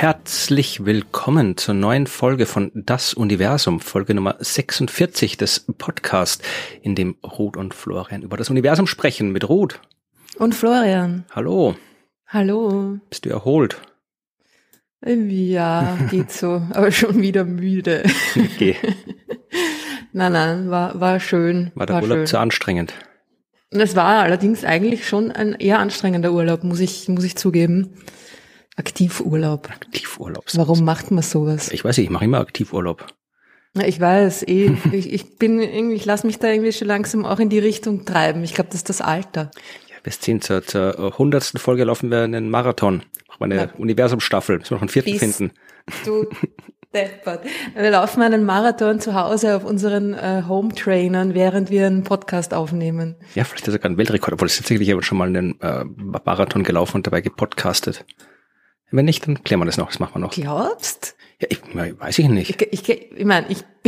Herzlich willkommen zur neuen Folge von Das Universum, Folge Nummer 46 des Podcasts, in dem Ruth und Florian über das Universum sprechen mit Ruth. Und Florian. Hallo. Hallo. Bist du erholt? Ja, geht so, aber schon wieder müde. Okay. nein, nein, war, war schön. War der war Urlaub schön. zu anstrengend? Es war allerdings eigentlich schon ein eher anstrengender Urlaub, muss ich, muss ich zugeben. Aktivurlaub. Aktivurlaub. Warum macht man sowas? Ich weiß nicht, ich mache immer Aktivurlaub. Ja, Ich weiß, eh. Ich, ich bin irgendwie, ich lasse mich da irgendwie schon langsam auch in die Richtung treiben. Ich glaube, das ist das Alter. Ja, bis 10 zur, zur hundertsten Folge laufen wir einen Marathon. Machen wir eine Ja. Universumstaffel. Müssen wir noch einen vierten Bis- finden. Du deppert. Wir laufen einen Marathon zu Hause auf unseren äh, Home-Trainern, während wir einen Podcast aufnehmen. Ja, vielleicht ist sogar ein Weltrekord, obwohl es tatsächlich aber schon mal einen äh, Marathon gelaufen und dabei gepodcastet. Wenn nicht, dann klären wir das noch. Das machen wir noch. Glaubst? Ja, ich, weiß ich nicht. Ich, ich, ich meine, ich,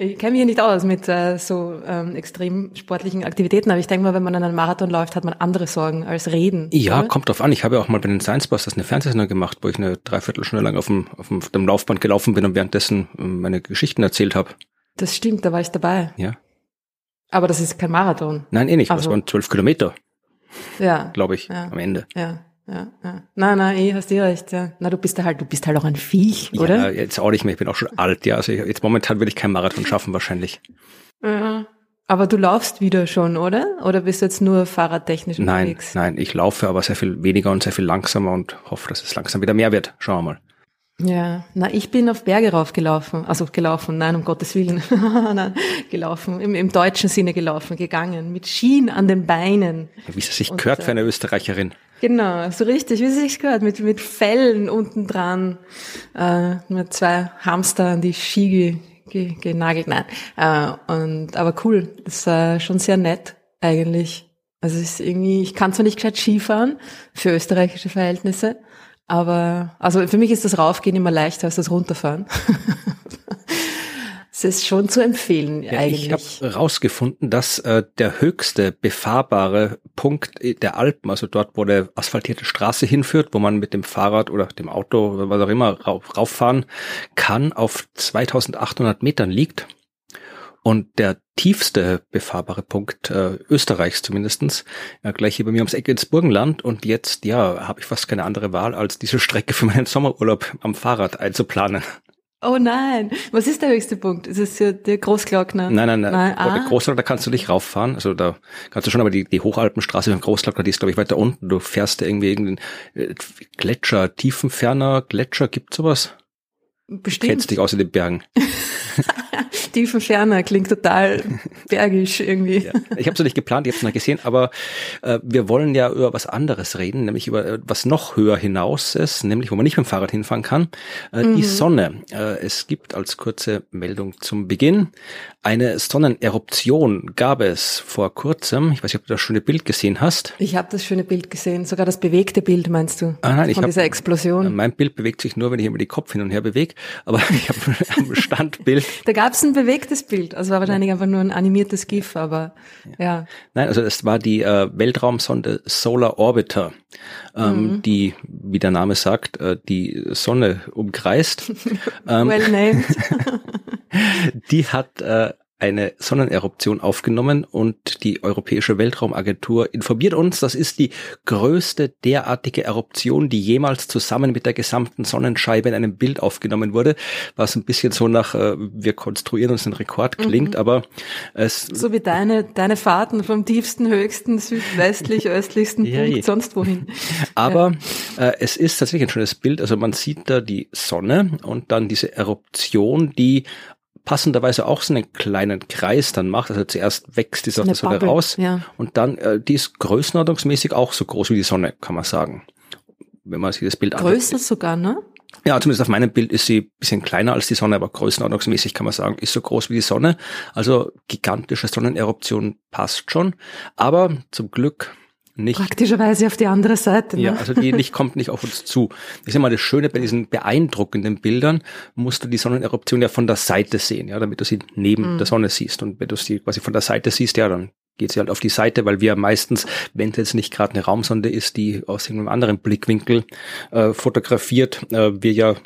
ich kenne mich hier nicht aus mit äh, so ähm, extrem sportlichen Aktivitäten, aber ich denke mal, wenn man einen Marathon läuft, hat man andere Sorgen als Reden. Ja, oder? kommt drauf an. Ich habe ja auch mal bei den Science Busters eine Fernsehsendung gemacht, wo ich eine Dreiviertelstunde lang auf dem, auf dem, auf dem Laufband gelaufen bin und währenddessen ähm, meine Geschichten erzählt habe. Das stimmt, da war ich dabei. Ja. Aber das ist kein Marathon. Nein, eh nicht. Ach Das waren zwölf Kilometer, Ja. glaube ich, Ja. am Ende. Ja, ja, ja. Nein, nein, eh, hast du recht, ja. Na, du bist ja halt, du bist halt auch ein Viech, Ja, oder? jetzt auch nicht mehr. Ich bin auch schon alt. Ja, also ich, jetzt momentan würde ich keinen Marathon schaffen wahrscheinlich. Ja. Aber du laufst wieder schon, oder? Oder bist du jetzt nur fahrradtechnisch Nein, unterwegs? nein, ich laufe aber sehr viel weniger und sehr viel langsamer und hoffe, dass es langsam wieder mehr wird. Schauen wir mal. Ja, na, ich bin auf Berge raufgelaufen, also gelaufen, nein, um Gottes Willen, nein, gelaufen, im, im deutschen Sinne gelaufen, gegangen, mit Skien an den Beinen. Wie es sich Und, gehört äh, für eine Österreicherin. Genau, so richtig, wie es sich gehört, mit, mit Fellen unten dran, äh, mit zwei Hamster an die Ski ge, genagelt, nein, äh, und, aber cool, das war schon sehr nett, eigentlich. Also es ist irgendwie, ich kann zwar nicht gescheit Skifahren, für österreichische Verhältnisse, aber, also für mich ist das Raufgehen immer leichter als das Runterfahren. Es ist schon zu empfehlen, Ja, eigentlich. ich habe herausgefunden, dass äh, der höchste befahrbare Punkt der Alpen, also dort, wo eine asphaltierte Straße hinführt, wo man mit dem Fahrrad oder dem Auto oder was auch immer rauf, rauffahren kann, auf 2800 Metern liegt. Und der tiefste befahrbare Punkt äh, Österreichs zumindestens, ja, gleich hier bei mir ums Eck ins Burgenland. Und jetzt, ja, habe ich fast keine andere Wahl, als diese Strecke für meinen Sommerurlaub am Fahrrad einzuplanen. Oh nein, was ist der höchste Punkt? Ist es ja der Großglockner? Nein, nein, nein. nein ah, Großglockner, da kannst du nicht rauffahren. Also da kannst du schon, aber die, die Hochalpenstraße beim Großglockner, die ist, glaube ich, weiter unten. Du fährst da irgendwie irgendeinen äh, Gletscher, tiefenferner Gletscher, gibt sowas? Kennst bestimmt. dich aus in den Bergen. Tiefenferner klingt total bergisch irgendwie. Ja. Ich habe es nicht geplant, ich habe es noch gesehen, aber äh, wir wollen ja über was anderes reden, nämlich über äh, was noch höher hinaus ist, nämlich wo man nicht mit dem Fahrrad hinfahren kann, äh, die Sonne. Äh, es gibt als kurze Meldung zum Beginn eine Sonneneruption gab es vor kurzem. Ich weiß nicht, ob du das schöne Bild gesehen hast. Ich habe das schöne Bild gesehen, sogar das bewegte Bild, meinst du? Ah, nein, ich Von hab- dieser Explosion. Mein Bild bewegt sich nur, wenn ich immer die Kopf hin und her bewege, aber ich habe am Standbild Da gab es ein bewegtes Bild, also war wahrscheinlich einfach nur ein animiertes GIF, aber ja. Nein, also es war die äh, Weltraumsonde Solar Orbiter, ähm, die, wie der Name sagt, äh, die Sonne umkreist. ähm, Well named. die hat äh, eine Sonneneruption aufgenommen und die Europäische Weltraumagentur informiert uns, das ist die größte derartige Eruption, die jemals zusammen mit der gesamten Sonnenscheibe in einem Bild aufgenommen wurde, was ein bisschen so nach äh, wir konstruieren uns einen Rekord klingt, aber es So wie deine, deine Fahrten vom tiefsten, höchsten, südwestlich, östlichsten Ja, Punkt je. sonst wohin. Aber äh, es ist tatsächlich ein schönes Bild. Also man sieht da die Sonne und dann diese Eruption, die passenderweise auch so einen kleinen Kreis dann macht. Also zuerst wächst die Sonne Bubble, raus ja. und dann, äh, die ist größenordnungsmäßig auch so groß wie die Sonne, kann man sagen. Wenn man sich das Bild anschaut. Größer sogar, ne? Ja, zumindest auf meinem Bild ist sie ein bisschen kleiner als die Sonne, aber größenordnungsmäßig kann man sagen, ist so groß wie die Sonne. Also gigantische Sonneneruption passt schon. Aber zum Glück nicht. Praktischerweise auf die andere Seite. Ne? Ja, also die Licht kommt nicht auf uns zu. Das ist immer das Schöne bei diesen beeindruckenden Bildern, musst du die Sonneneruption ja von der Seite sehen, ja, damit du sie neben mhm. der Sonne siehst. Und wenn du sie quasi von der Seite siehst, ja, dann geht sie halt auf die Seite, weil wir meistens, wenn es jetzt nicht gerade eine Raumsonde ist, die aus irgendeinem anderen Blickwinkel äh, fotografiert, äh, wir ja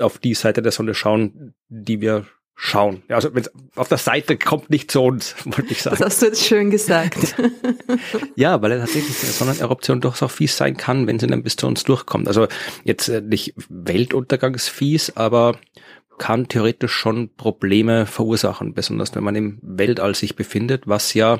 auf die Seite der Sonne schauen, die wir schauen. Also wenn auf der Seite kommt nicht zu uns, wollte ich sagen. Das hast du jetzt schön gesagt. ja, weil er tatsächlich eine Sonneneruption durchaus auch fies sein kann, wenn sie dann bis zu uns durchkommt. Also jetzt äh, nicht Weltuntergangsfies, aber kann theoretisch schon Probleme verursachen, besonders wenn man im Weltall sich befindet, was ja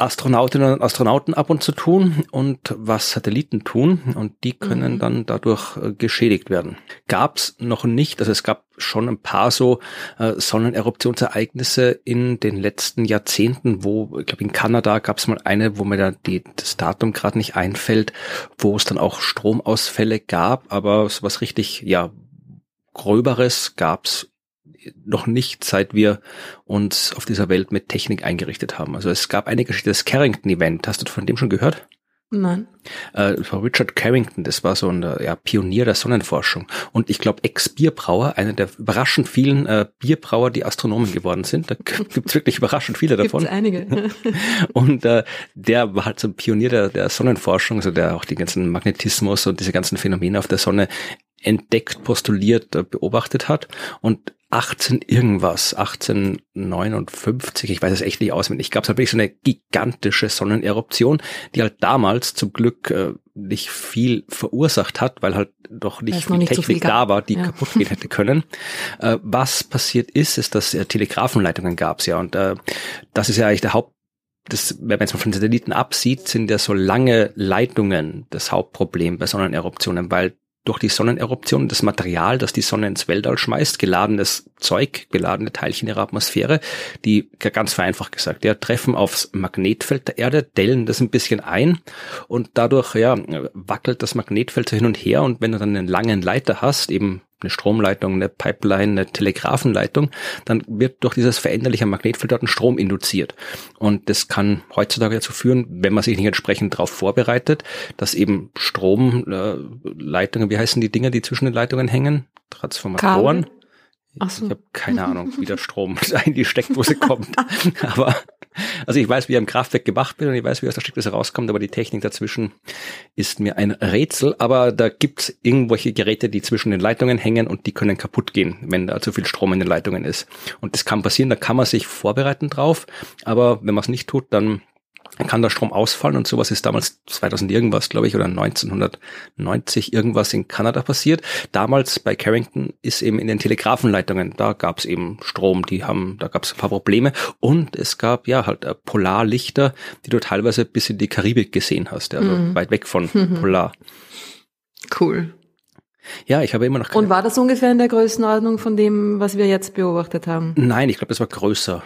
Astronautinnen und Astronauten ab und zu tun und was Satelliten tun und die können mhm. dann dadurch äh, geschädigt werden. Gab's noch nicht, also es gab schon ein paar so äh, Sonneneruptionsereignisse in den letzten Jahrzehnten, wo, ich glaube in Kanada gab's mal eine, wo mir da die, das Datum gerade nicht einfällt, wo es dann auch Stromausfälle gab, aber so was richtig, ja, Gröberes gab's noch nicht, seit wir uns auf dieser Welt mit Technik eingerichtet haben. Also es gab eine Geschichte, das Carrington-Event. Hast du von dem schon gehört? Nein. Äh, das war Richard Carrington, das war so ein äh, ja, Pionier der Sonnenforschung. Und ich glaube, Ex-Bierbrauer, einer der überraschend vielen äh, Bierbrauer, die Astronomen geworden sind. Da gibt's wirklich überraschend viele davon. Gibt's einige. und äh, der war halt so ein Pionier der, der Sonnenforschung, also der auch die ganzen Magnetismus und diese ganzen Phänomene auf der Sonne entdeckt, postuliert, äh, beobachtet hat. Und 18 irgendwas, 1859, ich weiß es echt nicht auswendig, gab es halt wirklich so eine gigantische Sonneneruption, die halt damals zum Glück äh, nicht viel verursacht hat, weil halt doch nicht viel nicht Technik so viel da war, die ja. kaputt gehen hätte können. Äh, was passiert ist, ist, dass äh, Telegrafenleitungen gab es ja und äh, das ist ja eigentlich der Haupt das, wenn man jetzt mal von Satelliten absieht, sind ja so lange Leitungen das Hauptproblem bei Sonneneruptionen, weil durch die Sonneneruption das Material, das die Sonne ins Weltall schmeißt, geladenes Zeug, geladene Teilchen ihrer Atmosphäre, die ganz vereinfacht gesagt, ja, treffen aufs Magnetfeld der Erde, dellen das ein bisschen ein und dadurch ja wackelt das Magnetfeld so hin und her und wenn du dann einen langen Leiter hast, eben eine Stromleitung, eine Pipeline, eine Telegrafenleitung, dann wird durch dieses veränderliche Magnetfeld dort ein Strom induziert. Und das kann heutzutage dazu führen, wenn man sich nicht entsprechend darauf vorbereitet, dass eben Stromleitungen, wie heißen die Dinger, die zwischen den Leitungen hängen? Transformatoren. Kabel. Ach so. Ich habe keine Ahnung, wie der Strom in die Steckdose kommt. Aber also ich weiß, wie er im Kraftwerk gemacht wird und ich weiß, wie aus der Steckdose rauskommt, aber die Technik dazwischen ist mir ein Rätsel. Aber da gibt's irgendwelche Geräte, die zwischen den Leitungen hängen und die können kaputt gehen, wenn da zu viel Strom in den Leitungen ist. Und das kann passieren, da kann man sich vorbereiten drauf. Aber wenn man es nicht tut, dann dann kann der Strom ausfallen und sowas ist damals 2000 irgendwas, glaube ich, oder 1990 irgendwas in Kanada passiert. Damals bei Carrington ist eben in den Telegrafenleitungen, da gab es eben Strom, die haben, da gab es ein paar Probleme und es gab ja halt äh, Polarlichter, die du teilweise bis in die Karibik gesehen hast, also mhm. weit weg von mhm. Polar. Cool. Ja, ich habe immer noch. Und war das ungefähr in der Größenordnung von dem, was wir jetzt beobachtet haben? Nein, ich glaube, das war größer.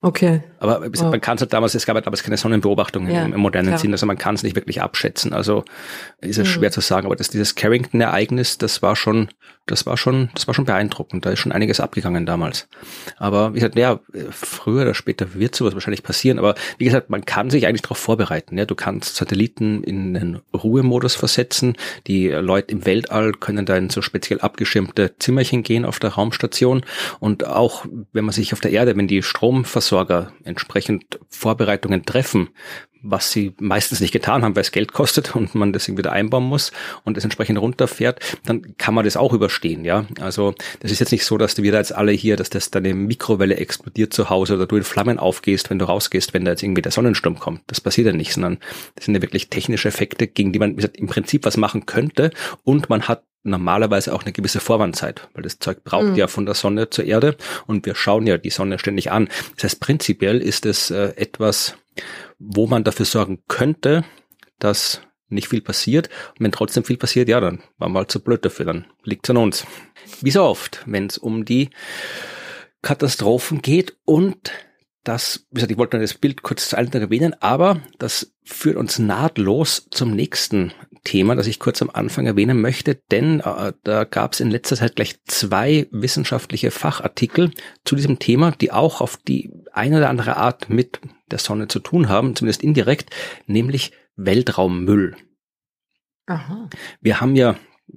Okay. Aber man oh. kann es halt damals, es gab halt damals keine Sonnenbeobachtung ja, im, im, modernen klar. Sinn, also man kann es nicht wirklich abschätzen. Also ist es mhm. schwer zu sagen. Aber das, dieses Carrington-Ereignis, das war schon, das war schon, das war schon beeindruckend. Da ist schon einiges abgegangen damals. Aber wie gesagt, ja, früher oder später wird sowas wahrscheinlich passieren. Aber wie gesagt, man kann sich eigentlich darauf vorbereiten. Ja, du kannst Satelliten in den Ruhemodus versetzen. Die Leute im Weltall können da in so speziell abgeschirmte Zimmerchen gehen auf der Raumstation. Und auch wenn man sich auf der Erde, wenn die Stromversorger entsprechend Vorbereitungen treffen, was sie meistens nicht getan haben, weil es Geld kostet und man das irgendwie wieder einbauen muss und das entsprechend runterfährt, dann kann man das auch überstehen, ja. Also das ist jetzt nicht so, dass wir da jetzt alle hier, dass das deine Mikrowelle explodiert zu Hause oder du in Flammen aufgehst, wenn du rausgehst, wenn da jetzt irgendwie der Sonnensturm kommt. Das passiert ja nicht, sondern das sind ja wirklich technische Effekte, gegen die man gesagt, im Prinzip was machen könnte und man hat normalerweise auch eine gewisse Vorwandzeit, weil das Zeug braucht mhm. ja von der Sonne zur Erde und wir schauen ja die Sonne ständig an. Das heißt, prinzipiell ist es äh, etwas, wo man dafür sorgen könnte, dass nicht viel passiert. Und wenn trotzdem viel passiert, ja, dann waren wir halt zu blöd dafür, dann liegt's an uns. Wie so oft, wenn es um die Katastrophen geht und das, wie gesagt, ich wollte das Bild kurz zu allen erwähnen, aber das führt uns nahtlos zum nächsten Thema, das ich kurz am Anfang erwähnen möchte, denn äh, da gab es in letzter Zeit gleich zwei wissenschaftliche Fachartikel zu diesem Thema, die auch auf die eine oder andere Art mit der Sonne zu tun haben, zumindest indirekt, nämlich Weltraummüll. Aha. Wir haben ja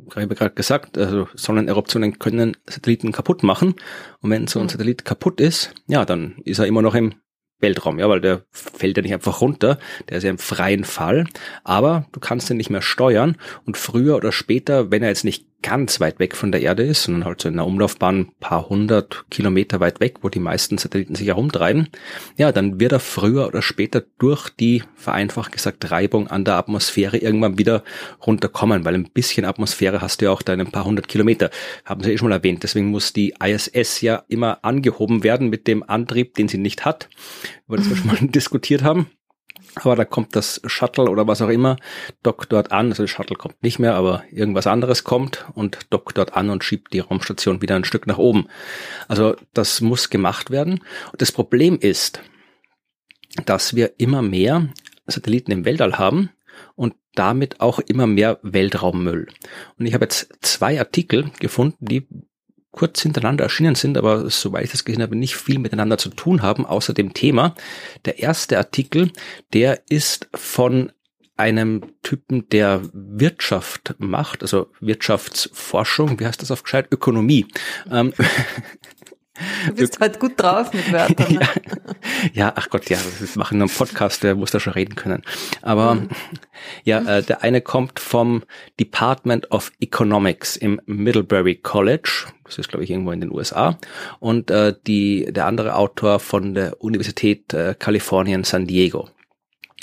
ich habe gerade gesagt, also Sonneneruptionen können Satelliten kaputt machen. Und wenn so ein hm. Satellit kaputt ist, ja, dann ist er immer noch im Weltraum, ja, weil der fällt ja nicht einfach runter, der ist ja im freien Fall, aber du kannst ihn nicht mehr steuern und früher oder später, wenn er jetzt nicht ganz weit weg von der Erde ist, sondern halt so in einer Umlaufbahn ein paar hundert Kilometer weit weg, wo die meisten Satelliten sich herumtreiben, ja, dann wird er früher oder später durch die, vereinfacht gesagt, Reibung an der Atmosphäre irgendwann wieder runterkommen, weil ein bisschen Atmosphäre hast du ja auch da in ein paar hundert Kilometer. Haben sie eh schon mal erwähnt. Deswegen muss die ISS ja immer angehoben werden mit dem Antrieb, den sie nicht hat, über das wir schon mal diskutiert haben. Aber da kommt das Shuttle oder was auch immer, dockt dort an, also das Shuttle kommt nicht mehr, aber irgendwas anderes kommt und dockt dort an und schiebt die Raumstation wieder ein Stück nach oben. Also das muss gemacht werden. Und das Problem ist, dass wir immer mehr Satelliten im Weltall haben und damit auch immer mehr Weltraummüll. Und ich habe jetzt zwei Artikel gefunden, die kurz hintereinander erschienen sind, aber soweit ich das gesehen habe, nicht viel miteinander zu tun haben, außer dem Thema. Der erste Artikel, der ist von einem Typen, der Wirtschaft macht, also Wirtschaftsforschung, wie heißt das auf gescheit? Ökonomie. Ähm, Du bist halt gut drauf mit Wörtern. Ne? ja, ja, ach Gott, ja, wir machen einen Podcast, der muss da schon reden können. Aber mhm. ja, äh, der eine kommt vom Department of Economics im Middlebury College. Das ist, glaube ich, irgendwo in den USA. Und äh, die, der andere Autor von der Universität äh, Kalifornien San Diego.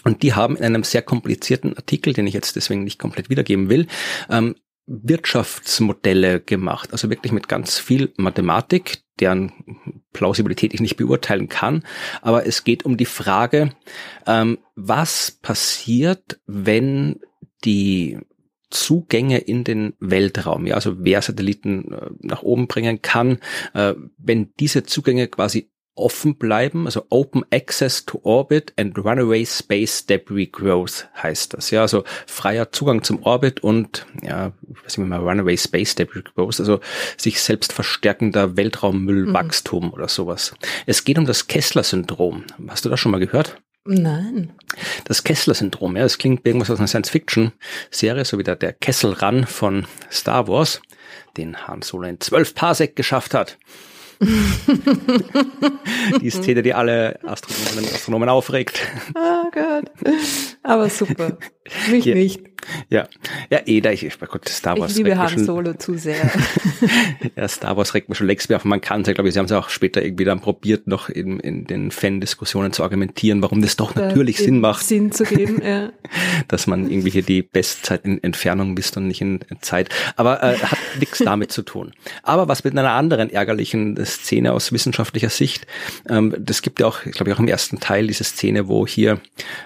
Und die haben in einem sehr komplizierten Artikel, den ich jetzt deswegen nicht komplett wiedergeben will, ähm, Wirtschaftsmodelle gemacht, also wirklich mit ganz viel Mathematik, deren Plausibilität ich nicht beurteilen kann. Aber es geht um die Frage, ähm, was passiert, wenn die Zugänge in den Weltraum, ja, also wer Satelliten äh, nach oben bringen kann, äh, wenn diese Zugänge quasi offen bleiben, also Open Access to Orbit and Runaway Space Debris Growth heißt das. Ja, also freier Zugang zum Orbit und ja, was ich mal Runaway Space Debris Growth, also sich selbst verstärkender Weltraummüllwachstum mhm. oder sowas. Es geht um das Kessler-Syndrom. Hast du das schon mal gehört? Nein. Das Kessler-Syndrom, ja, das klingt irgendwas aus einer Science-Fiction-Serie, so wie der, der Kessel Run von Star Wars, den Han Solo in zwölf Parsec geschafft hat. die Szene, die alle Astronomen und Astronomen aufregt. Oh Gott. Aber super. Mich ja. nicht. Ja, ja, eh, da ich, bei Gott, Star Wars. Ich liebe Han Solo zu sehr. ja, Star Wars regt mir schon längst mehr auf. Man kann es ja, glaube ich, sie haben es auch später irgendwie dann probiert, noch in, in den Fan-Diskussionen zu argumentieren, warum das doch natürlich Sinn macht. Sinn zu geben, ja. Dass man irgendwie hier die Bestzeit in Entfernung misst und nicht in Zeit. Aber äh, hat nichts damit zu tun. Aber was mit einer anderen ärgerlichen Szene aus wissenschaftlicher Sicht, ähm, das gibt ja auch, ich glaube ich, auch im ersten Teil diese Szene, wo hier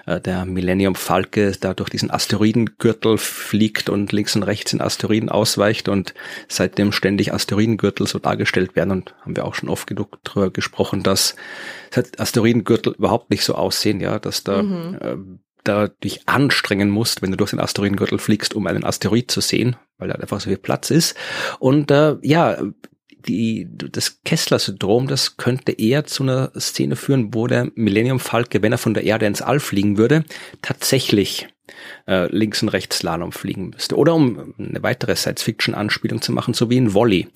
äh, der Millennium Falke da durch diesen Asteroidengürtel fliegt und links und rechts in Asteroiden ausweicht und seitdem ständig Asteroidengürtel so dargestellt werden und haben wir auch schon oft genug drüber gesprochen, dass Asteroidengürtel überhaupt nicht so aussehen, ja, dass da mhm. äh, da dich anstrengen musst, wenn du durch den Asteroidengürtel fliegst, um einen Asteroid zu sehen, weil da einfach so viel Platz ist. Und äh, ja, die, das Kessler-Syndrom, das könnte eher zu einer Szene führen, wo der Millennium Falke, wenn er von der Erde ins All fliegen würde, tatsächlich äh, links und rechts Slalom fliegen müsste. Oder um eine weitere Science-Fiction-Anspielung zu machen, so wie in Wally,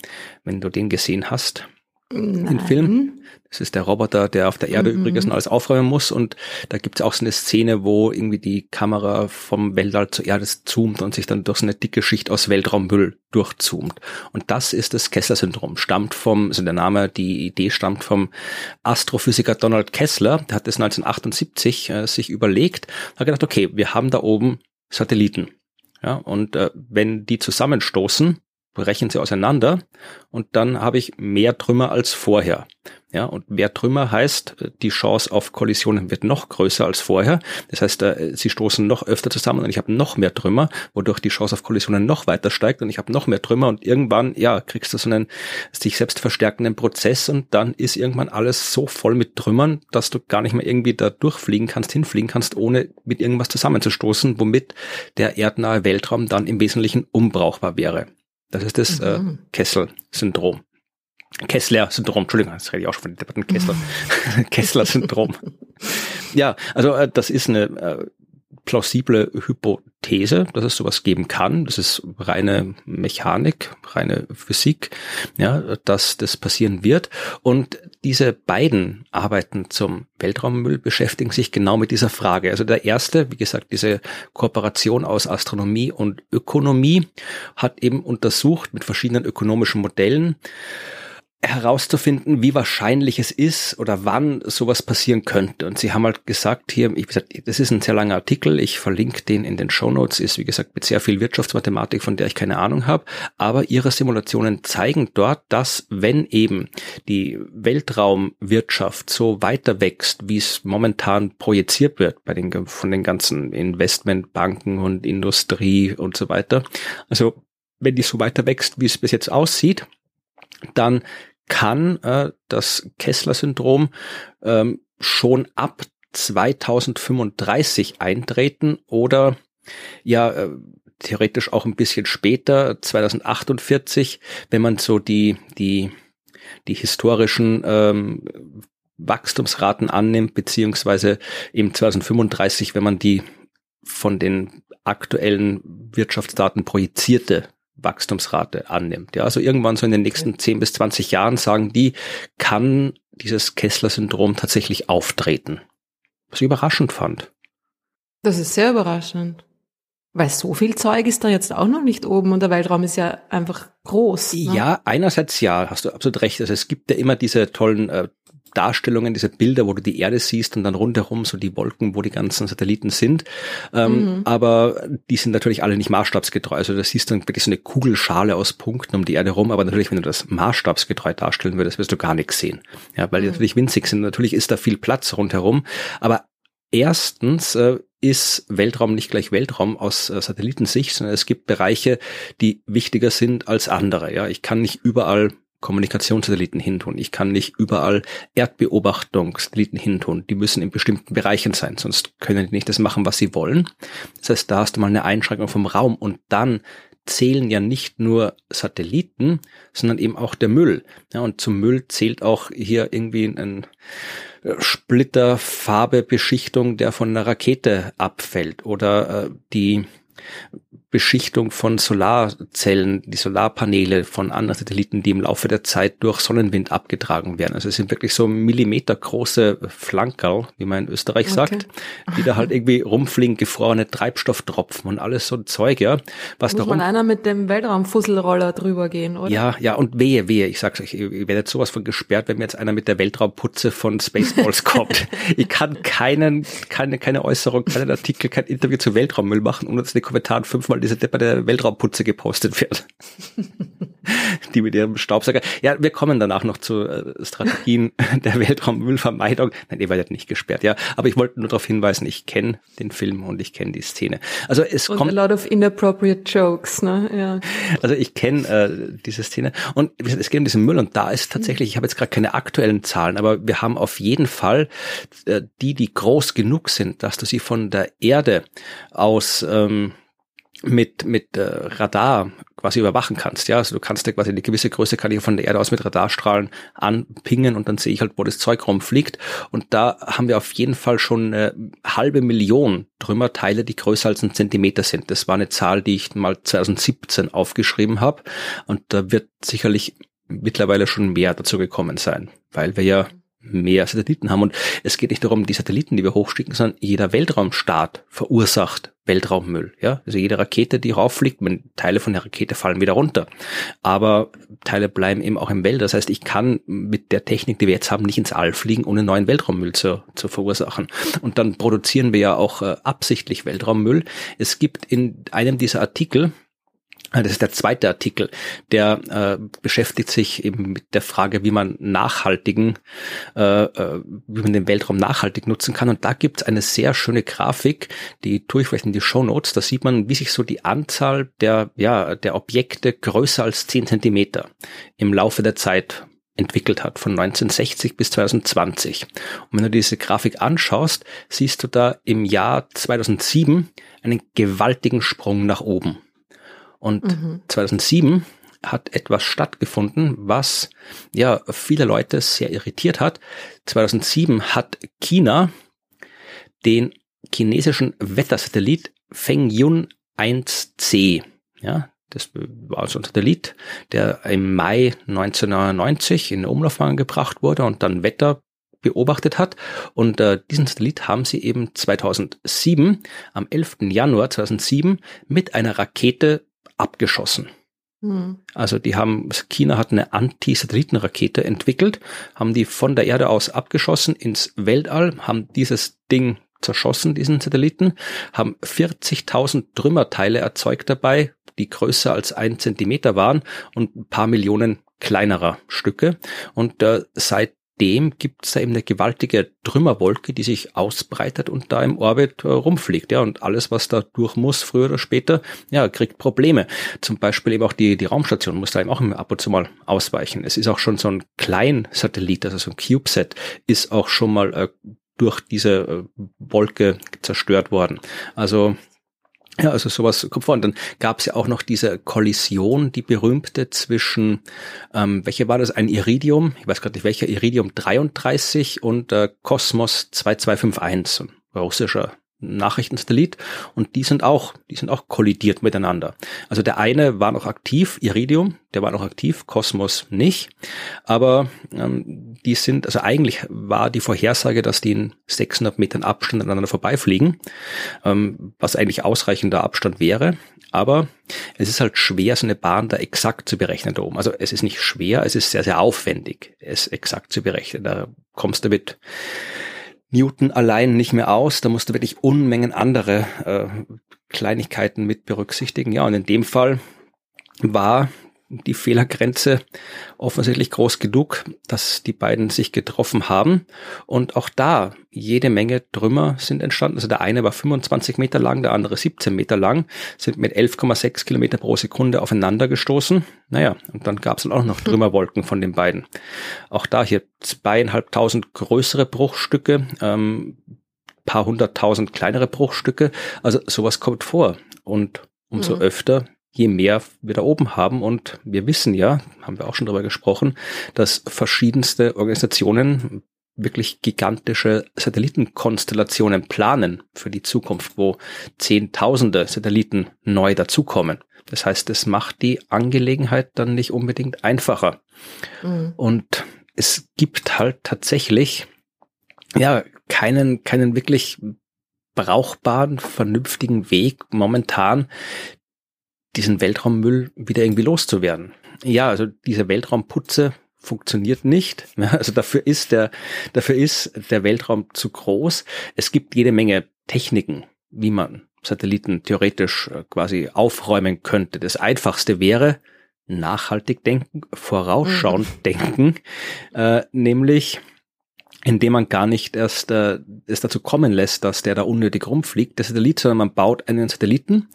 wenn du den gesehen hast. Nein. Den Film. Das ist der Roboter, der auf der Erde mhm. übrigens alles aufräumen muss. Und da gibt es auch so eine Szene, wo irgendwie die Kamera vom Weltall zur Erde zoomt und sich dann durch so eine dicke Schicht aus Weltraummüll durchzoomt. Und das ist das Kessler-Syndrom. Stammt vom, also der Name, die Idee stammt vom Astrophysiker Donald Kessler. Der hat das 1978 äh, sich überlegt, hat gedacht, okay, wir haben da oben Satelliten. Ja, und äh, wenn die zusammenstoßen, brechen sie auseinander und dann habe ich mehr Trümmer als vorher. Ja, und mehr Trümmer heißt, die Chance auf Kollisionen wird noch größer als vorher. Das heißt, äh, sie stoßen noch öfter zusammen und ich habe noch mehr Trümmer, wodurch die Chance auf Kollisionen noch weiter steigt und ich habe noch mehr Trümmer und irgendwann, ja, kriegst du so einen sich selbst verstärkenden Prozess und dann ist irgendwann alles so voll mit Trümmern, dass du gar nicht mehr irgendwie da durchfliegen kannst, hinfliegen kannst, ohne mit irgendwas zusammenzustoßen, womit der erdnahe Weltraum dann im Wesentlichen unbrauchbar wäre. Das ist das äh, mhm. äh, Kessel-Syndrom. Kessler-Syndrom, Entschuldigung, das rede ich auch schon von den Debatten Kessler. Kessler-Syndrom. Ja, also äh, das ist eine äh, plausible Hypothese, dass es sowas geben kann. Das ist reine Mechanik, reine Physik, ja, dass das passieren wird. Und diese beiden Arbeiten zum Weltraummüll beschäftigen sich genau mit dieser Frage. Also der erste, wie gesagt, diese Kooperation aus Astronomie und Ökonomie hat eben untersucht mit verschiedenen ökonomischen Modellen, herauszufinden, wie wahrscheinlich es ist oder wann sowas passieren könnte. Und sie haben halt gesagt hier, ich gesagt, das ist ein sehr langer Artikel, ich verlinke den in den Show Notes, ist wie gesagt mit sehr viel Wirtschaftsmathematik, von der ich keine Ahnung habe, aber ihre Simulationen zeigen dort, dass wenn eben die Weltraumwirtschaft so weiter wächst, wie es momentan projiziert wird bei den von den ganzen Investmentbanken und Industrie und so weiter, also wenn die so weiter wächst, wie es bis jetzt aussieht, dann kann äh, das Kessler-Syndrom ähm, schon ab 2035 eintreten oder ja äh, theoretisch auch ein bisschen später 2048, wenn man so die die die historischen ähm, Wachstumsraten annimmt, beziehungsweise im 2035, wenn man die von den aktuellen Wirtschaftsdaten projizierte Wachstumsrate annimmt. Ja, also irgendwann so in den nächsten 10 bis 20 Jahren sagen die, kann dieses Kessler-Syndrom tatsächlich auftreten. Was ich überraschend fand. Das ist sehr überraschend. Weil so viel Zeug ist da jetzt auch noch nicht oben und der Weltraum ist ja einfach groß. Ne? Ja, einerseits ja, hast du absolut recht. Also es gibt ja immer diese tollen äh, Darstellungen, diese Bilder, wo du die Erde siehst und dann rundherum so die Wolken, wo die ganzen Satelliten sind. Ähm, mhm. Aber die sind natürlich alle nicht maßstabsgetreu. Also da siehst du dann wirklich so eine Kugelschale aus Punkten um die Erde rum. Aber natürlich, wenn du das maßstabsgetreu darstellen würdest, wirst du gar nichts sehen. Ja, weil die mhm. natürlich winzig sind. Natürlich ist da viel Platz rundherum. Aber erstens äh, ist Weltraum nicht gleich Weltraum aus äh, Satellitensicht, sondern es gibt Bereiche, die wichtiger sind als andere. Ja, ich kann nicht überall Kommunikationssatelliten hintun. Ich kann nicht überall Erdbeobachtungssatelliten hintun. Die müssen in bestimmten Bereichen sein, sonst können die nicht das machen, was sie wollen. Das heißt, da hast du mal eine Einschränkung vom Raum und dann zählen ja nicht nur Satelliten, sondern eben auch der Müll. Ja, und zum Müll zählt auch hier irgendwie ein Splitter, Farbe, Beschichtung, der von einer Rakete abfällt oder äh, die Beschichtung von Solarzellen, die Solarpaneele von anderen Satelliten, die im Laufe der Zeit durch Sonnenwind abgetragen werden. Also es sind wirklich so millimetergroße Flankerl, wie man in Österreich okay. sagt, die da halt irgendwie rumfliegen, gefrorene Treibstofftropfen und alles so ein Zeug, ja. Was Muss da man einer mit dem Weltraumfusselroller drüber gehen, oder? Ja, ja, und wehe, wehe, ich sag's euch, ich werde jetzt sowas von gesperrt, wenn mir jetzt einer mit der Weltraumputze von Spaceballs kommt. ich kann keinen, keine, keine Äußerung, keinen Artikel, kein Interview zu Weltraummüll machen, ohne dass in den Kommentaren fünfmal weil diese Deppe der Weltraumputze gepostet wird. die mit ihrem Staubsauger. Ja, wir kommen danach noch zu äh, Strategien der Weltraummüllvermeidung. Nein, ihr werdet nicht gesperrt, ja. Aber ich wollte nur darauf hinweisen, ich kenne den Film und ich kenne die Szene. Also es und kommt. A lot of inappropriate jokes, ne? Ja. Also ich kenne äh, diese Szene und es geht um diesen Müll und da ist tatsächlich, ich habe jetzt gerade keine aktuellen Zahlen, aber wir haben auf jeden Fall äh, die, die groß genug sind, dass du sie von der Erde aus ähm, mit, mit äh, Radar quasi überwachen kannst. Ja, also du kannst ja quasi eine gewisse Größe kann ich von der Erde aus mit Radarstrahlen anpingen und dann sehe ich halt, wo das Zeug rumfliegt. Und da haben wir auf jeden Fall schon eine halbe Million Trümmerteile, die größer als ein Zentimeter sind. Das war eine Zahl, die ich mal 2017 aufgeschrieben habe. Und da wird sicherlich mittlerweile schon mehr dazu gekommen sein, weil wir ja mehr Satelliten haben. Und es geht nicht darum, die Satelliten, die wir hochschicken, sondern jeder Weltraumstaat verursacht Weltraummüll. Ja, also jede Rakete, die rauffliegt, Teile von der Rakete fallen wieder runter. Aber Teile bleiben eben auch im Welt. Das heißt, ich kann mit der Technik, die wir jetzt haben, nicht ins All fliegen, ohne neuen Weltraummüll zu, zu verursachen. Und dann produzieren wir ja auch äh, absichtlich Weltraummüll. Es gibt in einem dieser Artikel, das ist der zweite Artikel, der äh, beschäftigt sich eben mit der Frage, wie man nachhaltigen, äh, äh, wie man den Weltraum nachhaltig nutzen kann. Und da gibt es eine sehr schöne Grafik, die tue ich vielleicht in die Show Notes. Da sieht man, wie sich so die Anzahl der, ja, der Objekte größer als zehn Zentimeter im Laufe der Zeit entwickelt hat, von 1960 bis 2020. Und wenn du diese Grafik anschaust, siehst du da im Jahr 2007 einen gewaltigen Sprung nach oben. Und mhm. 2007 hat etwas stattgefunden, was ja viele Leute sehr irritiert hat. 2007 hat China den chinesischen Wettersatellit Feng Yun 1C. Ja, das war so ein Satellit, der im Mai 1990 in Umlaufbahn gebracht wurde und dann Wetter beobachtet hat. Und äh, diesen Satellit haben sie eben 2007, am 11. Januar 2007, mit einer Rakete abgeschossen. Mhm. Also die haben, China hat eine Anti-Satellitenrakete entwickelt, haben die von der Erde aus abgeschossen ins Weltall, haben dieses Ding zerschossen, diesen Satelliten, haben 40.000 Trümmerteile erzeugt dabei, die größer als ein Zentimeter waren und ein paar Millionen kleinerer Stücke. Und äh, seit dem gibt es da eben eine gewaltige Trümmerwolke, die sich ausbreitet und da im Orbit äh, rumfliegt. Ja, und alles, was da durch muss, früher oder später, ja, kriegt Probleme. Zum Beispiel eben auch die, die Raumstation muss da eben auch ab und zu mal ausweichen. Es ist auch schon so ein Kleinsatellit, also so ein CubeSat, ist auch schon mal äh, durch diese äh, Wolke zerstört worden. Also ja, also sowas kommt vor. Und dann gab es ja auch noch diese Kollision, die berühmte zwischen, ähm, welche war das? Ein Iridium, ich weiß gerade nicht welcher, Iridium 33 und äh, Cosmos 2251, ein russischer Nachrichtensatellit und die sind auch, die sind auch kollidiert miteinander. Also der eine war noch aktiv, Iridium, der war noch aktiv, Kosmos nicht, aber ähm, die sind, also eigentlich war die Vorhersage, dass die in 600 Metern Abstand aneinander vorbeifliegen, ähm, was eigentlich ausreichender Abstand wäre, aber es ist halt schwer, so eine Bahn da exakt zu berechnen da oben. Also es ist nicht schwer, es ist sehr, sehr aufwendig, es exakt zu berechnen. Da kommst du mit Newton allein nicht mehr aus. Da musst du wirklich Unmengen andere äh, Kleinigkeiten mit berücksichtigen. Ja, und in dem Fall war die Fehlergrenze offensichtlich groß genug, dass die beiden sich getroffen haben. Und auch da jede Menge Trümmer sind entstanden. Also der eine war 25 Meter lang, der andere 17 Meter lang, sind mit 11,6 Kilometer pro Sekunde aufeinander gestoßen. Naja, und dann gab es dann auch noch Trümmerwolken von den beiden. Auch da hier zweieinhalbtausend größere Bruchstücke, ähm, paar hunderttausend kleinere Bruchstücke. Also sowas kommt vor. Und umso mhm. öfter je mehr wir da oben haben. Und wir wissen ja, haben wir auch schon darüber gesprochen, dass verschiedenste Organisationen wirklich gigantische Satellitenkonstellationen planen für die Zukunft, wo Zehntausende Satelliten neu dazukommen. Das heißt, es macht die Angelegenheit dann nicht unbedingt einfacher. Mhm. Und es gibt halt tatsächlich, ja, keinen, keinen wirklich brauchbaren, vernünftigen Weg momentan, diesen Weltraummüll wieder irgendwie loszuwerden. Ja, also diese Weltraumputze funktioniert nicht. Also dafür ist der, dafür ist der Weltraum zu groß. Es gibt jede Menge Techniken, wie man Satelliten theoretisch äh, quasi aufräumen könnte. Das einfachste wäre nachhaltig denken, vorausschauend mhm. denken, äh, nämlich indem man gar nicht erst äh, es dazu kommen lässt, dass der da unnötig rumfliegt, der Satellit, sondern man baut einen Satelliten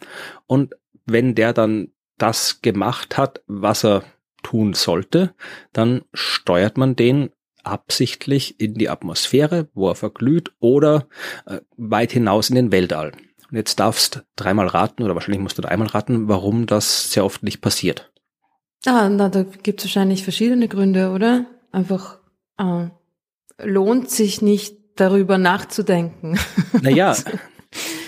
und wenn der dann das gemacht hat, was er tun sollte, dann steuert man den absichtlich in die Atmosphäre, wo er verglüht, oder äh, weit hinaus in den Weltall. Und jetzt darfst dreimal raten, oder wahrscheinlich musst du dreimal raten, warum das sehr oft nicht passiert. Ah, na, da gibt es wahrscheinlich verschiedene Gründe, oder? Einfach äh, lohnt sich nicht darüber nachzudenken. Naja,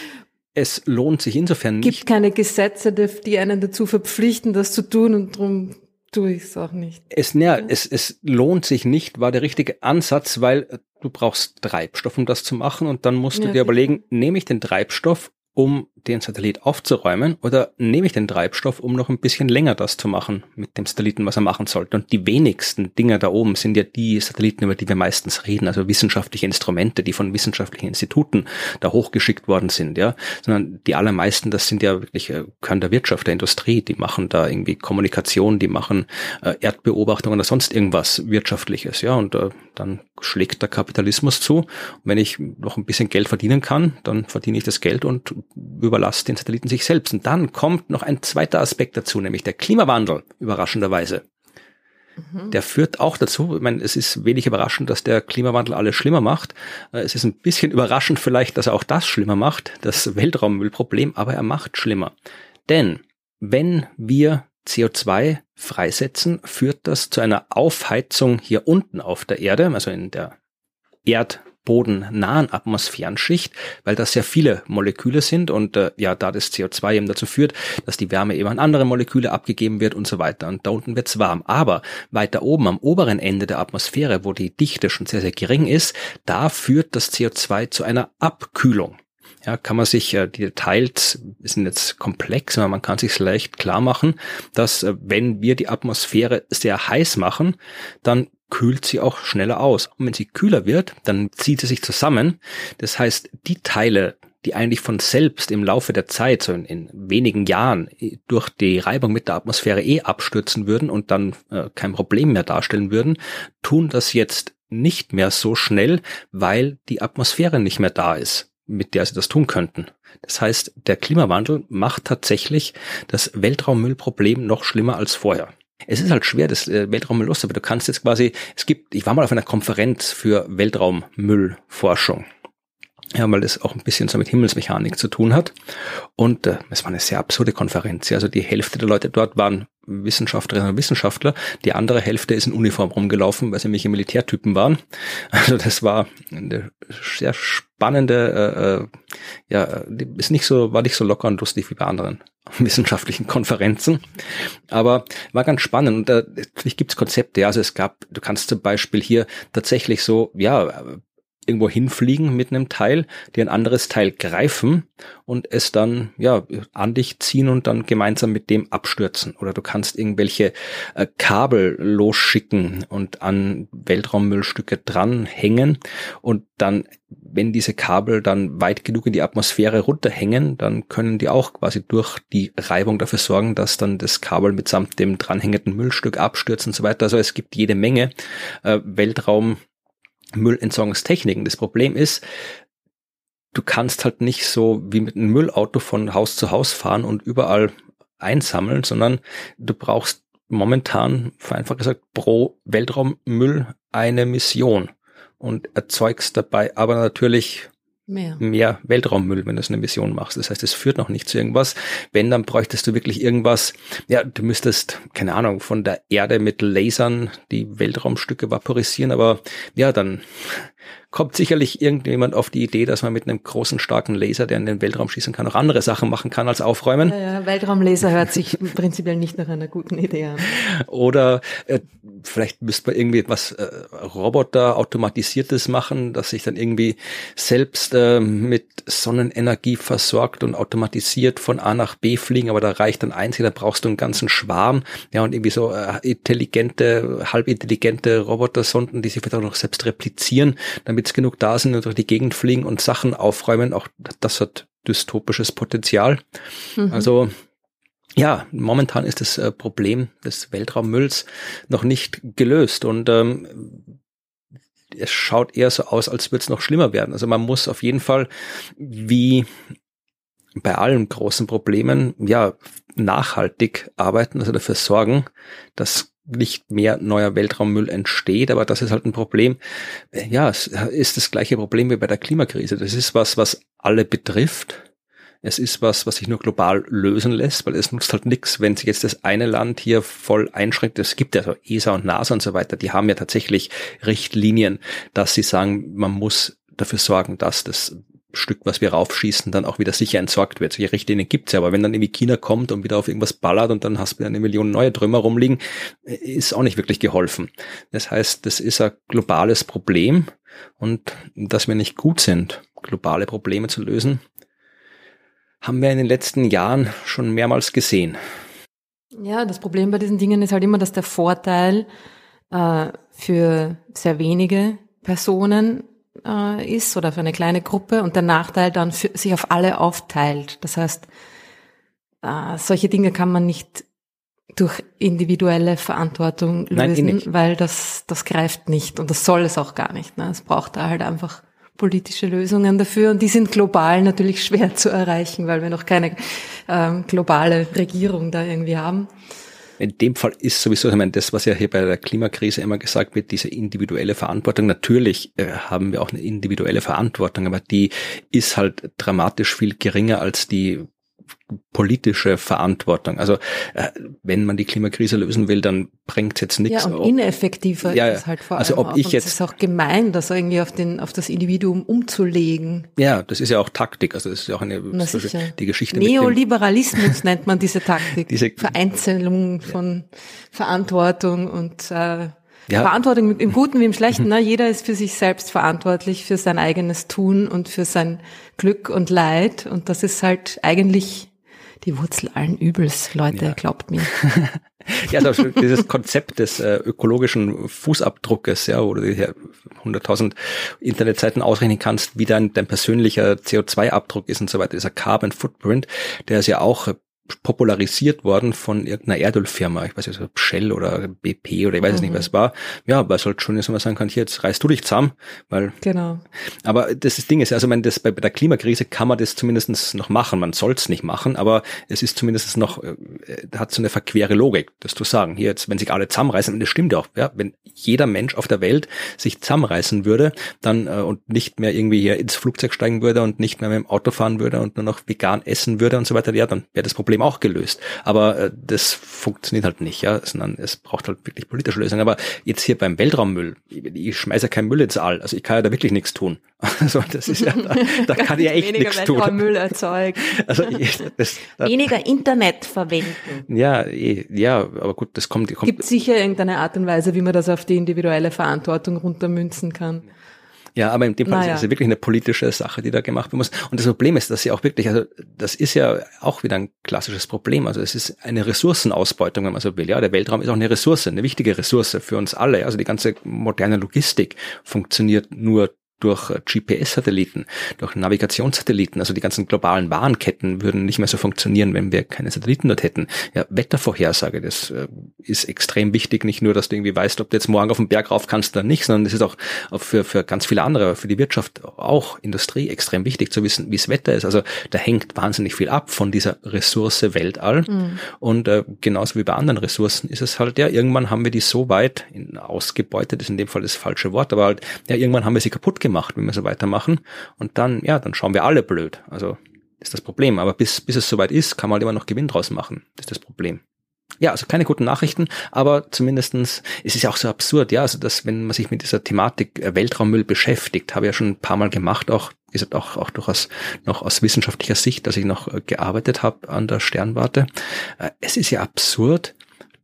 es lohnt sich insofern nicht. Es gibt keine Gesetze, die einen dazu verpflichten, das zu tun und darum tue ich es auch nicht. Es, ja, es, es lohnt sich nicht, war der richtige Ansatz, weil du brauchst Treibstoff, um das zu machen und dann musst du ja, dir überlegen, nehme ich den Treibstoff um den Satellit aufzuräumen oder nehme ich den Treibstoff, um noch ein bisschen länger das zu machen mit dem Satelliten, was er machen sollte. Und die wenigsten Dinge da oben sind ja die Satelliten, über die wir meistens reden, also wissenschaftliche Instrumente, die von wissenschaftlichen Instituten da hochgeschickt worden sind, ja, sondern die allermeisten, das sind ja wirklich äh, können der Wirtschaft, der Industrie, die machen da irgendwie Kommunikation, die machen äh, Erdbeobachtungen oder sonst irgendwas Wirtschaftliches, ja, und äh, dann schlägt der Kapitalismus zu. Und wenn ich noch ein bisschen Geld verdienen kann, dann verdiene ich das Geld und überlasse den Satelliten sich selbst. Und dann kommt noch ein zweiter Aspekt dazu, nämlich der Klimawandel, überraschenderweise. Mhm. Der führt auch dazu, ich meine, es ist wenig überraschend, dass der Klimawandel alles schlimmer macht. Äh, es ist ein bisschen überraschend vielleicht, dass er auch das schlimmer macht, das Weltraummüllproblem, aber er macht schlimmer. Denn wenn wir CO2 freisetzen, führt das zu einer Aufheizung hier unten auf der Erde, also in der Erd bodennahen Atmosphärenschicht, weil das sehr viele Moleküle sind und äh, ja, da das CO2 eben dazu führt, dass die Wärme eben an andere Moleküle abgegeben wird und so weiter. Und da unten wird's warm. Aber weiter oben am oberen Ende der Atmosphäre, wo die Dichte schon sehr, sehr gering ist, da führt das CO2 zu einer Abkühlung ja, kann man sich, äh, die Details sind jetzt komplex, aber man kann sich leicht klar machen, dass äh, wenn wir die Atmosphäre sehr heiß machen, dann kühlt sie auch schneller aus. Und wenn sie kühler wird, dann zieht sie sich zusammen. Das heißt, die Teile, die eigentlich von selbst im Laufe der Zeit, so in, in wenigen Jahren, durch die Reibung mit der Atmosphäre eh abstürzen würden und dann äh, kein Problem mehr darstellen würden, tun das jetzt nicht mehr so schnell, weil die Atmosphäre nicht mehr da ist mit der sie das tun könnten. Das heißt, der Klimawandel macht tatsächlich das Weltraummüllproblem noch schlimmer als vorher. Es ist halt schwer, das äh, Weltraummüll los, aber du kannst jetzt quasi, es gibt, ich war mal auf einer Konferenz für Weltraummüllforschung. Ja, weil das auch ein bisschen so mit Himmelsmechanik zu tun hat. Und äh, es war eine sehr absurde Konferenz. Also die Hälfte der Leute dort waren Wissenschaftlerinnen und Wissenschaftler. Die andere Hälfte ist in Uniform rumgelaufen, weil sie welche Militärtypen waren. Also das war eine sehr spannende, äh, äh ja, ist nicht so, war nicht so locker und lustig wie bei anderen wissenschaftlichen Konferenzen. Aber war ganz spannend. Und äh, natürlich gibt's Konzepte. Also es gab, du kannst zum Beispiel hier tatsächlich so, ja, irgendwo hinfliegen mit einem Teil, die ein anderes Teil greifen und es dann ja an dich ziehen und dann gemeinsam mit dem abstürzen. Oder du kannst irgendwelche äh, Kabel losschicken und an Weltraummüllstücke dranhängen und dann, wenn diese Kabel dann weit genug in die Atmosphäre runterhängen, dann können die auch quasi durch die Reibung dafür sorgen, dass dann das Kabel mitsamt dem dranhängenden Müllstück abstürzt und so weiter. Also es gibt jede Menge äh, Weltraum Müllentsorgungstechniken. Das Problem ist, du kannst halt nicht so wie mit einem Müllauto von Haus zu Haus fahren und überall einsammeln, sondern du brauchst momentan, vereinfacht gesagt, pro Weltraummüll eine Mission und erzeugst dabei aber natürlich mehr. mehr Weltraummüll, wenn du eine Mission machst. Das heißt, es führt noch nicht zu irgendwas. Wenn, dann bräuchtest du wirklich irgendwas, ja, du müsstest, keine Ahnung, von der Erde mit Lasern die Weltraumstücke vaporisieren, aber ja, dann kommt sicherlich irgendjemand auf die Idee, dass man mit einem großen, starken Laser, der in den Weltraum schießen kann, auch andere Sachen machen kann als aufräumen. Ja, ja, Weltraumlaser hört sich prinzipiell nicht nach einer guten Idee an. Oder äh, vielleicht müsste man irgendwie etwas äh, Roboter automatisiertes machen, dass sich dann irgendwie selbst äh, mit Sonnenenergie versorgt und automatisiert von A nach B fliegen, aber da reicht dann eins, da brauchst du einen ganzen Schwarm, ja, und irgendwie so äh, intelligente, halbintelligente Robotersonden, die sich vielleicht auch noch selbst replizieren, damit jetzt genug da sind und durch die Gegend fliegen und Sachen aufräumen, auch das hat dystopisches Potenzial. Mhm. Also ja, momentan ist das äh, Problem des Weltraummülls noch nicht gelöst und ähm, es schaut eher so aus, als würde es noch schlimmer werden. Also man muss auf jeden Fall, wie bei allen großen Problemen, ja, nachhaltig arbeiten, also dafür sorgen, dass nicht mehr neuer Weltraummüll entsteht, aber das ist halt ein Problem. Ja, es ist das gleiche Problem wie bei der Klimakrise. Das ist was, was alle betrifft. Es ist was, was sich nur global lösen lässt, weil es nutzt halt nichts, wenn sich jetzt das eine Land hier voll einschränkt. Es gibt ja so ESA und NASA und so weiter, die haben ja tatsächlich Richtlinien, dass sie sagen, man muss dafür sorgen, dass das Stück, was wir raufschießen, dann auch wieder sicher entsorgt wird. Solche Richtlinien gibt's ja, aber wenn dann irgendwie China kommt und wieder auf irgendwas ballert und dann hast du wieder eine Million neue Trümmer rumliegen, ist auch nicht wirklich geholfen. Das heißt, das ist ein globales Problem und dass wir nicht gut sind, globale Probleme zu lösen, haben wir in den letzten Jahren schon mehrmals gesehen. Ja, das Problem bei diesen Dingen ist halt immer, dass der Vorteil äh, für sehr wenige Personen äh, ist oder für eine kleine Gruppe und der Nachteil dann für, sich auf alle aufteilt. Das heißt, äh, solche Dinge kann man nicht durch individuelle Verantwortung lösen, Nein, eh weil das, das greift nicht und das soll es auch gar nicht. Ne? Es braucht da halt einfach politische Lösungen dafür und die sind global natürlich schwer zu erreichen, weil wir noch keine ähm, globale Regierung da irgendwie haben. In dem Fall ist sowieso, ich meine, das, was ja hier bei der Klimakrise immer gesagt wird, diese individuelle Verantwortung. Natürlich äh, haben wir auch eine individuelle Verantwortung, aber die ist halt dramatisch viel geringer als die politische Verantwortung. Also äh, wenn man die Klimakrise lösen will, dann bringt es jetzt nichts. Ja, und ineffektiver ja, ist es halt vor also allem ob ich jetzt- es ist auch gemein, das irgendwie auf den auf das Individuum umzulegen. Ja, das ist ja auch Taktik. Also das ist ja auch eine Na sicher. die Geschichte Neoliberalismus nennt man diese Taktik. Diese- Vereinzelung von Verantwortung und äh, Ja. Verantwortung im Guten wie im Schlechten. Ne? Jeder ist für sich selbst verantwortlich, für sein eigenes Tun und für sein Glück und Leid. Und das ist halt eigentlich die Wurzel allen Übels, Leute, Ja. glaubt mir. Ja, also dieses Konzept des äh, ökologischen Fußabdruckes, ja, wo du dir 100.000 Internetseiten ausrechnen kannst, wie dein, dein persönlicher CO2-Abdruck ist und so weiter, dieser Carbon Footprint, der ist ja auch popularisiert worden von irgendeiner Erdölfirma, ich weiß nicht, ob Shell oder BP oder ich weiß es nicht, was es war. Ja, weil es halt schon ist, wenn man sagen kann, hier, jetzt reißt du dich zusammen, weil Genau. aber das ist Ding ist, also ich meine, das bei, bei der Klimakrise kann man das zumindestens noch machen. Man soll es nicht machen, aber es ist zumindest noch, äh, hat so eine verquere Logik, das zu sagen. Hier jetzt, wenn sich alle zusammenreißen, und das stimmt auch, ja, wenn jeder Mensch auf der Welt sich zusammenreißen würde, dann äh, und nicht mehr irgendwie hier ins Flugzeug steigen würde und nicht mehr mit dem Auto fahren würde und nur noch vegan essen würde und so weiter, ja, dann wäre das Problem auch gelöst. Aber äh, das funktioniert halt nicht, ja, sondern es braucht halt wirklich politische Lösungen. Aber jetzt hier beim Weltraummüll, ich, ich schmeiße ja keinen Müll ins All, also ich kann ja da wirklich nichts tun. Also das ist ja, da, da kann ich ja echt Weniger nichts tun. Weltraummüll erzeugen. Also ich, das, da, Weniger Internet verwenden. ja, eh, ja, aber gut, das kommt, kommt Gibt sicher irgendeine Art und Weise, wie man das auf die individuelle Verantwortung runtermünzen kann. Ja, aber in dem Fall Naja. ist es ja wirklich eine politische Sache, die da gemacht werden muss. Und das Problem ist, dass sie auch wirklich, also das ist ja auch wieder ein klassisches Problem. Also es ist eine Ressourcenausbeutung, wenn man so will. Ja, der Weltraum ist auch eine Ressource, eine wichtige Ressource für uns alle. Also die ganze moderne Logistik funktioniert nur durch äh, GPS-Satelliten, durch Navigationssatelliten, also die ganzen globalen Warenketten würden nicht mehr so funktionieren, wenn wir keine Satelliten dort hätten. Ja, Wettervorhersage, das äh, ist extrem wichtig, nicht nur, dass du irgendwie weißt, ob du jetzt morgen auf den Berg rauf kannst oder nicht, sondern das ist auch für, für ganz viele andere, für die Wirtschaft auch, Industrie extrem wichtig zu wissen, wie das Wetter ist. Also da hängt wahnsinnig viel ab von dieser Ressource Weltall. Und äh, genauso wie bei anderen Ressourcen ist es halt, ja, irgendwann haben wir die so weit ausgebeutet, ist in dem Fall das falsche Wort, aber halt, ja, irgendwann haben wir sie kaputt gemacht, wenn wir so weitermachen. Und dann, ja, dann schauen wir alle blöd. Also ist das Problem. Aber bis, bis es soweit ist, kann man halt immer noch Gewinn draus machen. Das ist das Problem. Ja, also keine guten Nachrichten, aber zumindestens, es ist ja auch so absurd, ja, also dass, wenn man sich mit dieser Thematik äh, Weltraummüll beschäftigt, habe ich ja schon ein paar Mal gemacht, auch, gesagt, auch, auch durchaus noch aus wissenschaftlicher Sicht, dass ich noch äh, gearbeitet habe an der Sternwarte. Äh, Es ist ja absurd,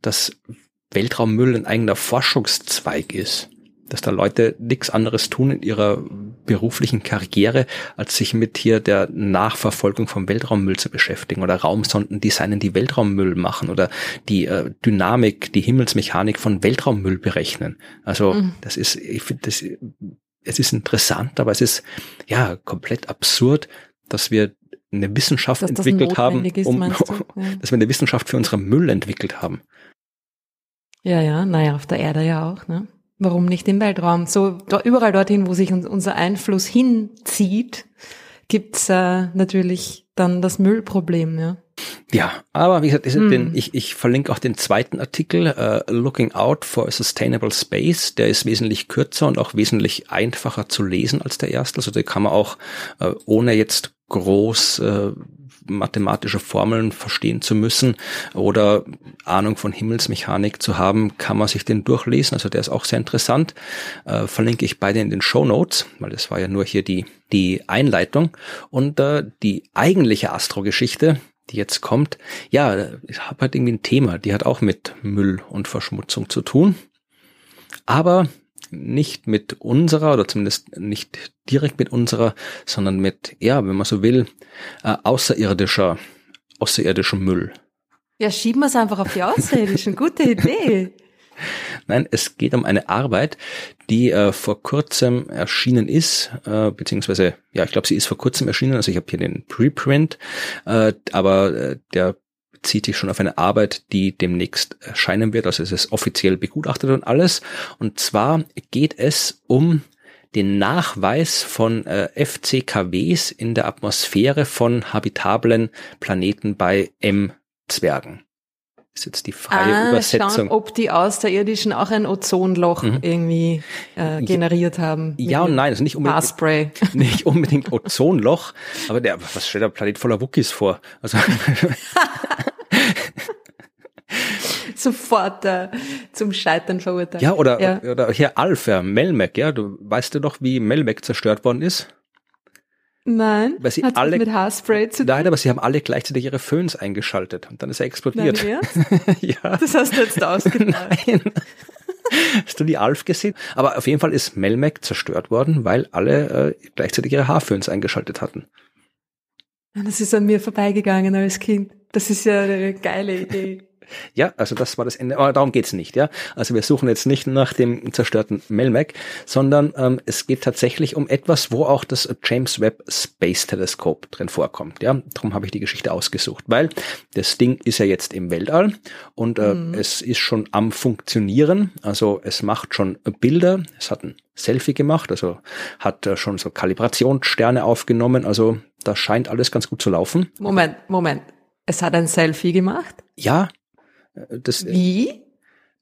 dass Weltraummüll ein eigener Forschungszweig ist dass da Leute nichts anderes tun in ihrer beruflichen Karriere, als sich mit hier der Nachverfolgung vom Weltraummüll zu beschäftigen oder Raumsonden designen, die Weltraummüll machen oder die äh, Dynamik, die Himmelsmechanik von Weltraummüll berechnen. Also das ist, ich finde, das, es ist interessant, aber es ist ja komplett absurd, dass wir eine Wissenschaft entwickelt haben, ist, um? Ja. dass wir eine Wissenschaft für unseren Müll entwickelt haben. Ja, ja, naja, auf der Erde ja auch, ne? Warum nicht im Weltraum? So überall dorthin, wo sich uns, unser Einfluss hinzieht, gibt's äh, natürlich dann das Müllproblem, ja. Ja, aber wie gesagt, Hm. den, ich, ich verlinke auch den zweiten Artikel, äh, Looking Out for a Sustainable Space. Der ist wesentlich kürzer und auch wesentlich einfacher zu lesen als der erste. Also den kann man auch äh, ohne jetzt groß äh, mathematische Formeln verstehen zu müssen oder Ahnung von Himmelsmechanik zu haben, kann man sich den durchlesen. Also der ist auch sehr interessant. Äh, verlinke ich beide in den Show Notes, weil das war ja nur hier die, die Einleitung. Und äh, die eigentliche Astrogeschichte, die jetzt kommt, ja, ich habe halt irgendwie ein Thema, die hat auch mit Müll und Verschmutzung zu tun. Aber nicht mit unserer oder zumindest nicht direkt mit unserer, sondern mit, ja, wenn man so will, äh, außerirdischer, außerirdischem Müll. Ja, schieben wir es einfach auf die Außerirdischen. Gute Idee. Nein, es geht um eine Arbeit, die äh, vor kurzem erschienen ist, äh, beziehungsweise, ja, ich glaube, sie ist vor kurzem erschienen, also ich habe hier den Preprint, äh, aber äh, der bezieht sich schon auf eine Arbeit, die demnächst erscheinen wird, also es ist offiziell begutachtet und alles. Und zwar geht es um den Nachweis von äh, FCKWs in der Atmosphäre von habitablen Planeten bei M-Zwergen. ist jetzt die freie ah, Übersetzung. Schauen, ob die Außerirdischen auch ein Ozonloch mhm. irgendwie äh, generiert haben. Ja und nein, also nicht unbedingt. Haarspray. Nicht unbedingt Ozonloch, aber der, was stellt der Planet voller Wookies vor? Also Sofort äh, zum Scheitern verurteilt. Ja, oder, ja. oder hier Alpha, Melmac, ja, du weißt du doch, wie Melmac zerstört worden ist? Nein, weil sie alle, mit Haarspray zu tun? Nein, aber sie haben alle gleichzeitig ihre Föhns eingeschaltet und dann ist er explodiert. Nein, ja. Das hast du jetzt ausgedacht. Nein. Hast du die Alf gesehen? Aber auf jeden Fall ist Melmac zerstört worden, weil alle äh, gleichzeitig ihre Haarföhns eingeschaltet hatten. Das ist an mir vorbeigegangen als Kind. Das ist ja eine geile Idee. Ja, also das war das Ende. Aber darum geht's nicht, ja. Also wir suchen jetzt nicht nach dem zerstörten Melmac, sondern ähm, es geht tatsächlich um etwas, wo auch das James Webb Space Telescope drin vorkommt. Ja, darum habe ich die Geschichte ausgesucht, weil das Ding ist ja jetzt im Weltall und äh, mhm. es ist schon am funktionieren. Also es macht schon Bilder. Es hat ein Selfie gemacht, also hat äh, schon so Kalibrationssterne aufgenommen. Also da scheint alles ganz gut zu laufen. Moment, Moment. Es hat ein Selfie gemacht? Ja, das, Wie?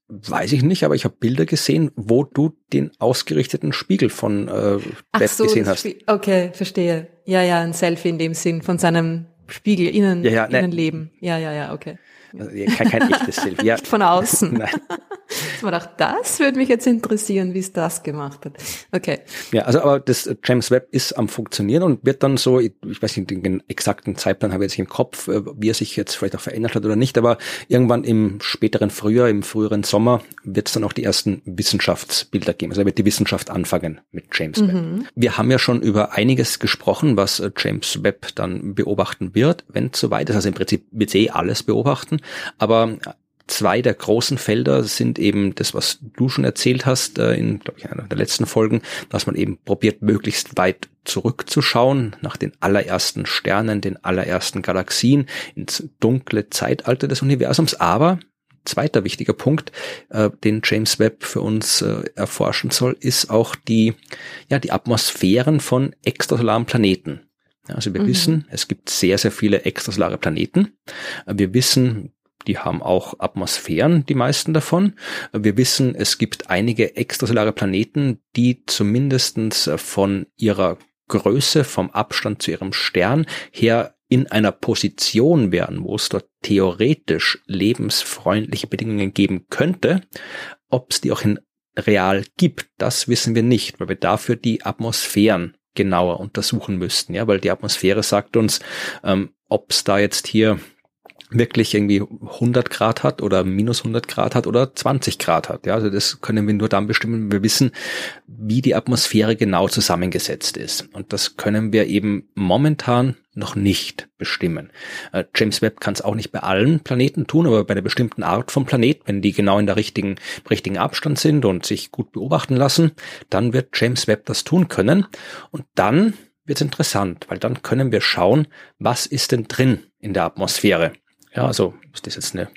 Weiß ich nicht, aber ich habe Bilder gesehen, wo du den ausgerichteten Spiegel von äh, Ach so, gesehen hast. Okay, verstehe. Ja, ja, ein Selfie in dem Sinn von seinem Spiegel innen, ja, ja, ne. Innenleben. Ja, ja, ja, okay. Kein, kein echtes Selfie. Ja. Von außen. Nein. Man dachte, das würde mich jetzt interessieren, wie es das gemacht hat. Okay. Ja, also aber das James Webb ist am funktionieren und wird dann so, ich weiß nicht, den exakten Zeitplan habe ich jetzt nicht im Kopf, äh, wie er sich jetzt vielleicht auch verändert hat oder nicht, aber irgendwann im späteren Frühjahr, im früheren Sommer wird es dann auch die ersten Wissenschaftsbilder geben. Also wird die Wissenschaft anfangen mit James Webb. Mhm. Wir haben ja schon über einiges gesprochen, was äh, James Webb dann beobachten wird, wenn es soweit ist. Also im Prinzip wird eh alles beobachten, aber zwei der großen Felder sind eben das, was du schon erzählt hast äh, in, glaube ich, einer der letzten Folgen, dass man eben probiert, möglichst weit zurückzuschauen nach den allerersten Sternen, den allerersten Galaxien, ins dunkle Zeitalter des Universums. Aber zweiter wichtiger Punkt, äh, den James Webb für uns äh, erforschen soll, ist auch die, ja, die Atmosphären von extrasolaren Planeten. Also wir mhm. wissen, es gibt sehr, sehr viele extrasolare Planeten. Wir wissen, die haben auch Atmosphären, die meisten davon. Wir wissen, es gibt einige extrasolare Planeten, die zumindestens von ihrer Größe, vom Abstand zu ihrem Stern her in einer Position wären, wo es dort theoretisch lebensfreundliche Bedingungen geben könnte. Ob es die auch in real gibt, das wissen wir nicht, weil wir dafür die Atmosphären genauer untersuchen müssten, ja, weil die Atmosphäre sagt uns, ähm, ob es da jetzt hier wirklich irgendwie 100 Grad hat oder minus 100 Grad hat oder 20 Grad hat. Ja, also das können wir nur dann bestimmen, wenn wir wissen, wie die Atmosphäre genau zusammengesetzt ist. Und das können wir eben momentan noch nicht bestimmen. Äh, James Webb kann es auch nicht bei allen Planeten tun, aber bei einer bestimmten Art von Planet, wenn die genau in der richtigen, richtigen Abstand sind und sich gut beobachten lassen, dann wird James Webb das tun können. Und dann wird es interessant, weil dann können wir schauen, was ist denn drin in der Atmosphäre. Ja, also ist das jetzt eine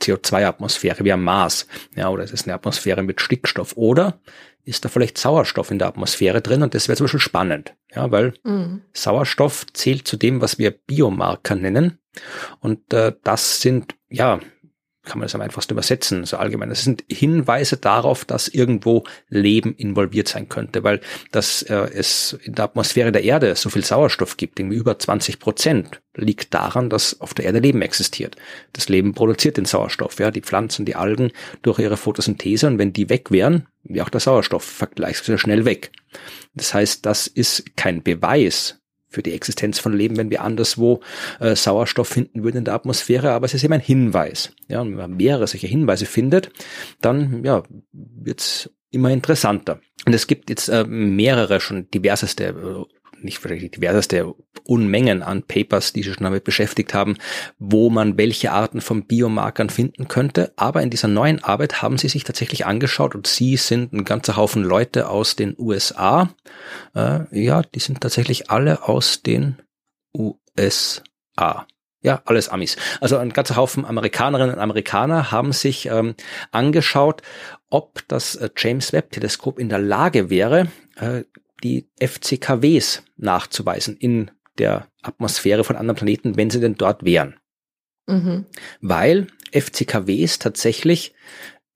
CO2-Atmosphäre wie am Mars? Ja, oder ist es eine Atmosphäre mit Stickstoff? Oder ist da vielleicht Sauerstoff in der Atmosphäre drin? Und das wäre zum Beispiel spannend. Ja, weil mhm. Sauerstoff zählt zu dem, was wir Biomarker nennen. Und äh, das sind, ja, kann man das am einfachsten übersetzen, so allgemein. Das sind Hinweise darauf, dass irgendwo Leben involviert sein könnte, weil dass äh, es in der Atmosphäre der Erde so viel Sauerstoff gibt, irgendwie über 20 Prozent, liegt daran, dass auf der Erde Leben existiert. Das Leben produziert den Sauerstoff, ja, die Pflanzen, die Algen durch ihre Photosynthese und wenn die weg wären, wäre auch der Sauerstoff vergleichsweise schnell weg. Das heißt, das ist kein Beweis für die Existenz von Leben, wenn wir anderswo äh, Sauerstoff finden würden in der Atmosphäre, aber es ist eben ein Hinweis. Ja, und wenn man mehrere solche Hinweise findet, dann ja, wird's immer interessanter. Und es gibt jetzt äh, mehrere schon diverseste äh, nicht vielleicht diverseste Unmengen an Papers, die sich schon damit beschäftigt haben, wo man welche Arten von Biomarkern finden könnte. Aber in dieser neuen Arbeit haben sie sich tatsächlich angeschaut und sie sind ein ganzer Haufen Leute aus den USA. Äh, ja, die sind tatsächlich alle aus den USA. Ja, alles Amis. Also ein ganzer Haufen Amerikanerinnen und Amerikaner haben sich ähm, angeschaut, ob das äh, James Webb Teleskop in der Lage wäre, äh, die FCKWs nachzuweisen in der Atmosphäre von anderen Planeten, wenn sie denn dort wären. Mhm. Weil FCKWs tatsächlich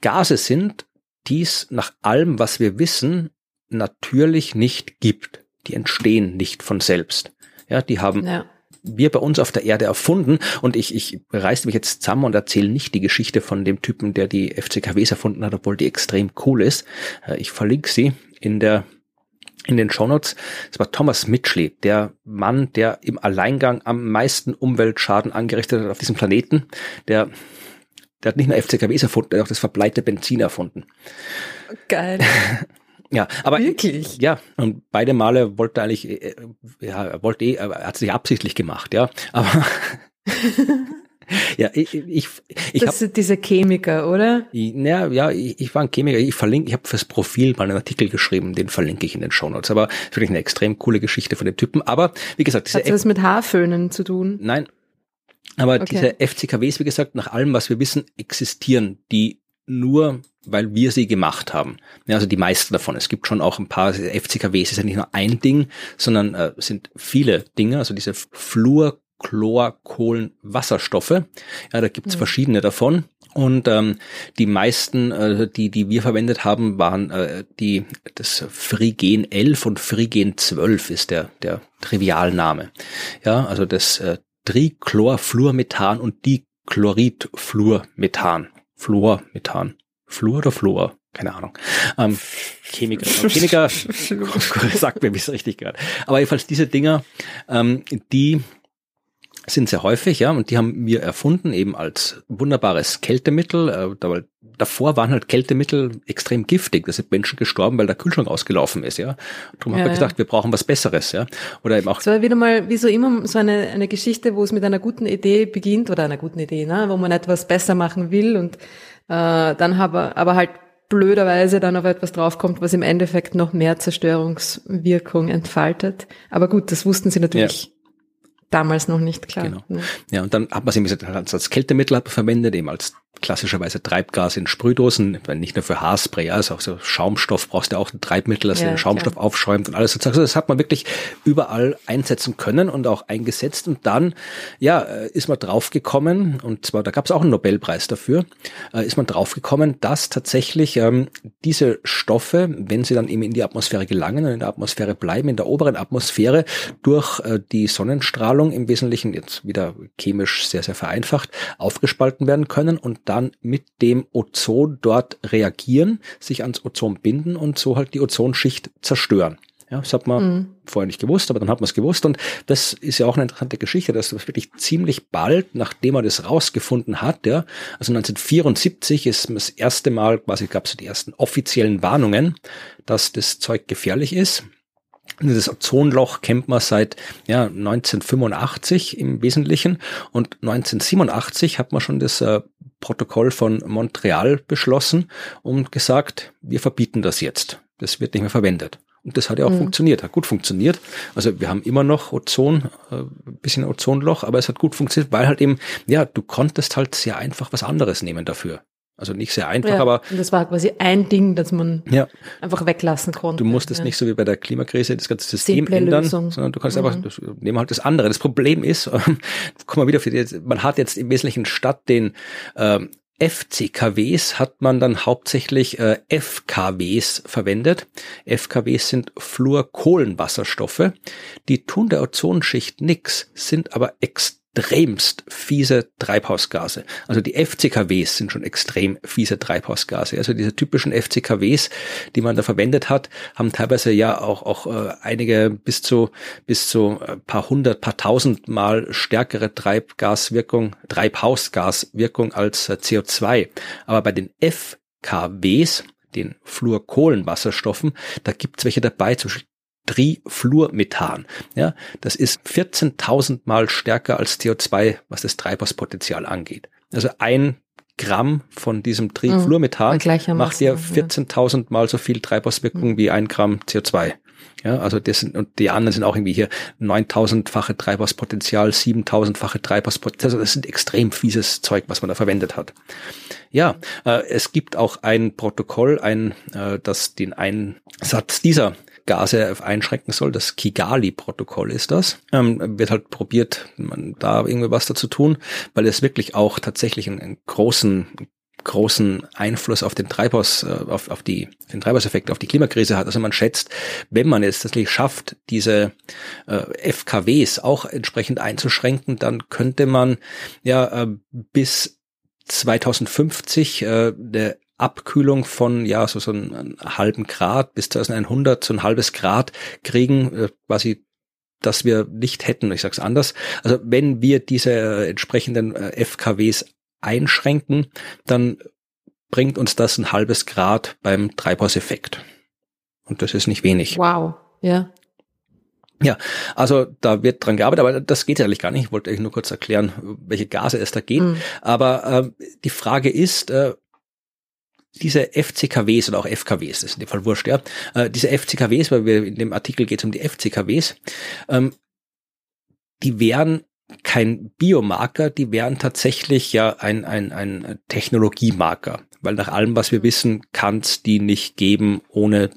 Gase sind, die es nach allem, was wir wissen, natürlich nicht gibt. Die entstehen nicht von selbst. Ja, die haben ja. wir bei uns auf der Erde erfunden und ich, ich reiße mich jetzt zusammen und erzähle nicht die Geschichte von dem Typen, der die FCKWs erfunden hat, obwohl die extrem cool ist. Äh, ich verlinke sie in der in den Shownotes. Es war Thomas Mitchley, der Mann, der im Alleingang am meisten Umweltschaden angerichtet hat auf diesem Planeten. Der, der hat nicht nur FCKWs erfunden, der hat auch das verbleite Benzin erfunden. Geil. Ja, aber wirklich. Ja, und beide Male wollte er eigentlich, äh, ja, er wollte eh, er hat sich absichtlich gemacht, ja, aber ja, ich, ich, ich Das sind diese Chemiker, oder? Ja, ja, ich, ich war ein Chemiker. Ich verlinke, ich habe fürs Profil mal einen Artikel geschrieben, den verlinke ich in den Show Notes. Aber wirklich eine extrem coole Geschichte von dem Typen. Aber wie gesagt, diese hat das mit Haarföhnen zu tun? Nein. Aber okay. diese FCKWs, wie gesagt, nach allem, was wir wissen, existieren die nur, weil wir sie gemacht haben. Ja, also die meisten davon. Es gibt schon auch ein paar FCKWs, ist ja nicht nur ein Ding, sondern äh, sind viele Dinge. Also diese Fluor Chlor, Kohlen, Wasserstoffe. Ja, da gibt's mhm. verschiedene davon. Und ähm, die meisten, äh, die, die wir verwendet haben, waren äh, die das Phrygen 11 und Phrygen 12 ist der, der Trivialname. Ja, also das äh, Trichlorfluormethan und Dichloridfluormethan. Fluormethan. Fluor oder Fluor? Keine Ahnung. Ähm, Chemiker. Chemiker sagt mir, wie es richtig gehört. Aber jedenfalls diese Dinger, ähm, die sind sehr häufig, ja, und die haben wir erfunden eben als wunderbares Kältemittel. Äh, davor waren halt Kältemittel extrem giftig. Da sind Menschen gestorben, weil der Kühlschrank ausgelaufen ist, ja. Darum ja, haben wir ja. gedacht, wir brauchen was Besseres, ja. Oder eben auch. Es war wieder mal, wie so immer, so eine, eine Geschichte, wo es mit einer guten Idee beginnt oder einer guten Idee, ne, wo man etwas besser machen will und äh, dann aber, aber halt blöderweise dann auf etwas draufkommt, was im Endeffekt noch mehr Zerstörungswirkung entfaltet. Aber gut, das wussten sie natürlich. Ja damals noch nicht klar. Genau. Ja, und dann hat man es eben als Kältemittel verwendet, eben als klassischerweise Treibgas in Sprühdosen, nicht nur für Haarspray, also auch so Schaumstoff brauchst du auch ein Treibmittel, das ja, den Schaumstoff klar. aufschäumt und alles sozusagen. Also das hat man wirklich überall einsetzen können und auch eingesetzt. Und dann, ja, äh, ist man draufgekommen, und zwar, da gab es auch einen Nobelpreis dafür, äh, ist man draufgekommen, dass tatsächlich ähm, diese Stoffe, wenn sie dann eben in die Atmosphäre gelangen und in der Atmosphäre bleiben, in der oberen Atmosphäre durch äh, die Sonnenstrahlung im Wesentlichen, jetzt wieder chemisch sehr, sehr vereinfacht, aufgespalten werden können und dann mit dem Ozon dort reagieren, sich ans Ozon binden und so halt die Ozonschicht zerstören. Ja, das hat man mhm. vorher nicht gewusst, aber dann hat man es gewusst und das ist ja auch eine interessante Geschichte, dass das wirklich ziemlich bald, nachdem man das rausgefunden hat, ja, also 1974 ist das erste Mal, quasi gab es die ersten offiziellen Warnungen, dass das Zeug gefährlich ist. Das Ozonloch kennt man seit ja, 1985 im Wesentlichen und 1987 hat man schon das äh, Protokoll von Montreal beschlossen und gesagt, wir verbieten das jetzt. Das wird nicht mehr verwendet. Und das hat ja auch mhm. funktioniert, hat gut funktioniert. Also wir haben immer noch Ozon, äh, bisschen Ozonloch, aber es hat gut funktioniert, weil halt eben, ja, du konntest halt sehr einfach was anderes nehmen dafür. Also nicht sehr einfach, ja, aber. Und das war quasi ein Ding, das man ja. einfach weglassen konnte. Du musstest ja. nicht so wie bei der Klimakrise das ganze System Simple ändern, Lösung. sondern du kannst mhm. einfach, nehmen halt das andere. Das Problem ist, guck mal wieder, für die, man hat jetzt im Wesentlichen statt den ähm, FCKWs hat man dann hauptsächlich äh, FKWs verwendet. FKWs sind Fluorkohlenwasserstoffe. Die tun der Ozonschicht nix, sind aber extrem extremst fiese Treibhausgase. Also die FCKWs sind schon extrem fiese Treibhausgase. Also diese typischen FCKWs, die man da verwendet hat, haben teilweise ja auch, auch äh, einige bis zu, bis zu äh, paar hundert, paar tausend Mal stärkere Treibgaswirkung, Treibhausgaswirkung als äh, CO2. Aber bei den FKWs, den Fluorkohlenwasserstoffen, da gibt's welche dabei, zum Beispiel Trifluormethan. Ja, das ist 14.000 mal stärker als CO2, was das Treibhauspotenzial angeht. Also ein Gramm von diesem Trifluormethan mhm, macht ja 14.000 mal so viel Treibhauswirkung mhm. wie ein Gramm CO2. Ja, also das sind, und die anderen sind auch irgendwie hier 9000-fache Treibhauspotenzial, 7000-fache Treibhauspotenzial. Also das sind extrem fieses Zeug, was man da verwendet hat. Ja, äh, es gibt auch ein Protokoll, ein, äh, das den Einsatz dieser Gase einschränken soll. Das Kigali-Protokoll ist das. Ähm, wird halt probiert, man, da irgendwie was dazu tun, weil es wirklich auch tatsächlich einen, einen großen großen Einfluss auf den Treibhaus, äh, auf, auf die, den Treibhauseffekt, auf die Klimakrise hat. Also man schätzt, wenn man es tatsächlich schafft, diese äh, FKWs auch entsprechend einzuschränken, dann könnte man ja äh, bis 2050 äh, eine Abkühlung von ja so so einem halben Grad bis 2100 so ein halbes Grad kriegen, äh, quasi dass wir nicht hätten, ich sage es anders. Also wenn wir diese äh, entsprechenden äh, FKWs einschränken, dann bringt uns das ein halbes Grad beim Treibhauseffekt. Und das ist nicht wenig. Wow, ja. Ja, also da wird dran gearbeitet, aber das geht eigentlich gar nicht. Ich wollte euch nur kurz erklären, welche Gase es da geht. Mhm. Aber äh, die Frage ist, äh, diese FCKWs oder auch FKWs, das ist in dem Fall wurscht, ja, äh, diese FCKWs, weil wir in dem Artikel geht es um die FCKWs, ähm, die wären kein Biomarker, die wären tatsächlich ja ein, ein, ein Technologiemarker. Weil nach allem, was wir wissen, kann es die nicht geben, ohne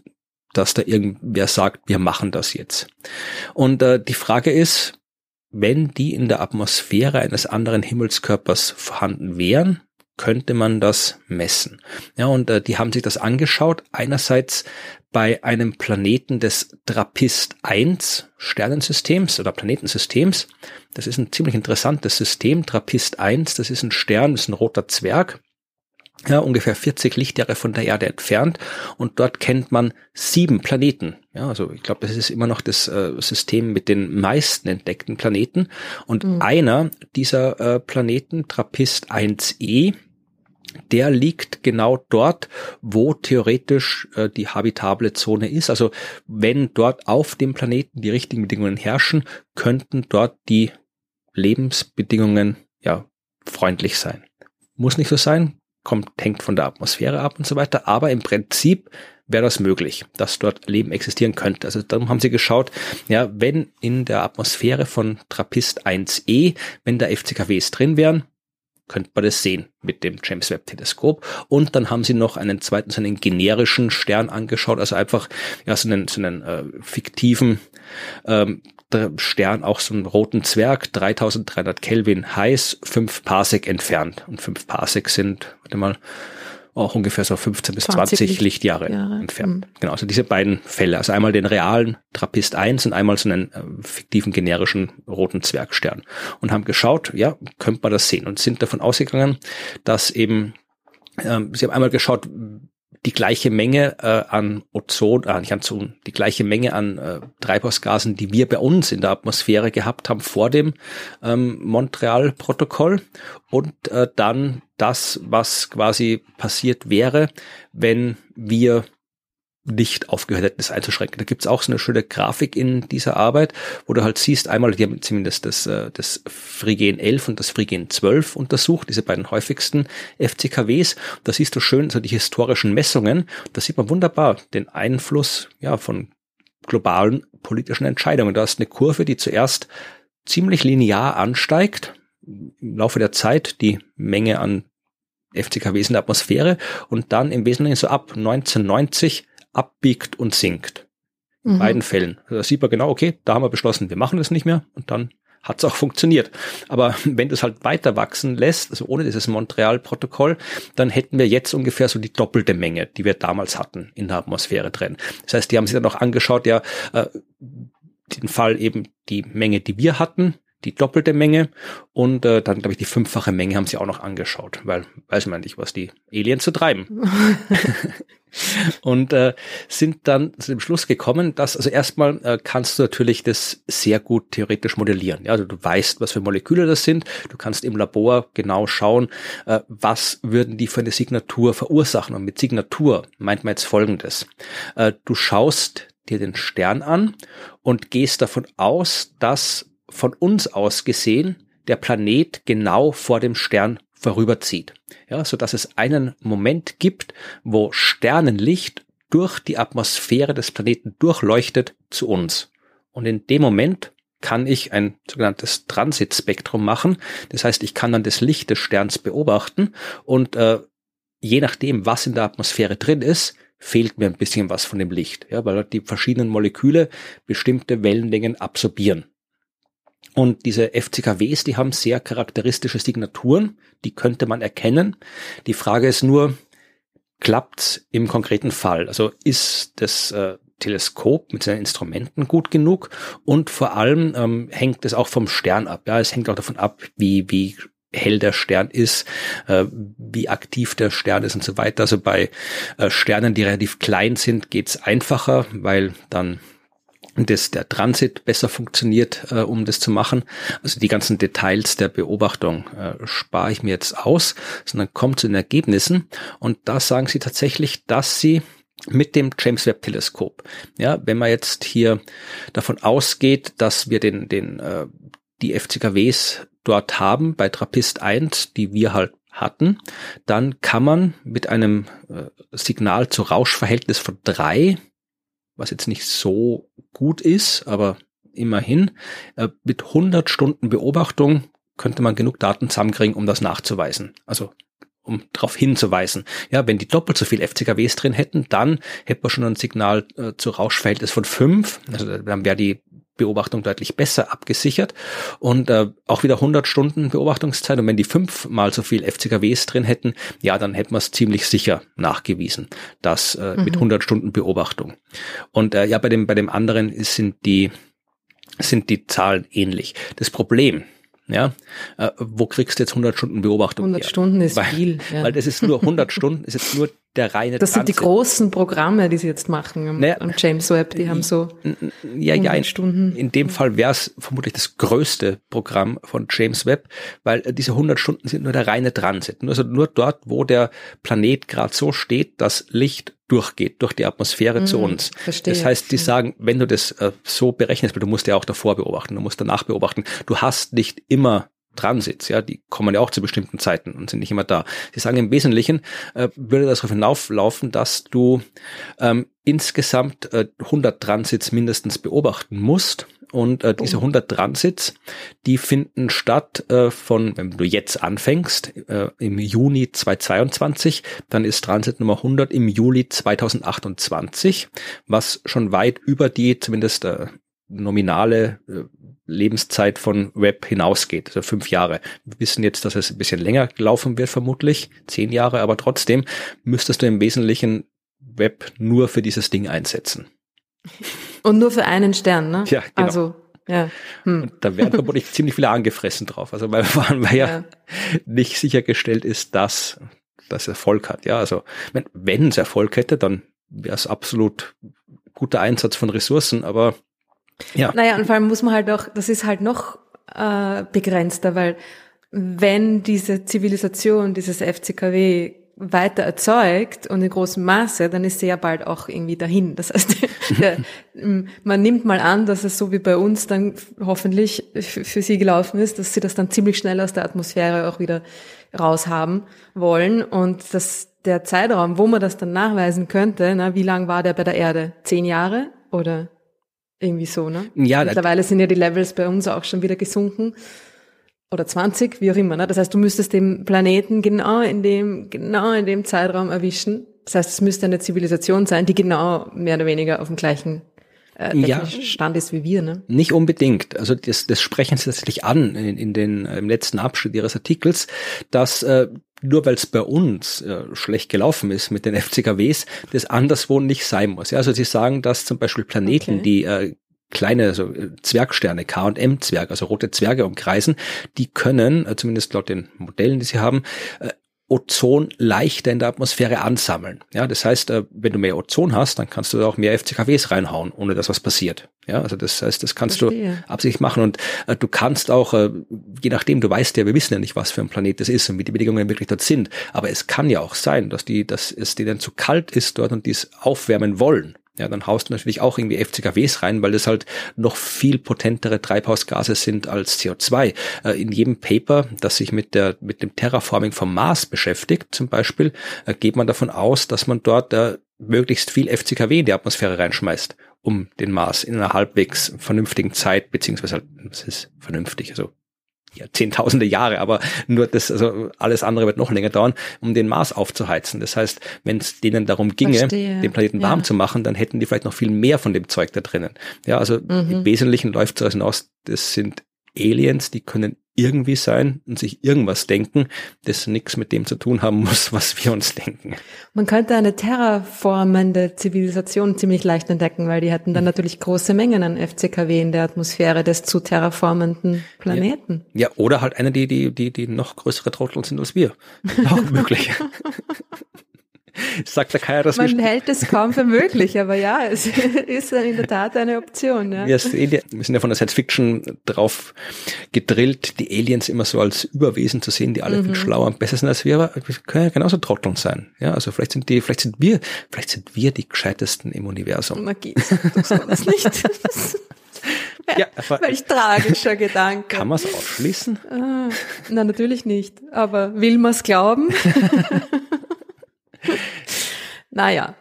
dass da irgendwer sagt, wir machen das jetzt. Und äh, die Frage ist, wenn die in der Atmosphäre eines anderen Himmelskörpers vorhanden wären, könnte man das messen. Ja, und äh, die haben sich das angeschaut. Einerseits bei einem Planeten des Trappist 1 Sternensystems oder Planetensystems. Das ist ein ziemlich interessantes System. Trappist 1, das ist ein Stern, das ist ein roter Zwerg. Ja, ungefähr 40 Lichtjahre von der Erde entfernt und dort kennt man sieben Planeten. Ja, also ich glaube, das ist immer noch das äh, System mit den meisten entdeckten Planeten und mhm. einer dieser äh, Planeten, Trappist 1e, der liegt genau dort, wo theoretisch äh, die habitable Zone ist. Also wenn dort auf dem Planeten die richtigen Bedingungen herrschen, könnten dort die Lebensbedingungen ja freundlich sein. Muss nicht so sein, kommt, hängt von der Atmosphäre ab und so weiter, aber im Prinzip wäre das möglich, dass dort Leben existieren könnte. Also darum haben sie geschaut, ja, wenn in der Atmosphäre von Trappist 1e, wenn da FCKWs drin wären, könnte man das sehen mit dem James Webb Teleskop. Und dann haben sie noch einen zweiten, so einen generischen Stern angeschaut, also einfach ja so einen, so einen äh, fiktiven ähm, Stern, auch so einen roten Zwerg, 3300 Kelvin heiß, 5 Parsec entfernt. Und 5 Parsec sind, warte mal, auch ungefähr so 15 bis 20, 20 Lichtjahre Jahre. entfernt. Mhm. Genau, also diese beiden Fälle. Also einmal den realen Trappist 1 und einmal so einen äh, fiktiven generischen roten Zwergstern. Und haben geschaut, ja, könnte man das sehen und sind davon ausgegangen, dass eben, ähm, sie haben einmal geschaut, die gleiche Menge äh, an Ozon, äh, nicht Ozon, die gleiche Menge an äh, Treibhausgasen, die wir bei uns in der Atmosphäre gehabt haben vor dem ähm, Montreal-Protokoll. Und äh, dann das, was quasi passiert wäre, wenn wir nicht aufgehört hätten, das einzuschränken. Da gibt's auch so eine schöne Grafik in dieser Arbeit, wo du halt siehst, einmal, die haben zumindest das, äh, das Phrygen 11 und das Phrygen 12 untersucht, diese beiden häufigsten FCKWs. Da siehst du schön so die historischen Messungen. Da sieht man wunderbar den Einfluss ja, von globalen politischen Entscheidungen. Da ist eine Kurve, die zuerst ziemlich linear ansteigt, im Laufe der Zeit die Menge an FCKWs in der Atmosphäre und dann im Wesentlichen so ab 1990 abbiegt und sinkt. In mhm. beiden Fällen. Also da sieht man genau, okay, da haben wir beschlossen, wir machen das nicht mehr und dann hat es auch funktioniert. Aber wenn das halt weiter wachsen lässt, also ohne dieses Montreal-Protokoll, dann hätten wir jetzt ungefähr so die doppelte Menge, die wir damals hatten in der Atmosphäre drin. Das heißt, die haben sich dann auch angeschaut, ja, äh, den Fall eben die Menge, die wir hatten, die doppelte Menge und äh, dann, glaube ich, die fünffache Menge haben sie auch noch angeschaut, weil weiß man nicht, was die Aliens zu treiben. und äh, sind dann zu dem Schluss gekommen, dass, also erstmal äh, kannst du natürlich das sehr gut theoretisch modellieren. Ja, also du weißt, was für Moleküle das sind, du kannst im Labor genau schauen, äh, was würden die für eine Signatur verursachen. Und mit Signatur meint man jetzt folgendes. Äh, du schaust dir den Stern an und gehst davon aus, dass von uns aus gesehen der Planet genau vor dem Stern vorüberzieht. Ja, so dass es einen Moment gibt, wo Sternenlicht durch die Atmosphäre des Planeten durchleuchtet zu uns. Und in dem Moment kann ich ein sogenanntes Transitspektrum machen. Das heißt, ich kann dann das Licht des Sterns beobachten und äh, je nachdem, was in der Atmosphäre drin ist, fehlt mir ein bisschen was von dem Licht, ja, weil die verschiedenen Moleküle bestimmte Wellenlängen absorbieren. Und diese FCKWs, die haben sehr charakteristische Signaturen, die könnte man erkennen. Die Frage ist nur, klappt's im konkreten Fall? Also ist das äh, Teleskop mit seinen Instrumenten gut genug? Und vor allem ähm, hängt es auch vom Stern ab. Ja, es hängt auch davon ab, wie, wie hell der Stern ist, äh, wie aktiv der Stern ist und so weiter. Also bei äh, Sternen, die relativ klein sind, geht's einfacher, weil dann dass der Transit besser funktioniert, äh, um das zu machen. Also die ganzen Details der Beobachtung äh, spare ich mir jetzt aus, sondern komme zu den Ergebnissen. Und da sagen sie tatsächlich, dass sie mit dem James Webb Teleskop, ja, wenn man jetzt hier davon ausgeht, dass wir den, den, äh, die FCKWs dort haben bei Trappist 1, die wir halt hatten, dann kann man mit einem äh, Signal zu Rauschverhältnis von drei was jetzt nicht so gut ist, aber immerhin, äh, mit 100 Stunden Beobachtung könnte man genug Daten zusammenkriegen, um das nachzuweisen. Also um darauf hinzuweisen. Ja, wenn die doppelt so viel FCKWs drin hätten, dann hätte man schon ein Signal äh, zu Rauschverhältnis von fünf. Also dann wäre die Beobachtung deutlich besser abgesichert und äh, auch wieder 100 Stunden Beobachtungszeit. Und wenn die fünfmal so viel FCKWs drin hätten, ja, dann hätten wir es ziemlich sicher nachgewiesen, dass äh, mhm. mit 100 Stunden Beobachtung. Und äh, ja, bei dem bei dem anderen sind die sind die Zahlen ähnlich. Das Problem, ja, äh, wo kriegst du jetzt 100 Stunden Beobachtung? 100 her? Stunden ist weil, viel. Ja. Weil das ist nur 100 Stunden, ist jetzt nur der reine Das sind die großen Programme, die sie jetzt machen am, naja, am James Webb, die haben so ja, ja, Stunden. In dem Fall wäre es vermutlich das größte Programm von James Webb, weil diese 100 Stunden sind nur der reine Transit. Also nur dort, wo der Planet gerade so steht, dass Licht durchgeht, durch die Atmosphäre mhm, zu uns. Verstehe. Das heißt, die sagen, wenn du das äh, so berechnest, weil du musst ja auch davor beobachten, du musst danach beobachten, du hast nicht immer Transits, ja, die kommen ja auch zu bestimmten Zeiten und sind nicht immer da. Sie sagen im Wesentlichen äh, würde das darauf hinauflaufen, dass du ähm, insgesamt äh, 100 Transits mindestens beobachten musst und äh, diese 100 Transits, die finden statt äh, von, wenn du jetzt anfängst, äh, im Juni 2022, dann ist Transit Nummer 100 im Juli 2028, was schon weit über die zumindest äh, nominale äh, Lebenszeit von Web hinausgeht, also fünf Jahre. Wir wissen jetzt, dass es ein bisschen länger laufen wird, vermutlich, zehn Jahre, aber trotzdem müsstest du im Wesentlichen Web nur für dieses Ding einsetzen. Und nur für einen Stern, ne? Ja, genau. Also, ja. Hm. Und da werden vermutlich ziemlich viele angefressen drauf. Also weil, weil ja, ja nicht sichergestellt ist, dass das Erfolg hat. Ja, also wenn, wenn es Erfolg hätte, dann wäre es absolut guter Einsatz von Ressourcen, aber ja. Naja, und vor allem muss man halt auch, das ist halt noch äh, begrenzter, weil wenn diese Zivilisation, dieses FCKW weiter erzeugt und in großem Maße, dann ist sie ja bald auch irgendwie dahin. Das heißt, der, man nimmt mal an, dass es so wie bei uns dann hoffentlich für sie gelaufen ist, dass sie das dann ziemlich schnell aus der Atmosphäre auch wieder raushaben wollen und dass der Zeitraum, wo man das dann nachweisen könnte, na, wie lang war der bei der Erde? Zehn Jahre oder irgendwie so, ne? Ja, Mittlerweile sind ja die Levels bei uns auch schon wieder gesunken. Oder 20, wie auch immer, ne? Das heißt, du müsstest den Planeten genau in dem, genau in dem Zeitraum erwischen. Das heißt, es müsste eine Zivilisation sein, die genau mehr oder weniger auf dem gleichen äh, ja, Stand ist wie wir, ne? Nicht unbedingt. Also das, das sprechen sie tatsächlich an in, in den im letzten Abschnitt ihres Artikels, dass äh, nur weil es bei uns äh, schlecht gelaufen ist mit den FCKWs, das anderswo nicht sein muss. Ja, also sie sagen, dass zum Beispiel Planeten, okay. die äh, kleine also Zwergsterne, K und M-Zwerg, also rote Zwerge umkreisen, die können, äh, zumindest laut den Modellen, die sie haben, äh, Ozon leichter in der Atmosphäre ansammeln. Ja, das heißt, äh, wenn du mehr Ozon hast, dann kannst du auch mehr FCKWs reinhauen, ohne dass was passiert. Ja, also das heißt, das kannst Verstehe. du absichtlich machen und äh, du kannst auch, äh, je nachdem, du weißt ja, wir wissen ja nicht, was für ein Planet das ist und wie die Bedingungen wirklich dort sind. Aber es kann ja auch sein, dass die, dass es denen zu kalt ist dort und die es aufwärmen wollen ja, dann haust du natürlich auch irgendwie FCKWs rein, weil das halt noch viel potentere Treibhausgase sind als CO2. Äh, in jedem Paper, das sich mit der, mit dem Terraforming vom Mars beschäftigt, zum Beispiel, äh, geht man davon aus, dass man dort äh, möglichst viel FCKW in die Atmosphäre reinschmeißt, um den Mars in einer halbwegs vernünftigen Zeit, beziehungsweise halt, was ist vernünftig, also ja, zehntausende Jahre, aber nur das, also alles andere wird noch länger dauern, um den Mars aufzuheizen. Das heißt, wenn es denen darum ginge, Verstehe. den Planeten warm ja. zu machen, dann hätten die vielleicht noch viel mehr von dem Zeug da drinnen. Ja, also mhm. im Wesentlichen läuft es hinaus, das sind Aliens, die können irgendwie sein und sich irgendwas denken, das nichts mit dem zu tun haben muss, was wir uns denken. Man könnte eine terraformende Zivilisation ziemlich leicht entdecken, weil die hätten dann natürlich große Mengen an FCKW in der Atmosphäre des zu terraformenden Planeten. Ja, ja oder halt eine, die, die, die, die noch größere Trottel sind als wir. Auch möglich. Sagt der dass Man hält es kaum für möglich, aber ja, es ist in der Tat eine Option. Ja. Wir, sind ja von der Science Fiction drauf gedrillt, die Aliens immer so als Überwesen zu sehen, die alle mhm. viel schlauer und besser sind als wir, aber wir können ja genauso Trotteln sein. Ja, also vielleicht sind die, vielleicht sind wir, vielleicht sind wir die gescheitesten im Universum. Magie, sagt das nicht. Ja, Welch tragischer Gedanke. Kann man es ausschließen? Ah, na, natürlich nicht. Aber will man es glauben? naja,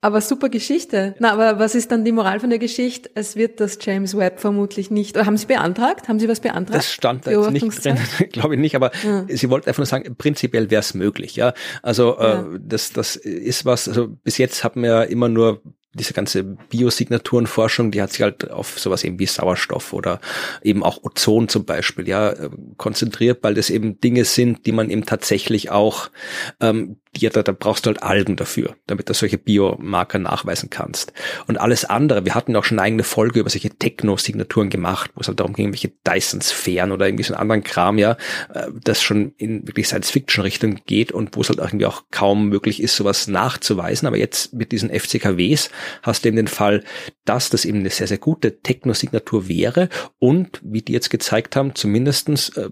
aber super Geschichte. Na, aber was ist dann die Moral von der Geschichte? Es wird das James Webb vermutlich nicht. Oder haben Sie beantragt? Haben Sie was beantragt? Das stand da jetzt nicht drin, glaube ich nicht, aber ja. Sie wollten einfach nur sagen, prinzipiell wäre es möglich, ja. Also äh, ja. das, das ist was, also bis jetzt haben wir immer nur diese ganze Biosignaturenforschung, die hat sich halt auf sowas eben wie Sauerstoff oder eben auch Ozon zum Beispiel, ja, äh, konzentriert, weil das eben Dinge sind, die man eben tatsächlich auch ähm, ja, da, da brauchst du halt Algen dafür, damit du solche Biomarker nachweisen kannst. Und alles andere, wir hatten auch schon eine eigene Folge über solche Techno-Signaturen gemacht, wo es halt darum ging, welche Dyson-Sphären oder irgendwie so einen anderen Kram, ja, äh, das schon in wirklich Science-Fiction-Richtung geht und wo es halt irgendwie auch kaum möglich ist, sowas nachzuweisen. Aber jetzt mit diesen FCKWs hast du eben den Fall, dass das eben eine sehr, sehr gute Techno-Signatur wäre und, wie die jetzt gezeigt haben, zumindestens äh,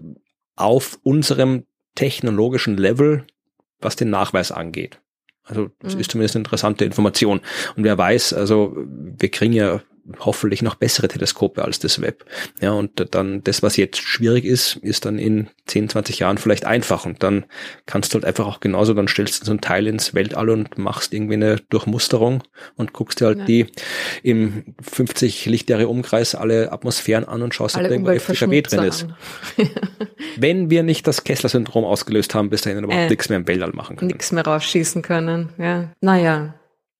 auf unserem technologischen Level was den Nachweis angeht. Also das mhm. ist zumindest eine interessante Information. Und wer weiß, also wir kriegen ja hoffentlich noch bessere Teleskope als das Web. Ja, und dann das, was jetzt schwierig ist, ist dann in 10, 20 Jahren vielleicht einfach. Und dann kannst du halt einfach auch genauso, dann stellst du so ein Teil ins Weltall und machst irgendwie eine Durchmusterung und guckst dir halt ja. die im 50 Lichtjahre Umkreis alle Atmosphären an und schaust, ob da irgendwo FCKW drin ist. Wenn wir nicht das Kessler-Syndrom ausgelöst haben, bis dahin überhaupt äh, nichts mehr im Weltall machen können. Nichts mehr rausschießen können, ja. Naja.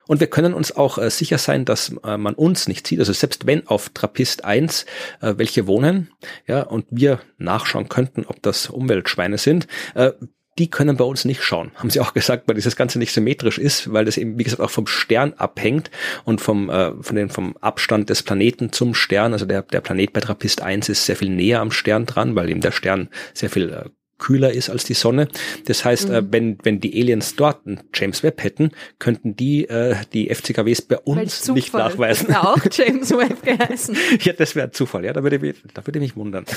Und wir können uns auch äh, sicher sein, dass äh, man uns nicht sieht. Also selbst wenn auf Trappist 1 äh, welche wohnen, ja, und wir nachschauen könnten, ob das Umweltschweine sind, äh, die können bei uns nicht schauen. Haben sie auch gesagt, weil dieses Ganze nicht symmetrisch ist, weil das eben, wie gesagt, auch vom Stern abhängt und vom, äh, von den, vom Abstand des Planeten zum Stern. Also der, der Planet bei Trappist 1 ist sehr viel näher am Stern dran, weil eben der Stern sehr viel äh, kühler ist als die Sonne. Das heißt, äh, mhm. wenn, wenn die Aliens dort einen James Webb hätten, könnten die äh, die FCKWs bei uns nicht nachweisen. Ja, auch James Webb geheißen. ja, das wäre Zufall, ja, da würde, ich, da würde ich mich wundern.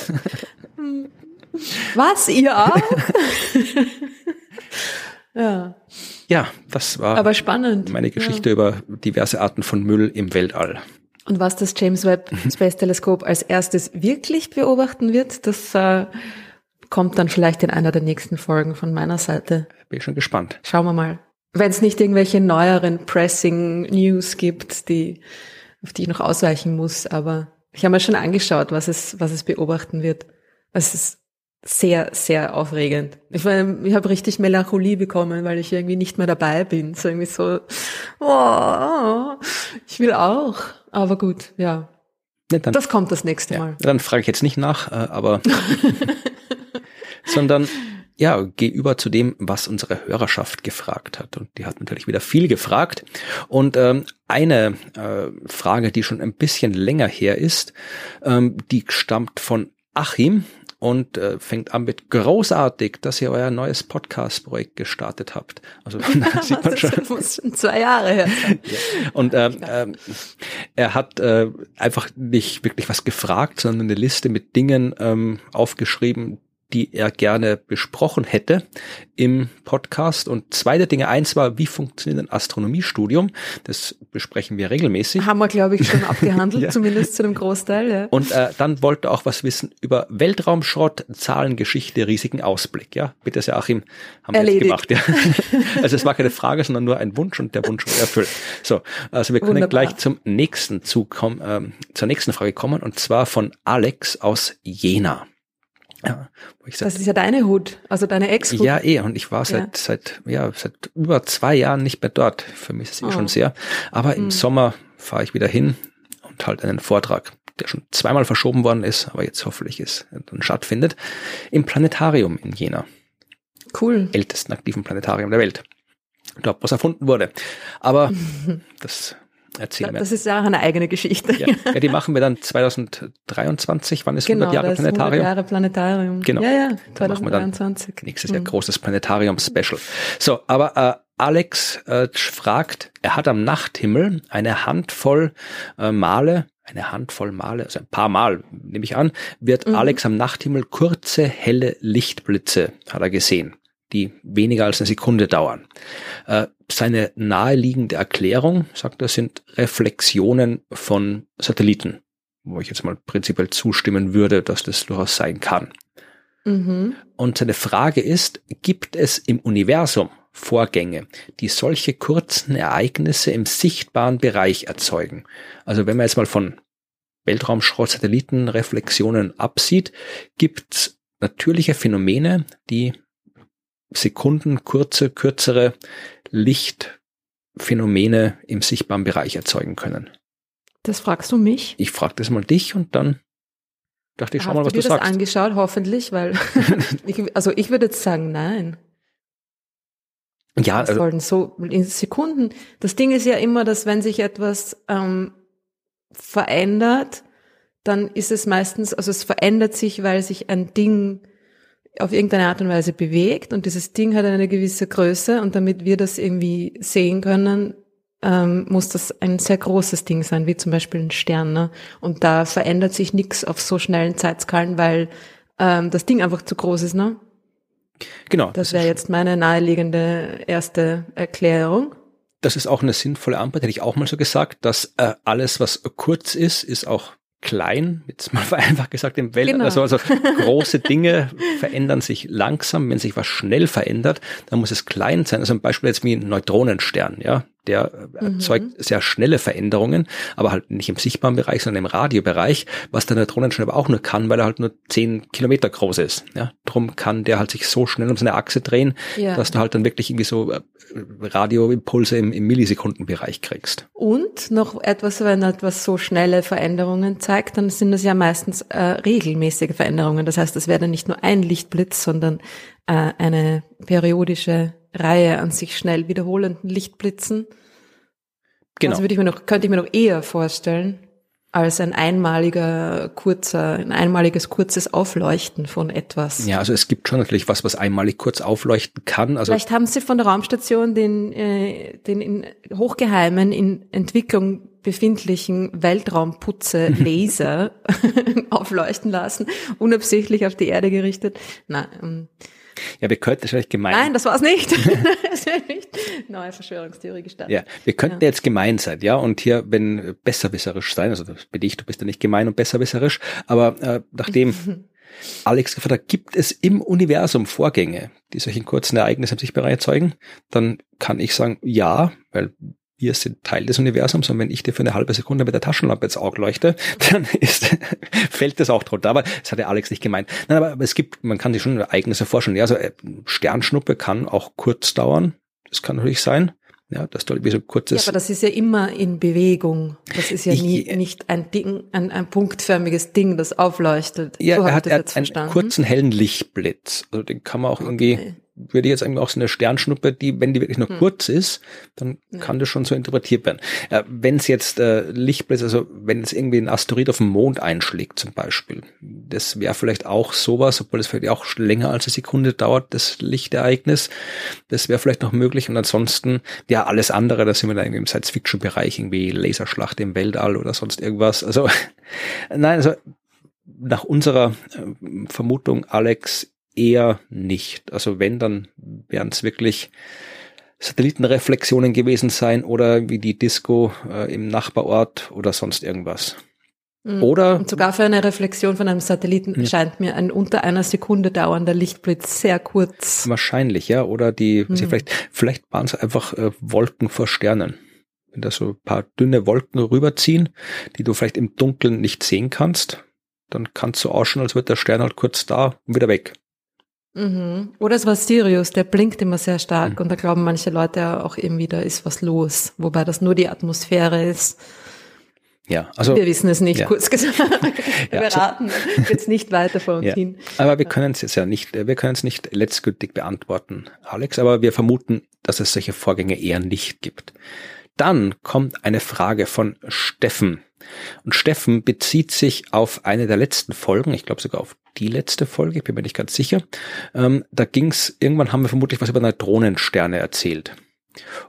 Was, ihr auch? ja. Ja, das war Aber spannend. meine Geschichte ja. über diverse Arten von Müll im Weltall. Und was das James Webb Space Teleskop als erstes wirklich beobachten wird, das äh, kommt dann vielleicht in einer der nächsten Folgen von meiner Seite. Bin schon gespannt. Schauen wir mal. Wenn es nicht irgendwelche neueren Pressing News gibt, die, auf die ich noch ausweichen muss, aber ich habe mir schon angeschaut, was es, was es beobachten wird. Es ist sehr, sehr aufregend. Ich, meine, ich habe richtig Melancholie bekommen, weil ich irgendwie nicht mehr dabei bin. So irgendwie so, oh, ich will auch. Aber gut, ja. ja dann, das kommt das nächste ja, Mal. Dann frage ich jetzt nicht nach, äh, aber sondern ja, geh über zu dem, was unsere Hörerschaft gefragt hat. Und die hat natürlich wieder viel gefragt. Und ähm, eine äh, Frage, die schon ein bisschen länger her ist, ähm, die stammt von Achim und äh, fängt an mit großartig, dass ihr euer neues Podcast-Projekt gestartet habt. Also sieht man schon. Das muss schon zwei Jahre her ja. Und ähm, ähm, er hat äh, einfach nicht wirklich was gefragt, sondern eine Liste mit Dingen ähm, aufgeschrieben, die er gerne besprochen hätte im Podcast. Und zwei der Dinge. Eins war, wie funktioniert ein Astronomiestudium? Das besprechen wir regelmäßig. Haben wir, glaube ich, schon abgehandelt, ja. zumindest zu einem Großteil. Ja. Und äh, dann wollte er auch was wissen über Weltraumschrott, Zahlengeschichte, Risiken, Ausblick. Ja, bitte sehr, Achim, haben Erledigt. wir jetzt gemacht. Ja. also es war keine Frage, sondern nur ein Wunsch und der Wunsch wurde erfüllt. So, also wir können Wunderbar. gleich zum nächsten Zug kommen, ähm, zur nächsten Frage kommen und zwar von Alex aus Jena. Ja, das ist ja deine Hut, also deine Ex-Hut. Ja, eh. Und ich war seit, ja. seit, ja, seit über zwei Jahren nicht mehr dort. Für mich ist es eh oh. schon sehr. Aber im hm. Sommer fahre ich wieder hin und halt einen Vortrag, der schon zweimal verschoben worden ist, aber jetzt hoffentlich ist, dann stattfindet, im Planetarium in Jena. Cool. Ältesten aktiven Planetarium der Welt. Dort, was erfunden wurde. Aber das Erzähl mir. Das ist ja auch eine eigene Geschichte. Ja, ja die machen wir dann 2023. Wann ist genau, 100 Jahre Planetarium? 100 Jahre Planetarium. Genau. Ja, ja, 2023. Nächstes Jahr mhm. großes Planetarium-Special. So, aber äh, Alex äh, fragt, er hat am Nachthimmel eine Handvoll äh, Male, eine Handvoll Male, also ein paar Mal, nehme ich an, wird mhm. Alex am Nachthimmel kurze, helle Lichtblitze, hat er gesehen die weniger als eine Sekunde dauern. Äh, seine naheliegende Erklärung, sagt er, sind Reflexionen von Satelliten, wo ich jetzt mal prinzipiell zustimmen würde, dass das durchaus sein kann. Mhm. Und seine Frage ist, gibt es im Universum Vorgänge, die solche kurzen Ereignisse im sichtbaren Bereich erzeugen? Also wenn man jetzt mal von Weltraumschrott, Satellitenreflexionen absieht, gibt es natürliche Phänomene, die Sekunden kurze, kürzere Lichtphänomene im sichtbaren Bereich erzeugen können. Das fragst du mich? Ich frage das mal dich und dann dachte ich, schau mal, was du, du sagst. das angeschaut, hoffentlich, weil ich, also ich würde jetzt sagen, nein. Ja, also, so in Sekunden. Das Ding ist ja immer, dass wenn sich etwas ähm, verändert, dann ist es meistens, also es verändert sich, weil sich ein Ding auf irgendeine Art und Weise bewegt und dieses Ding hat eine gewisse Größe und damit wir das irgendwie sehen können, ähm, muss das ein sehr großes Ding sein, wie zum Beispiel ein Stern. Ne? Und da verändert sich nichts auf so schnellen Zeitskalen, weil ähm, das Ding einfach zu groß ist. Ne? Genau. Das wäre jetzt meine naheliegende erste Erklärung. Das ist auch eine sinnvolle Antwort, hätte ich auch mal so gesagt, dass äh, alles, was kurz ist, ist auch klein, jetzt mal vereinfacht gesagt, im Welt. Genau. Also, also große Dinge verändern sich langsam. Wenn sich was schnell verändert, dann muss es klein sein. Also ein Beispiel jetzt wie ein Neutronenstern, ja der mhm. erzeugt sehr schnelle Veränderungen, aber halt nicht im sichtbaren Bereich, sondern im Radiobereich, was der Neutronenstern aber auch nur kann, weil er halt nur zehn Kilometer groß ist. Ja, drum kann der halt sich so schnell um seine Achse drehen, ja. dass du halt dann wirklich irgendwie so äh, Radioimpulse im, im Millisekundenbereich kriegst. Und noch etwas, wenn etwas so schnelle Veränderungen zeigt, dann sind das ja meistens äh, regelmäßige Veränderungen. Das heißt, es wäre dann nicht nur ein Lichtblitz, sondern äh, eine periodische Reihe an sich schnell wiederholenden Lichtblitzen. Genau. Also würde ich mir noch, könnte ich mir noch eher vorstellen, als ein einmaliger kurzer, ein einmaliges kurzes Aufleuchten von etwas. Ja, also es gibt schon natürlich was, was einmalig kurz aufleuchten kann. Also Vielleicht haben Sie von der Raumstation den, äh, den in hochgeheimen, in Entwicklung befindlichen Weltraumputze-Laser aufleuchten lassen, unabsichtlich auf die Erde gerichtet. Nein, ja, wir könnten das vielleicht gemein. Nein, das war es nicht. das wäre nicht. Neue Verschwörungstheorie gestartet. Ja, wir könnten ja. jetzt gemein sein, ja, und hier, wenn besserwisserisch sein, also das bin ich, du bist ja nicht gemein und besserwisserisch, aber äh, nachdem Alex gefragt hat, gibt es im Universum Vorgänge, die solchen kurzen Ereignissen sich bereits erzeugen, dann kann ich sagen, ja, weil wir sind Teil des Universums und wenn ich dir für eine halbe Sekunde mit der Taschenlampe ins Auge leuchte, dann ist, fällt das auch drunter. Aber das hat der Alex nicht gemeint. Nein, aber es gibt, man kann sich schon Ereignisse vorstellen. Ja, also äh, Sternschnuppe kann auch kurz dauern. Das kann natürlich sein. Ja, das ist wie so kurzes. Ja, aber das ist ja immer in Bewegung. Das ist ja nie, ich, nicht ein Ding, ein, ein punktförmiges Ding, das aufleuchtet. Ja, so er hat, er hat einen kurzen hellen Lichtblitz. Also den kann man auch irgendwie würde jetzt eigentlich auch so eine Sternschnuppe, die, wenn die wirklich nur hm. kurz ist, dann ja. kann das schon so interpretiert werden. Äh, wenn es jetzt äh, Lichtblitz, also wenn es irgendwie ein Asteroid auf dem Mond einschlägt zum Beispiel, das wäre vielleicht auch sowas, obwohl es vielleicht auch länger als eine Sekunde dauert, das Lichtereignis, das wäre vielleicht noch möglich und ansonsten, ja, alles andere, da sind wir dann irgendwie im Science-Fiction-Bereich, irgendwie Laserschlacht im Weltall oder sonst irgendwas. Also, nein, also nach unserer äh, Vermutung, Alex, eher nicht. Also wenn, dann wären es wirklich Satellitenreflexionen gewesen sein oder wie die Disco äh, im Nachbarort oder sonst irgendwas. Mhm. Oder und sogar für eine Reflexion von einem Satelliten ja. scheint mir ein unter einer Sekunde dauernder Lichtblitz sehr kurz. Wahrscheinlich, ja. Oder die, mhm. vielleicht, vielleicht waren es einfach äh, Wolken vor Sternen. Wenn da so ein paar dünne Wolken rüberziehen, die du vielleicht im Dunkeln nicht sehen kannst, dann kann es so ausschauen, als wird der Stern halt kurz da und wieder weg. Mhm. Oder es war Sirius, der blinkt immer sehr stark mhm. und da glauben manche Leute auch irgendwie, da ist was los, wobei das nur die Atmosphäre ist. Ja, also. Wir wissen es nicht, ja. kurz gesagt. wir ja, raten jetzt nicht weiter vor uns ja. hin. Aber wir können es jetzt ja nicht, wir können es nicht letztgültig beantworten, Alex, aber wir vermuten, dass es solche Vorgänge eher nicht gibt. Dann kommt eine Frage von Steffen. Und Steffen bezieht sich auf eine der letzten Folgen, ich glaube sogar auf die letzte Folge, bin mir nicht ganz sicher. Ähm, da ging es, irgendwann haben wir vermutlich was über Neutronensterne erzählt.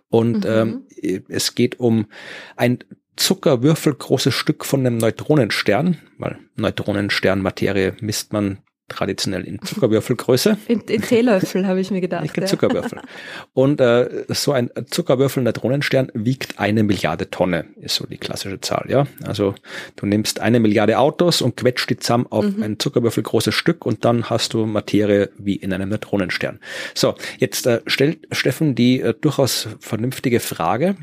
Und mhm. ähm, es geht um ein Zuckerwürfel großes Stück von einem Neutronenstern, weil Neutronensternmaterie misst man traditionell in Zuckerwürfelgröße. In, in Teelöffel habe ich mir gedacht. Nicht in. Zuckerwürfel. Und äh, so ein Zuckerwürfel Neutronenstern wiegt eine Milliarde Tonne, ist so die klassische Zahl. Ja, also du nimmst eine Milliarde Autos und quetscht die zusammen auf mhm. ein Zuckerwürfel großes Stück und dann hast du Materie wie in einem Neutronenstern. So, jetzt äh, stellt Steffen die äh, durchaus vernünftige Frage.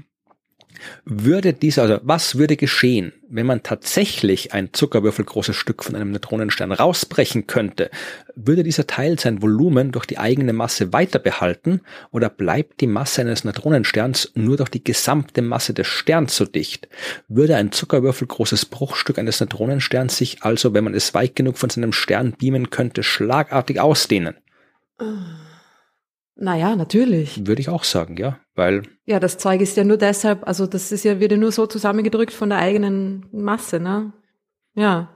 Würde dieser, also was würde geschehen, wenn man tatsächlich ein zuckerwürfelgroßes Stück von einem Neutronenstern rausbrechen könnte? Würde dieser Teil sein Volumen durch die eigene Masse weiter behalten oder bleibt die Masse eines Neutronensterns nur durch die gesamte Masse des Sterns so dicht? Würde ein zuckerwürfelgroßes Bruchstück eines Neutronensterns sich also, wenn man es weit genug von seinem Stern beamen könnte, schlagartig ausdehnen? Naja, natürlich. Würde ich auch sagen, ja, weil. Ja, das Zeug ist ja nur deshalb, also das ist ja wieder nur so zusammengedrückt von der eigenen Masse, ne? Ja.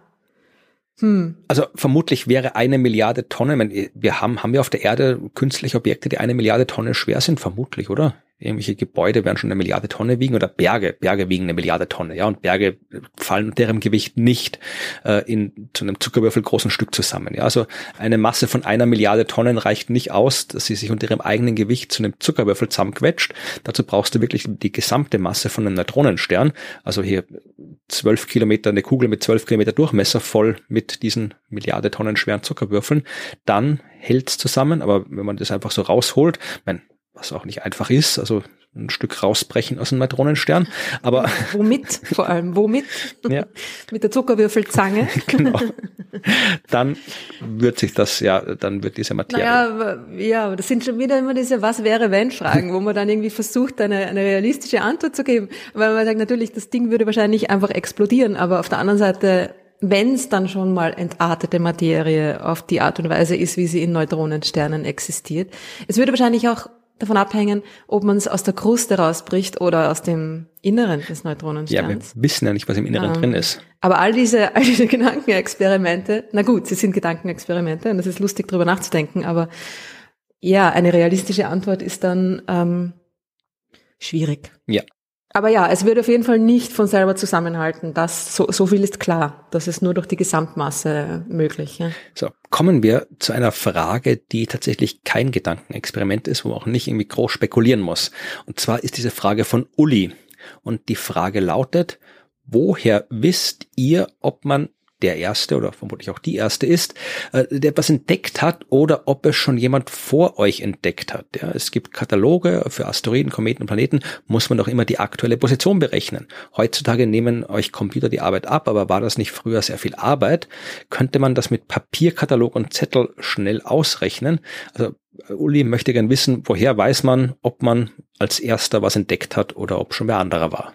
Hm. Also vermutlich wäre eine Milliarde Tonnen, wir haben, haben wir auf der Erde künstliche Objekte, die eine Milliarde Tonnen schwer sind, vermutlich, oder? Irgendwelche Gebäude werden schon eine Milliarde Tonne wiegen oder Berge, Berge wiegen eine Milliarde Tonne, ja, und Berge fallen ihrem Gewicht nicht äh, in zu einem Zuckerwürfel großen Stück zusammen, ja, also eine Masse von einer Milliarde Tonnen reicht nicht aus, dass sie sich unter ihrem eigenen Gewicht zu einem Zuckerwürfel zusammenquetscht. Dazu brauchst du wirklich die gesamte Masse von einem Neutronenstern, also hier zwölf Kilometer, eine Kugel mit zwölf Kilometer Durchmesser voll mit diesen Milliarde Tonnen schweren Zuckerwürfeln, dann hält's zusammen, aber wenn man das einfach so rausholt, mein, was auch nicht einfach ist, also ein Stück rausbrechen aus einem Neutronenstern. Aber womit vor allem? Womit? Ja. Mit der Zuckerwürfelzange. genau. Dann wird sich das ja, dann wird diese Materie. Naja, ja, das sind schon wieder immer diese Was wäre wenn Fragen, wo man dann irgendwie versucht, eine, eine realistische Antwort zu geben. Weil man sagt natürlich, das Ding würde wahrscheinlich einfach explodieren, aber auf der anderen Seite wenn es dann schon mal entartete Materie auf die Art und Weise ist, wie sie in Neutronensternen existiert. Es würde wahrscheinlich auch davon abhängen, ob man es aus der Kruste rausbricht oder aus dem Inneren des Neutronensterns. Ja, wir wissen ja nicht, was im Inneren ähm, drin ist. Aber all diese, all diese Gedankenexperimente, na gut, sie sind Gedankenexperimente und es ist lustig, darüber nachzudenken, aber ja, eine realistische Antwort ist dann ähm, schwierig. Ja, aber ja, es wird auf jeden Fall nicht von selber zusammenhalten. Das, so, so viel ist klar. Das ist nur durch die Gesamtmasse möglich. Ja. So, kommen wir zu einer Frage, die tatsächlich kein Gedankenexperiment ist, wo man auch nicht irgendwie groß spekulieren muss. Und zwar ist diese Frage von Uli. Und die Frage lautet, woher wisst ihr, ob man der Erste oder vermutlich auch die Erste ist, äh, der etwas entdeckt hat oder ob es schon jemand vor euch entdeckt hat. Ja, es gibt Kataloge für Asteroiden, Kometen und Planeten, muss man doch immer die aktuelle Position berechnen. Heutzutage nehmen euch Computer die Arbeit ab, aber war das nicht früher sehr viel Arbeit? Könnte man das mit Papierkatalog und Zettel schnell ausrechnen? Also Uli möchte gern wissen, woher weiß man, ob man als Erster was entdeckt hat oder ob schon wer anderer war.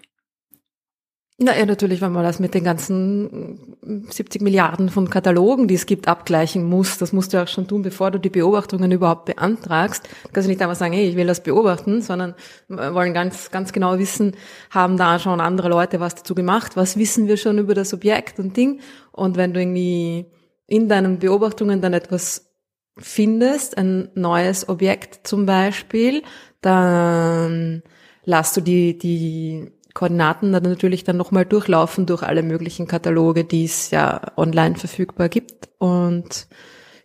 Na ja, natürlich, wenn man das mit den ganzen 70 Milliarden von Katalogen, die es gibt, abgleichen muss. Das musst du auch schon tun, bevor du die Beobachtungen überhaupt beantragst. Du kannst nicht einfach sagen, hey, ich will das beobachten, sondern wollen ganz, ganz genau wissen, haben da schon andere Leute was dazu gemacht? Was wissen wir schon über das Objekt und Ding? Und wenn du irgendwie in deinen Beobachtungen dann etwas findest, ein neues Objekt zum Beispiel, dann lass du die, die Koordinaten dann natürlich dann nochmal durchlaufen durch alle möglichen Kataloge, die es ja online verfügbar gibt. Und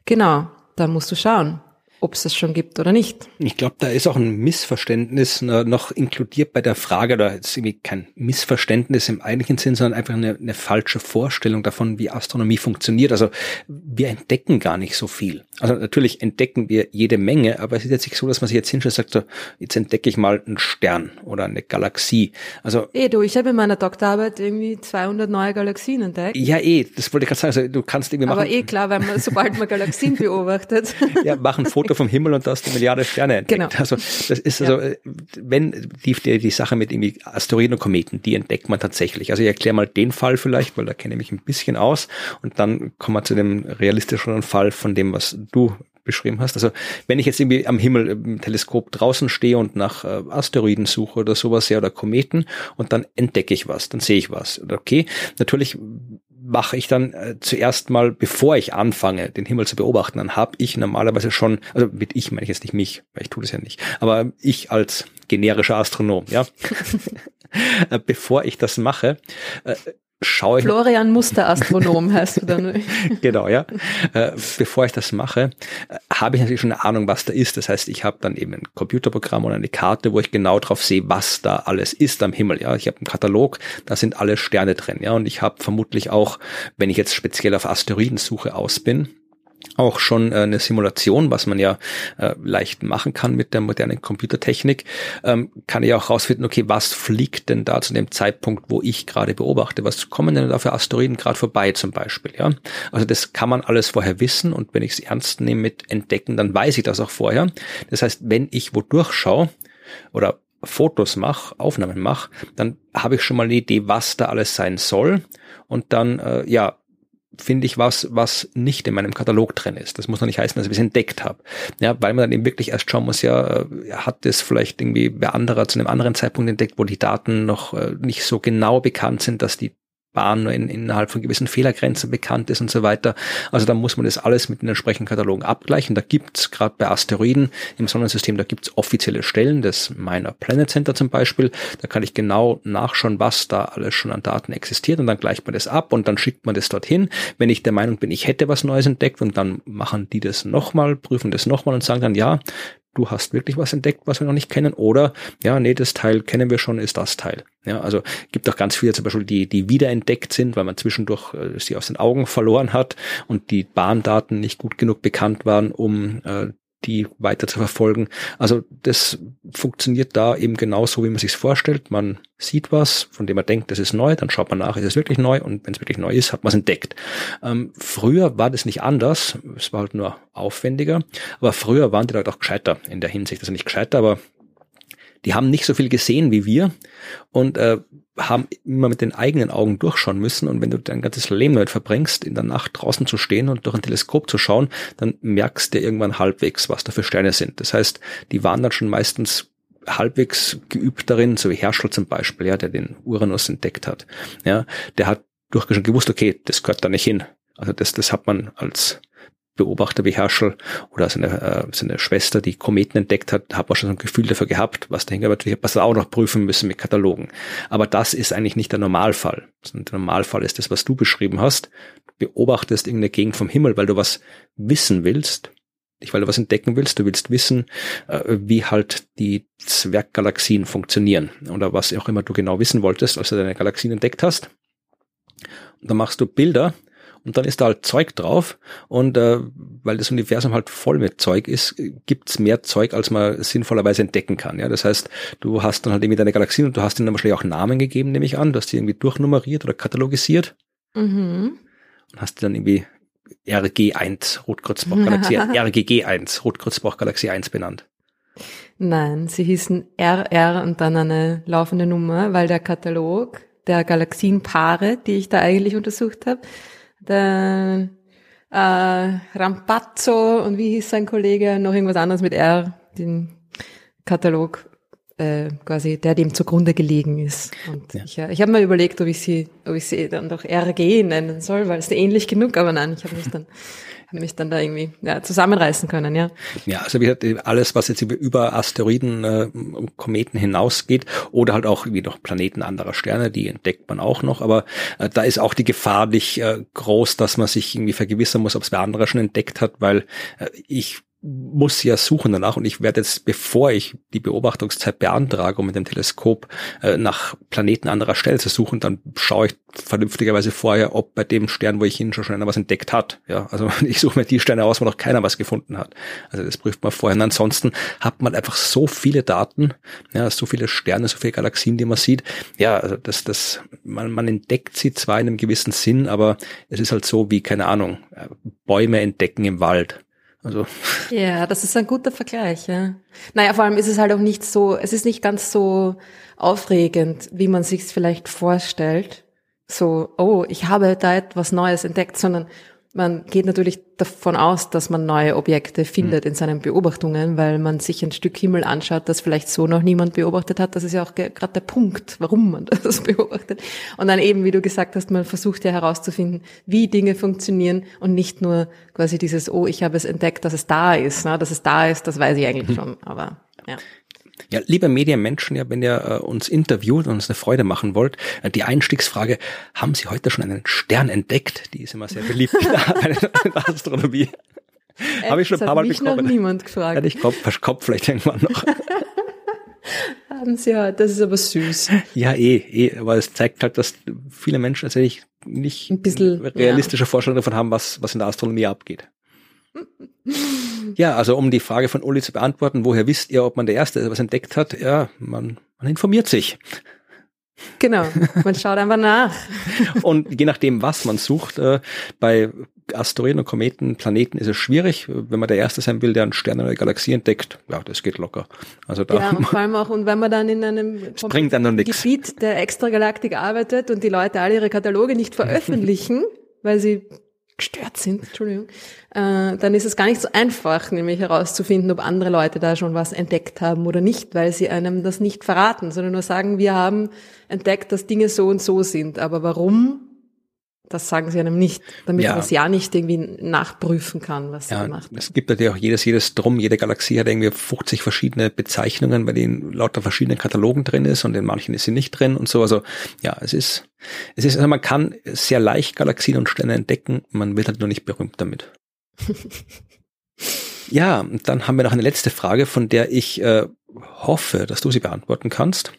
genau, da musst du schauen. Ob es das schon gibt oder nicht. Ich glaube, da ist auch ein Missverständnis äh, noch inkludiert bei der Frage, oder ist irgendwie kein Missverständnis im eigentlichen Sinn, sondern einfach eine, eine falsche Vorstellung davon, wie Astronomie funktioniert. Also wir entdecken gar nicht so viel. Also natürlich entdecken wir jede Menge, aber es ist jetzt nicht so, dass man sich jetzt hinstellt und sagt, so, jetzt entdecke ich mal einen Stern oder eine Galaxie. Also eh du, ich habe in meiner Doktorarbeit irgendwie 200 neue Galaxien entdeckt. Ja, eh, das wollte ich gerade sagen. Also du kannst irgendwie machen. Aber eh klar, weil man sobald man Galaxien beobachtet. ja, mach ein Foto vom Himmel und da hast du Milliarde Sterne entdeckt. Genau. Also das ist also, ja. wenn die, die, die Sache mit irgendwie Asteroiden und Kometen, die entdeckt man tatsächlich. Also ich erkläre mal den Fall vielleicht, weil da kenne ich mich ein bisschen aus und dann kommen wir zu dem realistischeren Fall von dem, was du beschrieben hast. Also wenn ich jetzt irgendwie am Himmel im Teleskop draußen stehe und nach äh, Asteroiden suche oder sowas, ja, oder Kometen und dann entdecke ich was, dann sehe ich was. Okay, natürlich mache ich dann äh, zuerst mal, bevor ich anfange, den Himmel zu beobachten, dann habe ich normalerweise schon, also mit ich meine ich jetzt nicht mich, weil ich tue das ja nicht, aber ich als generischer Astronom, ja, äh, bevor ich das mache, äh, schaue ich. Florian Musterastronom heißt du dann. genau, ja. Äh, bevor ich das mache, äh, habe ich natürlich schon eine Ahnung, was da ist. Das heißt, ich habe dann eben ein Computerprogramm oder eine Karte, wo ich genau drauf sehe, was da alles ist am Himmel. Ja, ich habe einen Katalog, da sind alle Sterne drin. Ja, und ich habe vermutlich auch, wenn ich jetzt speziell auf Asteroidensuche aus bin, auch schon äh, eine Simulation, was man ja äh, leicht machen kann mit der modernen Computertechnik, ähm, kann ich auch rausfinden, okay, was fliegt denn da zu dem Zeitpunkt, wo ich gerade beobachte? Was kommen denn da für Asteroiden gerade vorbei zum Beispiel? Ja, also das kann man alles vorher wissen und wenn ich es ernst nehme mit entdecken, dann weiß ich das auch vorher. Das heißt, wenn ich wo durchschaue oder Fotos mache, Aufnahmen mache, dann habe ich schon mal eine Idee, was da alles sein soll und dann äh, ja finde ich was, was nicht in meinem Katalog drin ist. Das muss noch nicht heißen, dass ich es entdeckt habe. Ja, weil man dann eben wirklich erst schauen muss, ja, äh, hat es vielleicht irgendwie bei anderer zu einem anderen Zeitpunkt entdeckt, wo die Daten noch äh, nicht so genau bekannt sind, dass die Bahn nur in, innerhalb von gewissen Fehlergrenzen bekannt ist und so weiter. Also da muss man das alles mit den entsprechenden Katalogen abgleichen. Da gibt's gerade bei Asteroiden im Sonnensystem, da gibt's offizielle Stellen, das Minor Planet Center zum Beispiel. Da kann ich genau nachschauen, was da alles schon an Daten existiert und dann gleicht man das ab und dann schickt man das dorthin. Wenn ich der Meinung bin, ich hätte was Neues entdeckt und dann machen die das nochmal, prüfen das nochmal und sagen dann, ja, du hast wirklich was entdeckt, was wir noch nicht kennen, oder ja, nee, das Teil kennen wir schon, ist das Teil. Ja, also gibt auch ganz viele zum Beispiel, die, die wiederentdeckt sind, weil man zwischendurch äh, sie aus den Augen verloren hat und die Bahndaten nicht gut genug bekannt waren, um äh, die weiter zu verfolgen. Also das funktioniert da eben genauso, wie man sich vorstellt. Man sieht was, von dem man denkt, das ist neu, dann schaut man nach, ist es wirklich neu und wenn es wirklich neu ist, hat man es entdeckt. Ähm, früher war das nicht anders, es war halt nur aufwendiger, aber früher waren die Leute auch gescheiter in der Hinsicht, also nicht gescheiter, aber die haben nicht so viel gesehen wie wir und äh, haben immer mit den eigenen Augen durchschauen müssen. Und wenn du dein ganzes Leben damit verbringst, in der Nacht draußen zu stehen und durch ein Teleskop zu schauen, dann merkst du irgendwann halbwegs, was da für Sterne sind. Das heißt, die waren dann schon meistens halbwegs geübt darin, so wie Herschel zum Beispiel, ja, der den Uranus entdeckt hat. Ja, der hat durchaus gewusst, okay, das gehört da nicht hin. Also das, das hat man als Beobachter wie Herschel oder seine, äh, seine Schwester, die Kometen entdeckt hat, hat man schon so ein Gefühl dafür gehabt, was dahinter natürlich man auch noch prüfen müssen mit Katalogen. Aber das ist eigentlich nicht der Normalfall. Der Normalfall ist das, was du beschrieben hast. Du beobachtest irgendeine Gegend vom Himmel, weil du was wissen willst, nicht weil du was entdecken willst, du willst wissen, äh, wie halt die Zwerggalaxien funktionieren oder was auch immer du genau wissen wolltest, als du deine Galaxien entdeckt hast. Und dann machst du Bilder und dann ist da halt Zeug drauf und äh, weil das Universum halt voll mit Zeug ist, gibt's mehr Zeug, als man sinnvollerweise entdecken kann. Ja, das heißt, du hast dann halt irgendwie deine Galaxien und du hast ihnen dann wahrscheinlich auch Namen gegeben, nehme ich an, du hast die irgendwie durchnummeriert oder katalogisiert mhm. und hast die dann irgendwie RG1 Rotkreuzbach-Galaxie, RGG1 Rotkreuzbach-Galaxie 1 benannt. Nein, sie hießen RR und dann eine laufende Nummer, weil der Katalog der Galaxienpaare, die ich da eigentlich untersucht habe, der äh, Rampazzo und wie hieß sein Kollege, noch irgendwas anderes mit R, den Katalog äh, quasi, der dem zugrunde gelegen ist. Und ja. ich, äh, ich habe mir überlegt, ob ich sie, ob ich sie dann doch RG nennen soll, weil es ähnlich genug, aber nein, ich habe mich dann mich dann da irgendwie ja, zusammenreißen können, ja. Ja, also wie gesagt, alles, was jetzt über Asteroiden, äh, Kometen hinausgeht oder halt auch wie noch Planeten anderer Sterne, die entdeckt man auch noch, aber äh, da ist auch die Gefahr nicht äh, groß, dass man sich irgendwie vergewissern muss, ob es wer anderer schon entdeckt hat, weil äh, ich muss ja suchen danach und ich werde jetzt, bevor ich die Beobachtungszeit beantrage, um mit dem Teleskop äh, nach Planeten anderer Stelle zu suchen, dann schaue ich vernünftigerweise vorher, ob bei dem Stern, wo ich hin schon einer was entdeckt hat. Ja, also ich suche mir die Sterne aus, wo noch keiner was gefunden hat. Also das prüft man vorher. Und ansonsten hat man einfach so viele Daten, ja, so viele Sterne, so viele Galaxien, die man sieht. Ja, also das, das, man, man entdeckt sie zwar in einem gewissen Sinn, aber es ist halt so wie, keine Ahnung, äh, Bäume entdecken im Wald. Also. Ja, das ist ein guter Vergleich, ja. Naja, vor allem ist es halt auch nicht so, es ist nicht ganz so aufregend, wie man sich vielleicht vorstellt. So, oh, ich habe da etwas Neues entdeckt, sondern man geht natürlich davon aus, dass man neue Objekte findet in seinen Beobachtungen, weil man sich ein Stück Himmel anschaut, das vielleicht so noch niemand beobachtet hat. Das ist ja auch gerade der Punkt, warum man das beobachtet. Und dann eben, wie du gesagt hast, man versucht ja herauszufinden, wie Dinge funktionieren und nicht nur quasi dieses, oh, ich habe es entdeckt, dass es da ist. Ne? Dass es da ist, das weiß ich eigentlich schon, aber ja. Ja, liebe Medienmenschen, ja, wenn ihr äh, uns interviewt und uns eine Freude machen wollt, äh, die Einstiegsfrage, haben Sie heute schon einen Stern entdeckt? Die ist immer sehr beliebt in der Astronomie. Habe ich schon ein paar Mal bekommen. noch niemand gefragt. Hätte ich Kopf, Kopf vielleicht irgendwann noch. Haben Sie ja, das ist aber süß. Ja, eh, eh, aber es zeigt halt, dass viele Menschen tatsächlich nicht ein bisschen, realistische ja. Vorstellungen davon haben, was, was in der Astronomie abgeht. Ja, also um die Frage von Uli zu beantworten, woher wisst ihr, ob man der Erste ist, was entdeckt hat? Ja, man, man informiert sich. Genau, man schaut einfach nach. und je nachdem, was man sucht, äh, bei Asteroiden und Kometen, Planeten ist es schwierig. Wenn man der Erste sein will, der einen Stern oder eine Galaxie entdeckt, ja, das geht locker. Also da ja, und vor allem auch, und wenn man dann in einem bringt dann noch Gebiet der Extragalaktik arbeitet und die Leute alle ihre Kataloge nicht veröffentlichen, weil sie gestört sind, Entschuldigung, äh, dann ist es gar nicht so einfach, nämlich herauszufinden, ob andere Leute da schon was entdeckt haben oder nicht, weil sie einem das nicht verraten, sondern nur sagen, wir haben entdeckt, dass Dinge so und so sind. Aber warum? Das sagen sie einem nicht, damit ja. man es ja nicht irgendwie nachprüfen kann, was ja, sie gemacht Es gibt natürlich auch jedes, jedes Drum, jede Galaxie hat irgendwie 50 verschiedene Bezeichnungen, bei denen lauter verschiedenen Katalogen drin ist und in manchen ist sie nicht drin und so. Also ja, es ist, es ist, also man kann sehr leicht Galaxien und Sterne entdecken, man wird halt nur nicht berühmt damit. ja, und dann haben wir noch eine letzte Frage, von der ich äh, hoffe, dass du sie beantworten kannst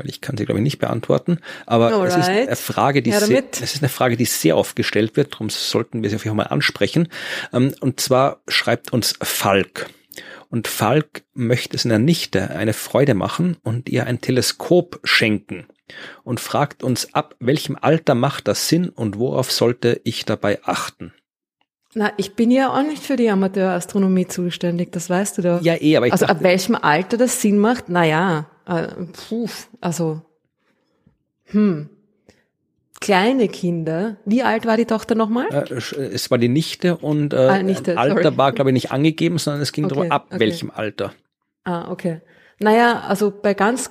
weil ich kann sie glaube ich nicht beantworten, aber Alright. es ist eine Frage, die sehr, es ist eine Frage, die sehr oft gestellt wird, darum sollten wir sie auf jeden Fall mal ansprechen. Ähm, und zwar schreibt uns Falk. Und Falk möchte seiner Nichte eine Freude machen und ihr ein Teleskop schenken und fragt uns ab welchem Alter macht das Sinn und worauf sollte ich dabei achten? Na, ich bin ja auch nicht für die Amateurastronomie zuständig, das weißt du doch. Ja, eh, aber ich Also dachte, ab welchem Alter das Sinn macht, na ja, äh, puh, also, hm. Kleine Kinder. Wie alt war die Tochter nochmal? Äh, es war die Nichte und äh, ah, Nichte, Alter sorry. war, glaube ich, nicht angegeben, sondern es ging okay, darum, ab okay. welchem Alter. Ah, okay. Naja, also bei ganz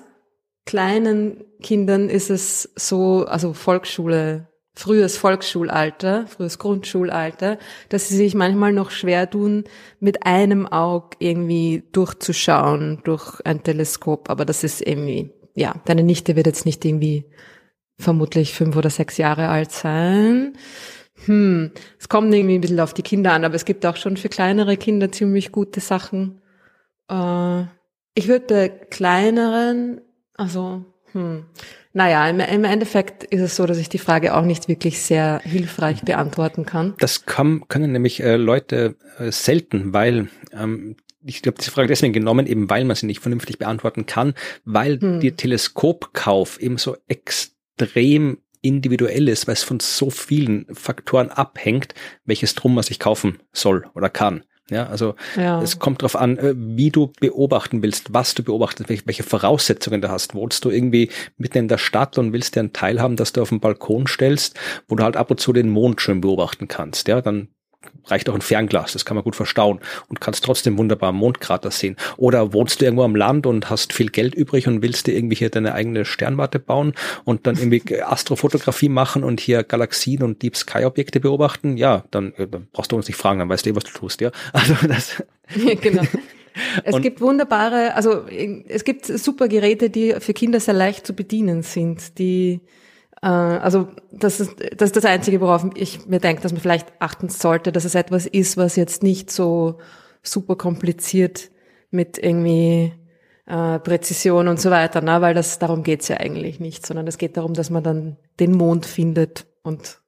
kleinen Kindern ist es so, also Volksschule, frühes Volksschulalter, frühes Grundschulalter, dass sie sich manchmal noch schwer tun, mit einem Auge irgendwie durchzuschauen durch ein Teleskop. Aber das ist irgendwie, ja, deine Nichte wird jetzt nicht irgendwie vermutlich fünf oder sechs Jahre alt sein. Hm, es kommt irgendwie ein bisschen auf die Kinder an, aber es gibt auch schon für kleinere Kinder ziemlich gute Sachen. Äh, ich würde kleineren, also, hm, naja, im, im Endeffekt ist es so, dass ich die Frage auch nicht wirklich sehr hilfreich beantworten kann. Das kann, können nämlich äh, Leute äh, selten, weil ähm, ich habe diese Frage deswegen genommen, eben weil man sie nicht vernünftig beantworten kann, weil hm. der Teleskopkauf eben so extrem individuell ist, weil es von so vielen Faktoren abhängt, welches Drum man sich kaufen soll oder kann. Ja, also ja. es kommt darauf an, äh, wie du beobachten willst, was du beobachtest, welche, welche Voraussetzungen du hast. Wohnst du irgendwie mitten in der Stadt und willst dir einen Teil haben, dass du auf dem Balkon stellst, wo du halt ab und zu den Mond schön beobachten kannst. Ja, dann reicht auch ein Fernglas, das kann man gut verstauen und kannst trotzdem wunderbar Mondkrater sehen. Oder wohnst du irgendwo am Land und hast viel Geld übrig und willst dir irgendwie hier deine eigene Sternwarte bauen und dann irgendwie Astrofotografie machen und hier Galaxien und Deep Sky Objekte beobachten? Ja, dann, äh, dann brauchst du uns nicht fragen, dann weißt du eh, was du tust, ja. Also das. genau. Es und gibt wunderbare, also es gibt super Geräte, die für Kinder sehr leicht zu bedienen sind, die äh, also das ist, das ist das Einzige, worauf ich mir denke, dass man vielleicht achten sollte, dass es etwas ist, was jetzt nicht so super kompliziert mit irgendwie äh, Präzision und so weiter, ne? weil das darum geht's ja eigentlich nicht, sondern es geht darum, dass man dann den Mond findet und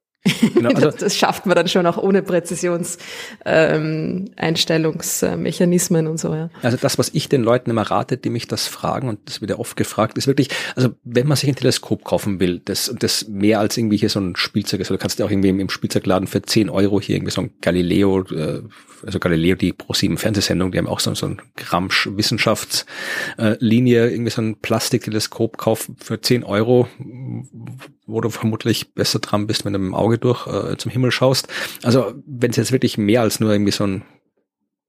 Genau, also das, schafft man dann schon auch ohne Präzisionseinstellungsmechanismen ähm, und so. Ja. Also das, was ich den Leuten immer rate, die mich das fragen, und das wird ja oft gefragt, ist wirklich, also wenn man sich ein Teleskop kaufen will, das, das mehr als irgendwie hier so ein Spielzeug ist, du kannst ja auch irgendwie im Spielzeugladen für 10 Euro hier irgendwie so ein Galileo, äh, also Galileo, die Pro7 Fernsehsendung, die haben auch so, so ein Gramsch Wissenschaftslinie, irgendwie so ein Plastikteleskop kaufen für 10 Euro, wo du vermutlich besser dran bist, wenn du mit dem Auge durch äh, zum Himmel schaust. Also wenn es jetzt wirklich mehr als nur irgendwie so ein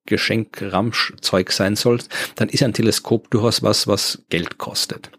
Geschenk-Ramsch-Zeug sein soll, dann ist ein Teleskop durchaus was, was Geld kostet.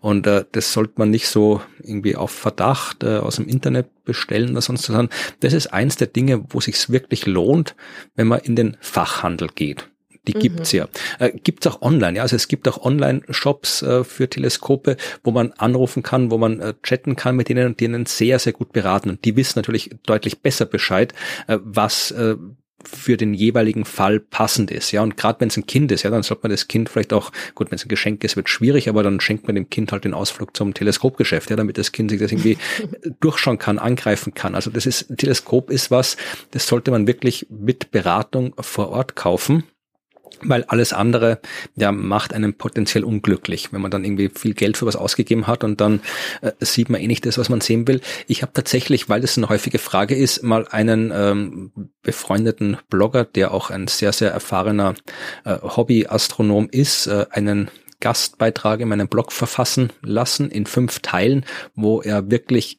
Und äh, das sollte man nicht so irgendwie auf Verdacht äh, aus dem Internet bestellen oder sonst was, das ist eins der Dinge, wo sich's wirklich lohnt, wenn man in den Fachhandel geht. Die mhm. gibt's ja. Äh, gibt's auch online, ja. Also es gibt auch Online-Shops äh, für Teleskope, wo man anrufen kann, wo man äh, chatten kann mit denen und denen sehr, sehr gut beraten. Und die wissen natürlich deutlich besser Bescheid, äh, was äh, für den jeweiligen Fall passend ist. Ja, und gerade wenn es ein Kind ist, ja, dann sollte man das Kind vielleicht auch, gut, wenn es ein Geschenk ist, wird schwierig, aber dann schenkt man dem Kind halt den Ausflug zum Teleskopgeschäft, ja, damit das Kind sich das irgendwie durchschauen kann, angreifen kann. Also das ist, Teleskop ist was, das sollte man wirklich mit Beratung vor Ort kaufen weil alles andere ja macht einen potenziell unglücklich, wenn man dann irgendwie viel Geld für was ausgegeben hat und dann äh, sieht man eh nicht das, was man sehen will. Ich habe tatsächlich, weil das eine häufige Frage ist, mal einen ähm, befreundeten Blogger, der auch ein sehr sehr erfahrener äh, Hobbyastronom ist, äh, einen Gastbeitrag in meinem Blog verfassen lassen in fünf Teilen, wo er wirklich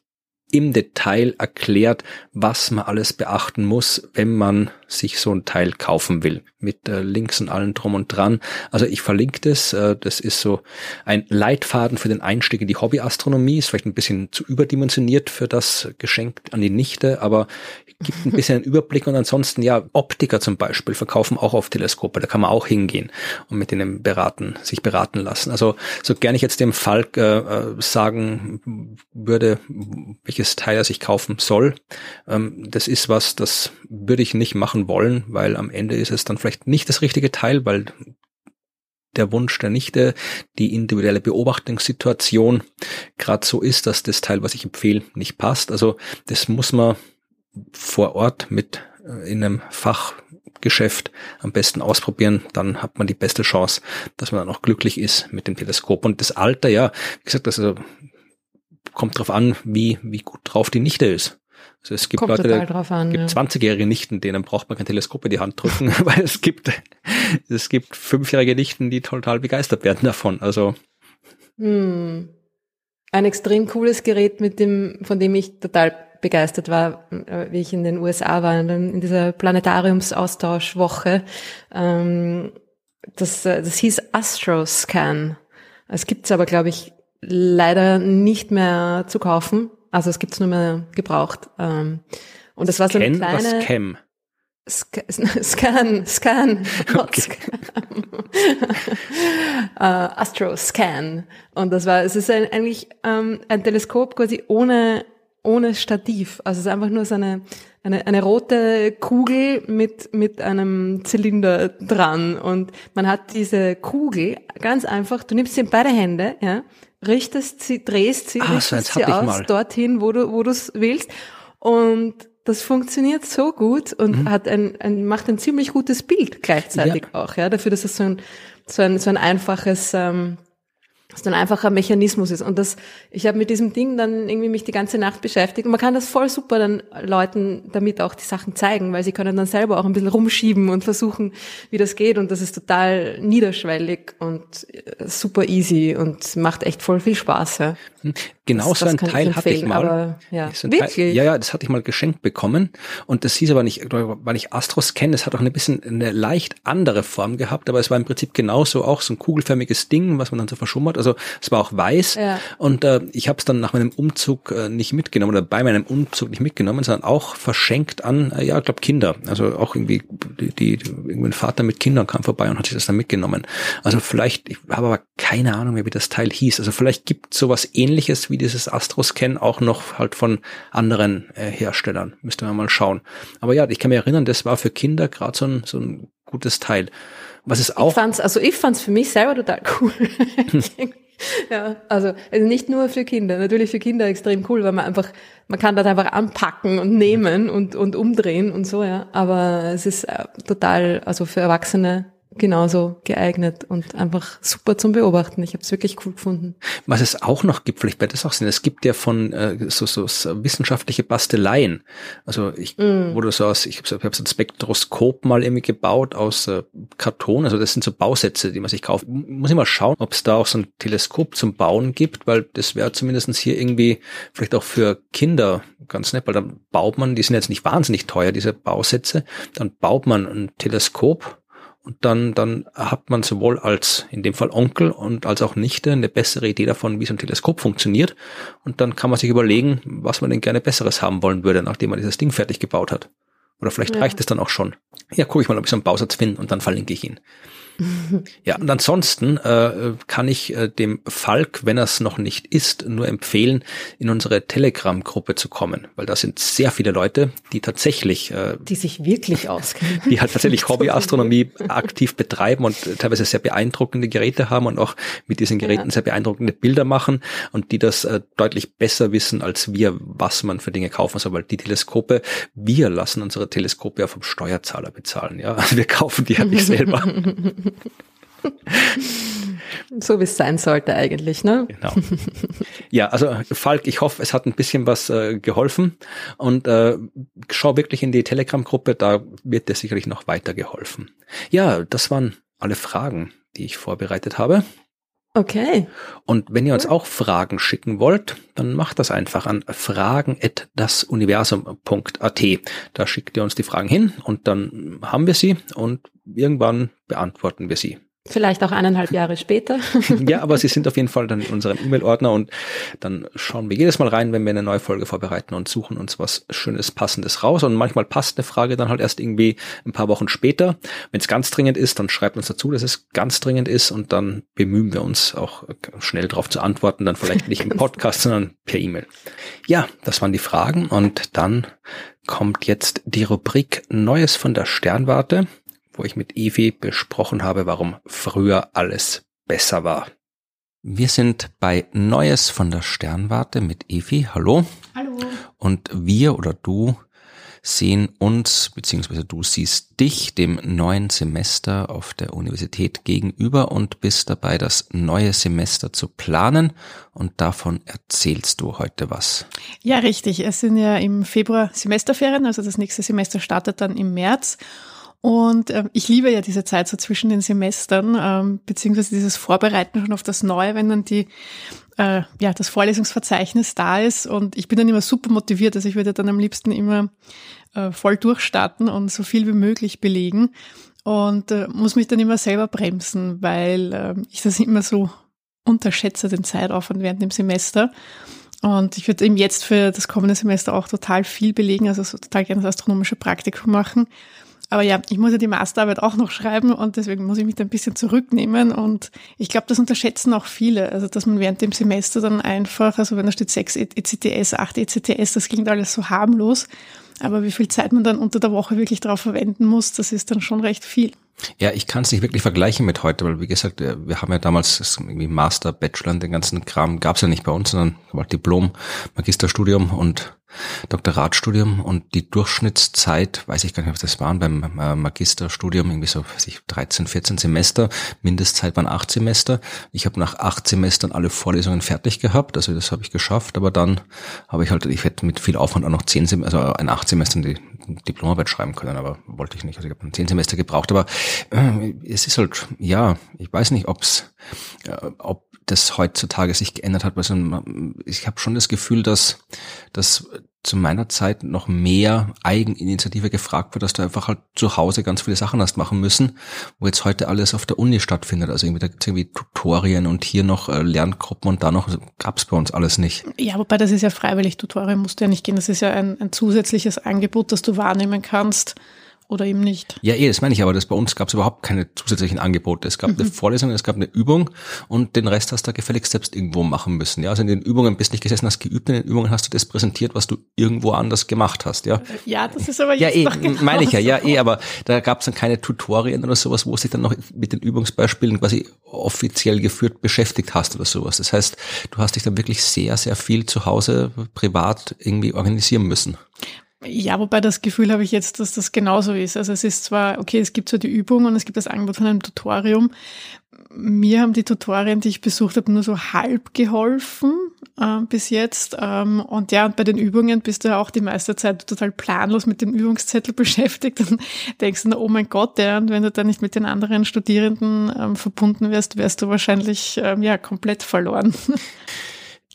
im Detail erklärt, was man alles beachten muss, wenn man sich so ein Teil kaufen will. Mit äh, Links und allem drum und dran. Also ich verlinke das. Äh, das ist so ein Leitfaden für den Einstieg in die Hobbyastronomie. Ist vielleicht ein bisschen zu überdimensioniert für das Geschenk an die Nichte, aber gibt ein bisschen einen Überblick und ansonsten ja, Optiker zum Beispiel verkaufen auch auf Teleskope, da kann man auch hingehen und mit denen beraten, sich beraten lassen. Also so gerne ich jetzt dem Falk äh, äh sagen würde, welches Teil er sich kaufen soll, ähm, das ist was, das würde ich nicht machen wollen, weil am Ende ist es dann vielleicht nicht das richtige Teil, weil der Wunsch der Nichte, die individuelle Beobachtungssituation gerade so ist, dass das Teil, was ich empfehle, nicht passt. Also das muss man vor Ort mit äh, in einem Fachgeschäft am besten ausprobieren, dann hat man die beste Chance, dass man dann auch glücklich ist mit dem Teleskop. Und das Alter, ja, wie gesagt, also, kommt drauf an, wie, wie gut drauf die Nichte ist. Also es gibt Kommt Leute, es gibt ja. 20-jährige Nichten, denen braucht man kein Teleskop in die Hand drücken, weil es gibt, es gibt fünfjährige Nichten, die total begeistert werden davon. Also. Hm. Ein extrem cooles Gerät, mit dem, von dem ich total begeistert war, äh, wie ich in den USA war, in dieser Planetariumsaustauschwoche. Ähm, das, äh, das hieß Astroscan. Es gibt's aber, glaube ich, leider nicht mehr zu kaufen. Also es gibt's nur mehr gebraucht. Ähm, und das war so eine kleine... Was Cam? Scan, Scan, not okay. Scan. uh, Astro Scan. Und das war, es ist ein, eigentlich ähm, ein Teleskop quasi ohne ohne Stativ. Also es ist einfach nur so eine, eine, eine rote Kugel mit, mit einem Zylinder dran. Und man hat diese Kugel ganz einfach, du nimmst sie in beide Hände, ja, richtest sie, drehst sie, ah, richtest so sie aus mal. dorthin, wo du, wo du es willst. Und das funktioniert so gut und mhm. hat ein, ein, macht ein ziemlich gutes Bild gleichzeitig ja. auch, ja, dafür, dass es so ein, so ein, so ein einfaches, ähm, was ein einfacher Mechanismus ist. Und das, ich habe mit diesem Ding dann irgendwie mich die ganze Nacht beschäftigt. Und man kann das voll super dann Leuten damit auch die Sachen zeigen, weil sie können dann selber auch ein bisschen rumschieben und versuchen, wie das geht. Und das ist total niederschwellig und äh, super easy und macht echt voll viel Spaß. Ja. Genau das, so ein Teil hatte ich mal. Aber, ja. So? Teil, ja, ja, das hatte ich mal geschenkt bekommen. Und das hieß aber nicht, weil ich Astros kenne, es hat auch ein bisschen eine leicht andere Form gehabt, aber es war im Prinzip genauso auch so ein kugelförmiges Ding, was man dann so verschummert. Also es war auch weiß. Ja. Und äh, ich habe es dann nach meinem Umzug äh, nicht mitgenommen oder bei meinem Umzug nicht mitgenommen, sondern auch verschenkt an, äh, ja, ich glaube Kinder. Also auch irgendwie die, die irgendwie ein Vater mit Kindern kam vorbei und hat sich das dann mitgenommen. Also vielleicht, ich habe aber keine Ahnung mehr, wie das Teil hieß. Also vielleicht gibt sowas ähnliches wie dieses Astro-Scan auch noch halt von anderen äh, Herstellern. Müsste man mal schauen. Aber ja, ich kann mich erinnern, das war für Kinder gerade so ein, so ein gutes Teil. Was ist auch. Ich fand's, also ich fand's für mich selber total cool. ja, also, also nicht nur für Kinder, natürlich für Kinder extrem cool, weil man einfach, man kann das einfach anpacken und nehmen und, und umdrehen und so, ja. Aber es ist äh, total, also für Erwachsene genauso geeignet und einfach super zum Beobachten. Ich habe es wirklich cool gefunden. Was es auch noch gibt, vielleicht wird das auch Sinn, es gibt ja von äh, so, so, so wissenschaftliche Basteleien. Also ich mm. wurde so aus, ich habe so, hab so ein Spektroskop mal irgendwie gebaut aus äh, Karton. Also das sind so Bausätze, die man sich kauft. Muss ich mal schauen, ob es da auch so ein Teleskop zum Bauen gibt, weil das wäre zumindestens hier irgendwie vielleicht auch für Kinder ganz nett, weil dann baut man, die sind jetzt nicht wahnsinnig teuer, diese Bausätze, dann baut man ein Teleskop und dann, dann hat man sowohl als, in dem Fall Onkel und als auch Nichte eine bessere Idee davon, wie so ein Teleskop funktioniert. Und dann kann man sich überlegen, was man denn gerne Besseres haben wollen würde, nachdem man dieses Ding fertig gebaut hat. Oder vielleicht ja. reicht es dann auch schon. Ja, gucke ich mal, ob ich so einen Bausatz finde und dann verlinke ich ihn. Ja, und ansonsten äh, kann ich äh, dem Falk, wenn er es noch nicht ist, nur empfehlen, in unsere Telegram-Gruppe zu kommen, weil da sind sehr viele Leute, die tatsächlich, äh, die sich wirklich auskennen, die halt tatsächlich Hobbyastronomie aktiv betreiben und teilweise sehr beeindruckende Geräte haben und auch mit diesen Geräten ja. sehr beeindruckende Bilder machen und die das äh, deutlich besser wissen als wir, was man für Dinge kaufen soll, weil die Teleskope, wir lassen unsere Teleskope ja vom Steuerzahler bezahlen, ja, wir kaufen die ja nicht selber. So wie es sein sollte eigentlich, ne? Genau. Ja, also Falk, ich hoffe, es hat ein bisschen was äh, geholfen und äh, schau wirklich in die Telegram-Gruppe, da wird dir sicherlich noch weiter geholfen. Ja, das waren alle Fragen, die ich vorbereitet habe. Okay. Und wenn ihr uns auch Fragen schicken wollt, dann macht das einfach an fragen@dasuniversum.at. Da schickt ihr uns die Fragen hin und dann haben wir sie und irgendwann beantworten wir sie. Vielleicht auch eineinhalb Jahre später. ja, aber sie sind auf jeden Fall dann in unserem E-Mail-Ordner und dann schauen wir jedes Mal rein, wenn wir eine neue Folge vorbereiten und suchen uns was Schönes, Passendes raus. Und manchmal passt eine Frage dann halt erst irgendwie ein paar Wochen später. Wenn es ganz dringend ist, dann schreibt uns dazu, dass es ganz dringend ist und dann bemühen wir uns auch schnell darauf zu antworten, dann vielleicht nicht im Podcast, sondern per E-Mail. Ja, das waren die Fragen und dann kommt jetzt die Rubrik Neues von der Sternwarte wo ich mit Evi besprochen habe, warum früher alles besser war. Wir sind bei Neues von der Sternwarte mit Evi. Hallo. Hallo. Und wir oder du sehen uns, beziehungsweise du siehst dich dem neuen Semester auf der Universität gegenüber und bist dabei, das neue Semester zu planen. Und davon erzählst du heute was. Ja, richtig. Es sind ja im Februar Semesterferien, also das nächste Semester startet dann im März. Und äh, ich liebe ja diese Zeit so zwischen den Semestern, ähm, beziehungsweise dieses Vorbereiten schon auf das Neue, wenn dann die äh, ja das Vorlesungsverzeichnis da ist. Und ich bin dann immer super motiviert. Also ich würde dann am liebsten immer äh, voll durchstarten und so viel wie möglich belegen. Und äh, muss mich dann immer selber bremsen, weil äh, ich das immer so unterschätze, den Zeitaufwand während dem Semester. Und ich würde eben jetzt für das kommende Semester auch total viel belegen, also so total gerne das astronomische Praktikum machen. Aber ja, ich muss ja die Masterarbeit auch noch schreiben und deswegen muss ich mich da ein bisschen zurücknehmen. Und ich glaube, das unterschätzen auch viele. Also, dass man während dem Semester dann einfach, also wenn da steht sechs ECTS, acht ECTS, das klingt alles so harmlos. Aber wie viel Zeit man dann unter der Woche wirklich darauf verwenden muss, das ist dann schon recht viel. Ja, ich kann es nicht wirklich vergleichen mit heute, weil wie gesagt, wir haben ja damals irgendwie Master, Bachelor und den ganzen Kram gab es ja nicht bei uns, sondern war Diplom, Magisterstudium und Doktoratstudium. Und die Durchschnittszeit, weiß ich gar nicht, was das waren, beim äh, Magisterstudium irgendwie so, weiß ich, 13, 14 Semester, Mindestzeit waren acht Semester. Ich habe nach acht Semestern alle Vorlesungen fertig gehabt, also das habe ich geschafft, aber dann habe ich halt, ich hätte mit viel Aufwand auch noch zehn Semester, also in acht Semestern die Diplomarbeit schreiben können, aber wollte ich nicht. Also ich habe zehn Semester gebraucht, aber äh, es ist halt, ja, ich weiß nicht, ob's, äh, ob das heutzutage sich geändert hat. Also ich habe schon das Gefühl, dass, dass zu meiner Zeit noch mehr Eigeninitiative gefragt wird, dass du einfach halt zu Hause ganz viele Sachen hast machen müssen, wo jetzt heute alles auf der Uni stattfindet. Also irgendwie, da gibt's irgendwie Tutorien und hier noch äh, Lerngruppen und da noch also gab's bei uns alles nicht. Ja, wobei das ist ja freiwillig, Tutorien musst du ja nicht gehen. Das ist ja ein, ein zusätzliches Angebot, das du wahrnehmen kannst oder eben nicht. Ja, eh, das meine ich, aber das bei uns gab es überhaupt keine zusätzlichen Angebote. Es gab mhm. eine Vorlesung, es gab eine Übung und den Rest hast du gefälligst selbst irgendwo machen müssen. Ja, also in den Übungen bist nicht gesessen, hast geübt, in den Übungen hast du das präsentiert, was du irgendwo anders gemacht hast. Ja, ja das ist aber jetzt ja, eh, noch genau meine ich ja, ja, eh, aber da gab es dann keine Tutorien oder sowas, wo sich dann noch mit den Übungsbeispielen quasi offiziell geführt beschäftigt hast oder sowas. Das heißt, du hast dich dann wirklich sehr, sehr viel zu Hause privat irgendwie organisieren müssen. Ja, wobei das Gefühl habe ich jetzt, dass das genauso ist. Also es ist zwar, okay, es gibt so die Übung und es gibt das Angebot von einem Tutorium. Mir haben die Tutorien, die ich besucht habe, nur so halb geholfen äh, bis jetzt. Ähm, und ja, und bei den Übungen bist du ja auch die meiste Zeit total planlos mit dem Übungszettel beschäftigt und denkst du, oh mein Gott, ja, und wenn du da nicht mit den anderen Studierenden ähm, verbunden wärst, wärst du wahrscheinlich ähm, ja komplett verloren.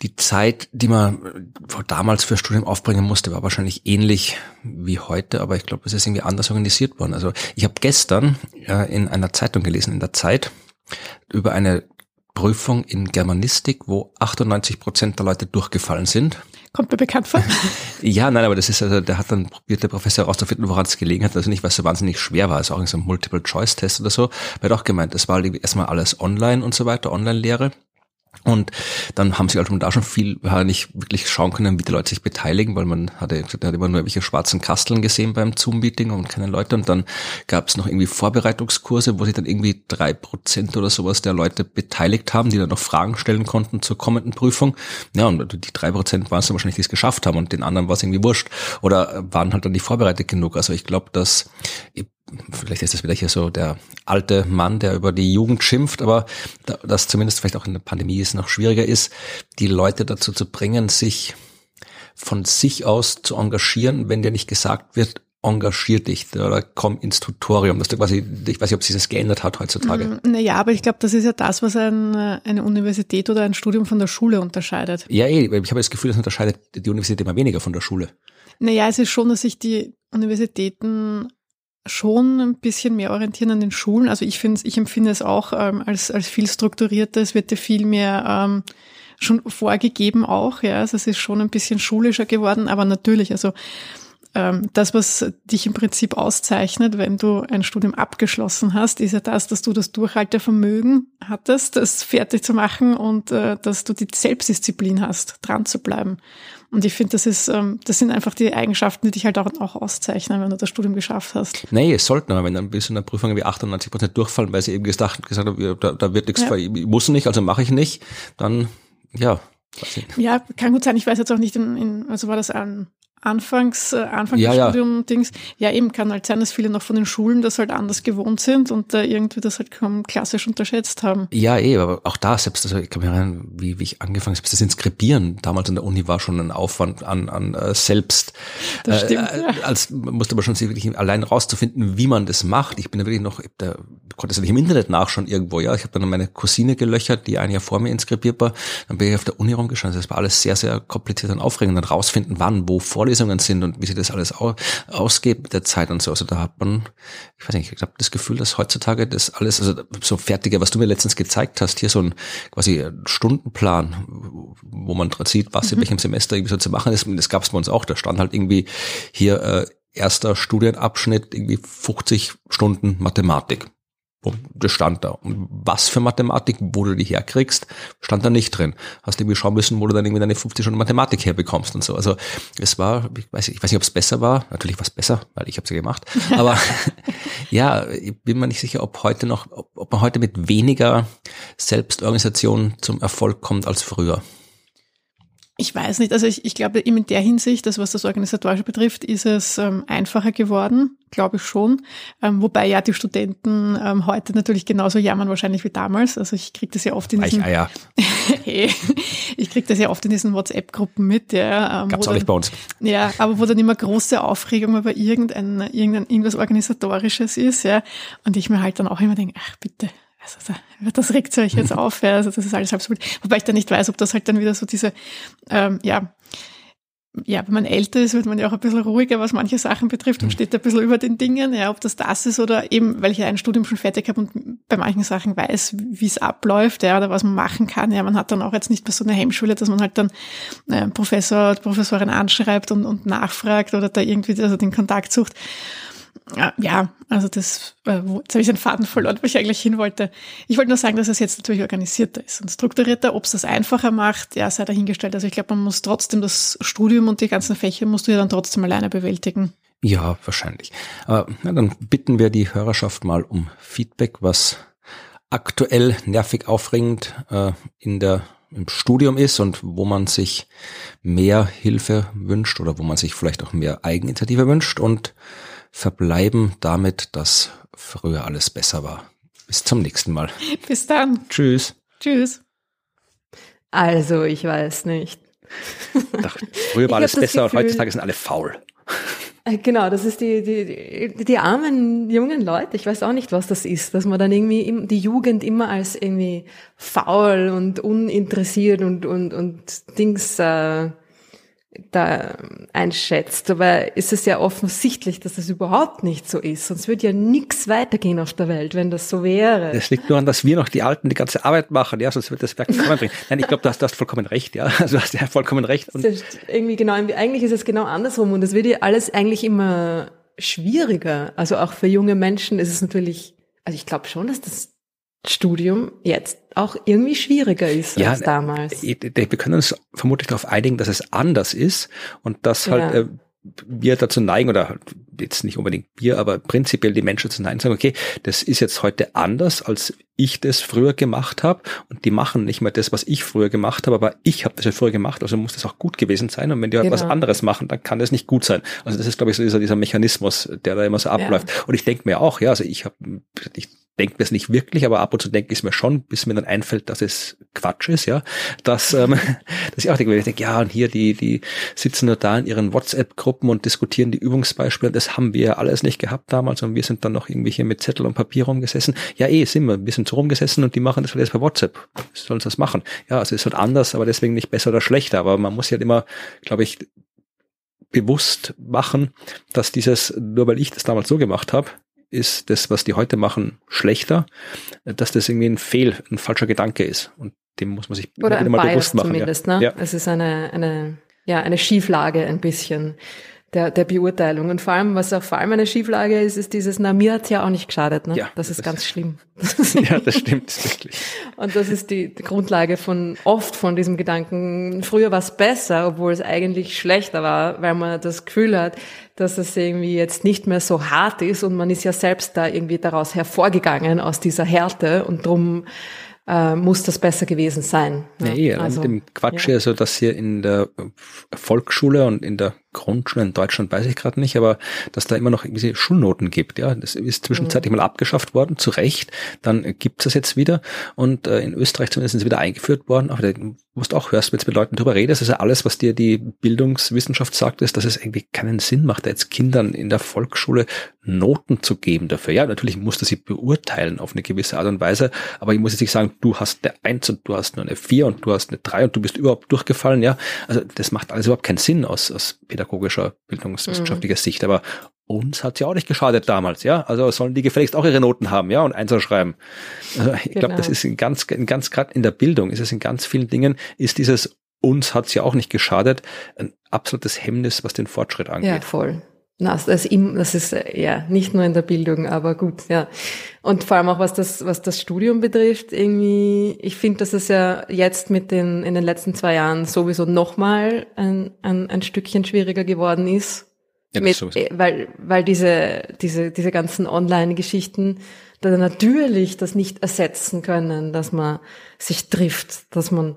die Zeit, die man damals für Studium aufbringen musste, war wahrscheinlich ähnlich wie heute, aber ich glaube, es ist irgendwie anders organisiert worden. Also ich habe gestern äh, in einer Zeitung gelesen, in der Zeit, über eine Prüfung in Germanistik, wo 98 Prozent der Leute durchgefallen sind. Kommt mir bekannt vor. ja, nein, aber das ist also, der hat dann probiert, der Professor herauszufinden, woran es gelegen hat. Also nicht, weil es so wahnsinnig schwer war, also auch in so einem Multiple-Choice-Test oder so. Er hat auch gemeint, es war erstmal alles online und so weiter, Online-Lehre. Und dann haben sie halt da schon viel, nicht wirklich schauen können, wie die Leute sich beteiligen, weil man hatte, hat immer nur irgendwelche schwarzen Kasteln gesehen beim Zoom-Meeting und keine Leute. Und dann gab es noch irgendwie Vorbereitungskurse, wo sich dann irgendwie drei Prozent oder sowas der Leute beteiligt haben, die dann noch Fragen stellen konnten zur kommenden Prüfung. Ja, und die drei Prozent waren es dann wahrscheinlich, die es geschafft haben und den anderen war es irgendwie wurscht. Oder waren halt dann nicht vorbereitet genug. Also ich glaube, dass vielleicht ist das wieder hier so der alte Mann, der über die Jugend schimpft, aber das zumindest vielleicht auch in der Pandemie ist noch schwieriger ist, die Leute dazu zu bringen, sich von sich aus zu engagieren, wenn dir nicht gesagt wird, engagier dich oder komm ins Tutorium. Das quasi, ich weiß nicht, ob sich das geändert hat heutzutage. Mm, naja, aber ich glaube, das ist ja das, was ein, eine Universität oder ein Studium von der Schule unterscheidet. Ja, eh, ich habe das Gefühl, das unterscheidet die Universität immer weniger von der Schule. Naja, es ist schon, dass sich die Universitäten schon ein bisschen mehr orientieren an den Schulen. Also ich finde, ich empfinde es auch ähm, als, als viel strukturierter. Es wird ja viel mehr ähm, schon vorgegeben auch. Ja, also es ist schon ein bisschen schulischer geworden. Aber natürlich, also ähm, das, was dich im Prinzip auszeichnet, wenn du ein Studium abgeschlossen hast, ist ja das, dass du das Durchhaltevermögen hattest, das fertig zu machen und äh, dass du die Selbstdisziplin hast, dran zu bleiben. Und ich finde, das ist, ähm, das sind einfach die Eigenschaften, die dich halt auch, auch auszeichnen, wenn du das Studium geschafft hast. Nee, es sollten aber, wenn dann bis in der Prüfung wie 98 Prozent durchfallen, weil sie eben gesagt, gesagt haben, da, da wird nichts, ja. ich muss nicht, also mache ich nicht, dann, ja. Ja, kann gut sein. Ich weiß jetzt auch nicht, in, in, also war das ein Anfangs, äh, Anfang ja, des ja. Studium-Dings. Ja, eben kann halt sein, dass viele noch von den Schulen das halt anders gewohnt sind und äh, irgendwie das halt kaum klassisch unterschätzt haben. Ja, eh, aber auch da selbst, also ich kann mich erinnern, wie, wie ich angefangen habe, das Inskribieren damals an der Uni war schon ein Aufwand an, an äh, selbst. Das äh, stimmt, äh, ja. Als musste man schon wirklich allein rauszufinden, wie man das macht. Ich bin da wirklich noch, da konnte es nicht im Internet nachschauen irgendwo, ja. Ich habe dann meine Cousine gelöchert, die ein Jahr vor mir inskribiert war. Dann bin ich auf der Uni rumgeschaut. Das war alles sehr, sehr kompliziert und aufregend. Dann rausfinden, wann, wo Vorlesungen Vorlesungen sind und wie sich das alles ausgeht mit der Zeit und so. Also da hat man, ich weiß nicht, ich habe das Gefühl, dass heutzutage das alles, also so fertige, was du mir letztens gezeigt hast, hier so ein quasi Stundenplan, wo man sieht, was in mhm. welchem Semester irgendwie so zu machen ist. Das gab es bei uns auch. Da stand halt irgendwie hier äh, erster Studienabschnitt, irgendwie 50 Stunden Mathematik. Und das stand da. Und was für Mathematik, wo du die herkriegst, stand da nicht drin. Hast irgendwie schauen müssen, wo du dann irgendwie deine 50 Stunden Mathematik herbekommst und so. Also es war, ich weiß, ich weiß nicht, ob es besser war. Natürlich war es besser, weil ich habe es ja gemacht. Aber ja, ich bin mir nicht sicher, ob heute noch, ob, ob man heute mit weniger Selbstorganisation zum Erfolg kommt als früher. Ich weiß nicht, also ich, ich glaube in der Hinsicht, das was das Organisatorische betrifft, ist es ähm, einfacher geworden, glaube ich schon. Ähm, wobei ja die Studenten ähm, heute natürlich genauso jammern wahrscheinlich wie damals. Also ich kriege das ja oft in diesen, hey, ich kriege das ja oft in diesen WhatsApp-Gruppen mit. Ja, ähm, Gab's auch nicht bei uns. Ja, aber wo dann immer große Aufregung über irgendein, irgendein irgendwas Organisatorisches ist, ja. Und ich mir halt dann auch immer denke, ach bitte, also das regt euch jetzt auf, ja, also das ist alles absolut. Wobei ich dann nicht weiß, ob das halt dann wieder so diese, ähm, ja, ja, wenn man älter ist, wird man ja auch ein bisschen ruhiger, was manche Sachen betrifft und mhm. steht ein bisschen über den Dingen, ja, ob das das ist oder eben, weil ich ja ein Studium schon fertig habe und bei manchen Sachen weiß, wie es abläuft, ja, oder was man machen kann. Ja, man hat dann auch jetzt nicht mehr so eine Hemmschule, dass man halt dann äh, Professor, Professorin anschreibt und, und nachfragt oder da irgendwie also den Kontakt sucht. Ja, also das, äh, jetzt habe ich den Faden verloren, wo ich eigentlich hin wollte. Ich wollte nur sagen, dass es jetzt natürlich organisierter ist und strukturierter. Ob es das einfacher macht, ja, sei dahingestellt. Also ich glaube, man muss trotzdem das Studium und die ganzen Fächer musst du ja dann trotzdem alleine bewältigen. Ja, wahrscheinlich. Aber na, dann bitten wir die Hörerschaft mal um Feedback, was aktuell nervig aufregend äh, in der im Studium ist und wo man sich mehr Hilfe wünscht oder wo man sich vielleicht auch mehr Eigeninitiative wünscht und verbleiben damit, dass früher alles besser war. Bis zum nächsten Mal. Bis dann. Tschüss. Tschüss. Also, ich weiß nicht. Ach, früher war alles besser Gefühl, und heutzutage sind alle faul. Äh, genau, das ist die, die, die armen jungen Leute. Ich weiß auch nicht, was das ist, dass man dann irgendwie die Jugend immer als irgendwie faul und uninteressiert und, und, und Dings äh, da einschätzt. Aber ist es ja offensichtlich, dass das überhaupt nicht so ist. Sonst würde ja nichts weitergehen auf der Welt, wenn das so wäre. Es liegt nur an, dass wir noch die Alten die ganze Arbeit machen, ja, sonst wird das Werk nicht voranbringen. Nein, ich glaube, du hast, du hast vollkommen recht, ja. Also du hast ja vollkommen recht. Und irgendwie genau, eigentlich ist es genau andersrum und es wird ja alles eigentlich immer schwieriger. Also auch für junge Menschen ist es natürlich, also ich glaube schon, dass das Studium jetzt auch irgendwie schwieriger ist ja, als damals. Wir können uns vermutlich darauf einigen, dass es anders ist und dass halt ja. äh, wir dazu neigen, oder halt jetzt nicht unbedingt wir, aber prinzipiell die Menschen zu neigen, sagen, okay, das ist jetzt heute anders, als ich das früher gemacht habe und die machen nicht mehr das, was ich früher gemacht habe, aber ich habe das ja früher gemacht, also muss das auch gut gewesen sein und wenn die halt genau. was anderes machen, dann kann das nicht gut sein. Also das ist, glaube ich, so dieser, dieser Mechanismus, der da immer so abläuft. Ja. Und ich denke mir auch, ja, also ich habe, ich denke mir es nicht wirklich, aber ab und zu denke ich es mir schon, bis mir dann einfällt, dass es Quatsch ist, ja. Dass, ähm, dass ich auch denke, ich denke, ja, und hier, die, die sitzen nur da in ihren WhatsApp-Gruppen und diskutieren die Übungsbeispiele. Das haben wir alles nicht gehabt damals und wir sind dann noch irgendwie hier mit Zettel und Papier rumgesessen. Ja, eh, sind wir. Wir sind so rumgesessen und die machen das alles per WhatsApp. Sollen sie das machen? Ja, also es ist halt anders, aber deswegen nicht besser oder schlechter. Aber man muss ja halt immer, glaube ich, bewusst machen, dass dieses, nur weil ich das damals so gemacht habe, ist das, was die heute machen, schlechter, dass das irgendwie ein Fehl, ein falscher Gedanke ist. Und dem muss man sich Oder ein mal bewusst machen. Zumindest, ja. ne? Ja. Es ist eine, eine, ja, eine Schieflage ein bisschen der, der Beurteilung. Und vor allem, was auch vor allem eine Schieflage ist, ist dieses, na, mir hat's ja auch nicht geschadet. Ne? Ja, das ist das ganz schlimm. ja, das stimmt wirklich. Und das ist die, die Grundlage von oft von diesem Gedanken, früher war es besser, obwohl es eigentlich schlechter war, weil man das Gefühl hat, dass es irgendwie jetzt nicht mehr so hart ist und man ist ja selbst da irgendwie daraus hervorgegangen aus dieser Härte und drum äh, muss das besser gewesen sein. Ja, ja eh, also, mit dem Quatsch, ja. also dass hier in der Volksschule und in der Grundschule in Deutschland weiß ich gerade nicht, aber dass da immer noch irgendwie Schulnoten gibt. Ja, das ist zwischenzeitlich mhm. mal abgeschafft worden, zu Recht. Dann gibt es das jetzt wieder und äh, in Österreich zumindest ist es wieder eingeführt worden. Aber du musst auch hörst, wenn du mit Leuten darüber redest, ist ja alles, was dir die Bildungswissenschaft sagt, ist, dass es irgendwie keinen Sinn macht, jetzt Kindern in der Volksschule Noten zu geben dafür. Ja, natürlich musst du sie beurteilen auf eine gewisse Art und Weise, aber ich muss jetzt nicht sagen, du hast eine Eins und du hast nur eine Vier und du hast eine Drei und du bist überhaupt durchgefallen. Ja, also das macht alles überhaupt keinen Sinn aus, aus pädagogischer, bildungswissenschaftlicher mhm. Sicht. Aber uns hat ja auch nicht geschadet damals, ja. Also sollen die gefälligst auch ihre Noten haben, ja, und Einser schreiben. Also ich genau. glaube, das ist in ganz, in ganz gerade in der Bildung, ist es in ganz vielen Dingen, ist dieses uns hat's ja auch nicht geschadet, ein absolutes Hemmnis, was den Fortschritt angeht. Ja, voll. Na, das, das ist ja nicht nur in der Bildung, aber gut, ja. Und vor allem auch was das, was das Studium betrifft, irgendwie, ich finde, dass es ja jetzt mit den in den letzten zwei Jahren sowieso nochmal ein, ein, ein Stückchen schwieriger geworden ist. Ja, mit, äh, weil, weil diese, diese, diese ganzen Online-Geschichten da natürlich das nicht ersetzen können, dass man sich trifft, dass man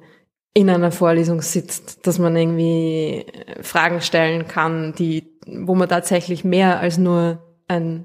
in einer Vorlesung sitzt, dass man irgendwie Fragen stellen kann, die wo man tatsächlich mehr als nur ein,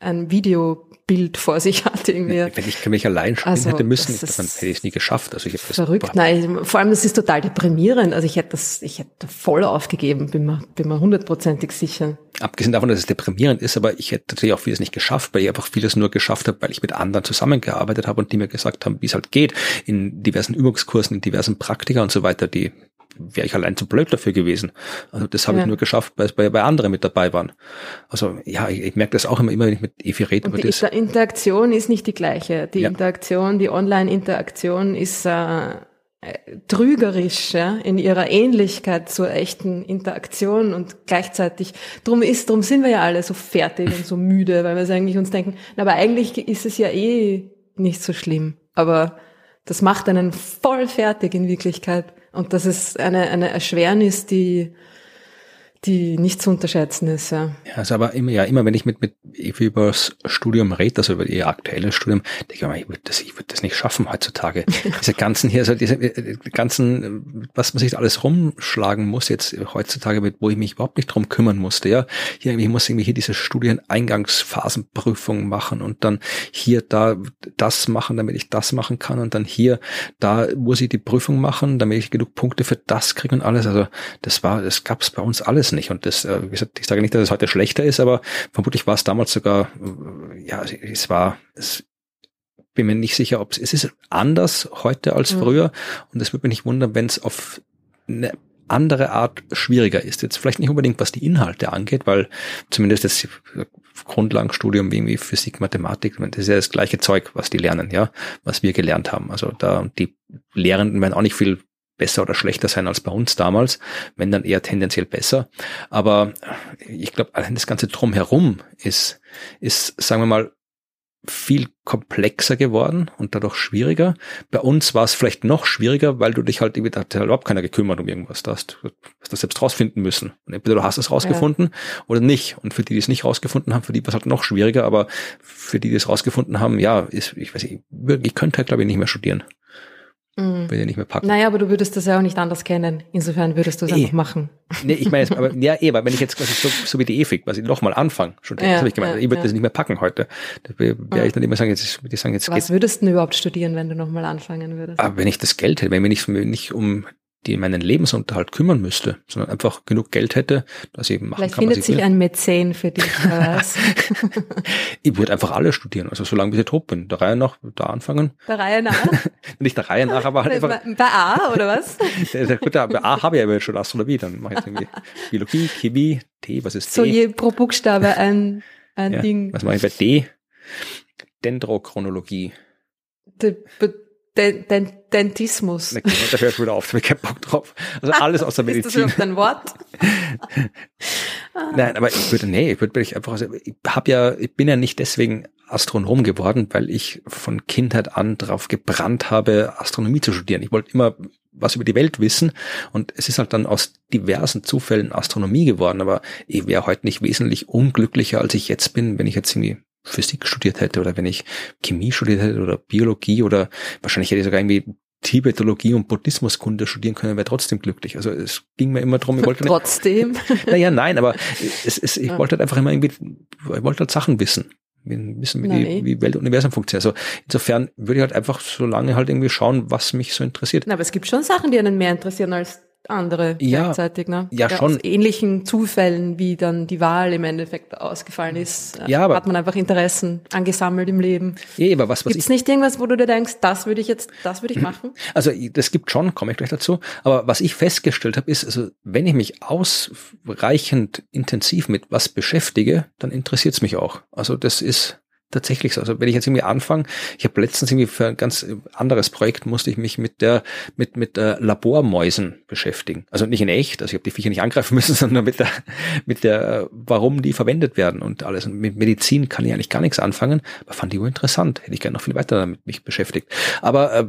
ein Videobild vor sich hat. Irgendwie. Wenn ich mich allein spielen also, hätte müssen, dann hätte ich es nie geschafft. Also ich das verrückt. Nein, vor allem das ist total deprimierend. Also ich hätte das, ich hätte voll aufgegeben, bin mir, bin mir hundertprozentig sicher. Abgesehen davon, dass es deprimierend ist, aber ich hätte natürlich auch vieles nicht geschafft, weil ich einfach vieles nur geschafft habe, weil ich mit anderen zusammengearbeitet habe und die mir gesagt haben, wie es halt geht, in diversen Übungskursen, in diversen Praktika und so weiter, die wäre ich allein zu blöd dafür gewesen. Also das habe ja. ich nur geschafft, weil es bei, bei anderen mit dabei waren. Also ja, ich, ich merke das auch immer, immer wenn ich mit Evi rede. Und die das. Interaktion ist nicht die gleiche. Die ja. Interaktion, die Online-Interaktion ist, äh, trügerisch ja, in ihrer Ähnlichkeit zur echten Interaktion und gleichzeitig drum ist drum sind wir ja alle so fertig und so müde, weil wir es eigentlich uns denken, na, aber eigentlich ist es ja eh nicht so schlimm, aber das macht einen voll fertig in Wirklichkeit und das ist eine eine Erschwernis, die die nicht zu unterschätzen ist, ja. Ja, also aber immer, ja, immer wenn ich mit, mit über das Studium rede, also über ihr aktuelles Studium, denke ich mir, ich würde das, ich würde das nicht schaffen heutzutage. diese ganzen hier, also diese äh, ganzen, was man sich alles rumschlagen muss jetzt heutzutage, mit, wo ich mich überhaupt nicht drum kümmern musste, ja. Hier, irgendwie muss irgendwie hier diese Studieneingangsphasenprüfung machen und dann hier, da, das machen, damit ich das machen kann und dann hier, da muss ich die Prüfung machen, damit ich genug Punkte für das kriege und alles. Also, das war, das gab's bei uns alles es nicht. Und das, äh, wie gesagt, ich sage nicht, dass es heute schlechter ist, aber vermutlich war es damals sogar, ja, es war, es bin mir nicht sicher, ob es, es ist anders heute als mhm. früher. Und es würde mich nicht wundern, wenn es auf eine andere Art schwieriger ist. Jetzt vielleicht nicht unbedingt, was die Inhalte angeht, weil zumindest das Grundlagenstudium wie irgendwie Physik, Mathematik, das ist ja das gleiche Zeug, was die lernen, ja, was wir gelernt haben. Also da die Lehrenden werden auch nicht viel besser oder schlechter sein als bei uns damals, wenn dann eher tendenziell besser. Aber ich glaube, allein das ganze Drumherum ist, ist, sagen wir mal, viel komplexer geworden und dadurch schwieriger. Bei uns war es vielleicht noch schwieriger, weil du dich halt, da hat überhaupt keiner gekümmert um irgendwas. Da hast, du das selbst rausfinden müssen. Und entweder du hast es rausgefunden ja. oder nicht. Und für die, die es nicht rausgefunden haben, für die war es halt noch schwieriger. Aber für die, die es rausgefunden haben, ja, ist, ich weiß nicht, ich könnte halt, glaube ich, nicht mehr studieren. Mhm. Will ja nicht mehr packen. Naja, aber du würdest das ja auch nicht anders kennen. Insofern würdest du es eh. einfach machen. Nee, ich meine, aber ja, eh, weil wenn ich jetzt quasi so, so wie die Ewig, was ich nochmal anfange, schon ja, habe ich gemeint, ja, ich würde ja. das nicht mehr packen heute. Da wäre ja. ich dann immer sagen, jetzt, die sagen, jetzt Was geht's. würdest du denn überhaupt studieren, wenn du nochmal anfangen würdest? Aber wenn ich das Geld hätte, wenn mir nicht, nicht um die meinen Lebensunterhalt kümmern müsste, sondern einfach genug Geld hätte, dass ich eben machen Vielleicht kann, findet sich will. ein Mäzen für dich, ich würde einfach alle studieren, also solange bis ich tot bin. Der Reihe nach, da anfangen. Der Reihe nach? Nicht der Reihe nach, aber halt einfach. Bei A, oder was? bei A habe ich ja schon Astrologie, dann mache ich jetzt irgendwie Biologie, Chemie, T, was ist T? So je pro Buchstabe ein, ein ja, Ding. Was mache ich bei D? Dendrochronologie. De, Den, Den, Dentismus. Ne, da hört wieder auf, da habe ich keinen Bock drauf. Also alles außer Medizin. Ist das überhaupt ein Wort? Nein, aber ich würde, nee, ich würde ich einfach, also ich habe ja, ich bin ja nicht deswegen Astronom geworden, weil ich von Kindheit an darauf gebrannt habe, Astronomie zu studieren. Ich wollte immer was über die Welt wissen und es ist halt dann aus diversen Zufällen Astronomie geworden, aber ich wäre heute nicht wesentlich unglücklicher, als ich jetzt bin, wenn ich jetzt irgendwie Physik studiert hätte oder wenn ich Chemie studiert hätte oder Biologie oder wahrscheinlich hätte ich sogar irgendwie Tibetologie und Buddhismuskunde studieren können, wäre trotzdem glücklich. Also es ging mir immer darum, ich wollte trotzdem. naja, nein, aber es, es, ich wollte halt einfach immer irgendwie, ich wollte halt Sachen wissen. Wissen, wie, die, wie Welt und Universum funktioniert. Also insofern würde ich halt einfach so lange halt irgendwie schauen, was mich so interessiert. Na, aber es gibt schon Sachen, die einen mehr interessieren als andere ja, gleichzeitig, ne? Ja, ja schon. Aus ähnlichen Zufällen, wie dann die Wahl im Endeffekt ausgefallen ist, ja, aber, hat man einfach Interessen angesammelt im Leben. Ja, aber was, was Gibt's nicht irgendwas, wo du dir denkst, das würde ich jetzt, das würde ich machen? Also das gibt schon, komme ich gleich dazu. Aber was ich festgestellt habe, ist, also wenn ich mich ausreichend intensiv mit was beschäftige, dann interessiert es mich auch. Also das ist tatsächlich so. Also wenn ich jetzt irgendwie anfange, ich habe letztens irgendwie für ein ganz anderes Projekt musste ich mich mit der mit mit äh, Labormäusen beschäftigen. Also nicht in echt, also ich habe die Viecher nicht angreifen müssen, sondern mit der mit der warum die verwendet werden und alles. Und mit Medizin kann ich eigentlich gar nichts anfangen, aber fand die wohl interessant. Hätte ich gerne noch viel weiter damit mich beschäftigt. Aber äh,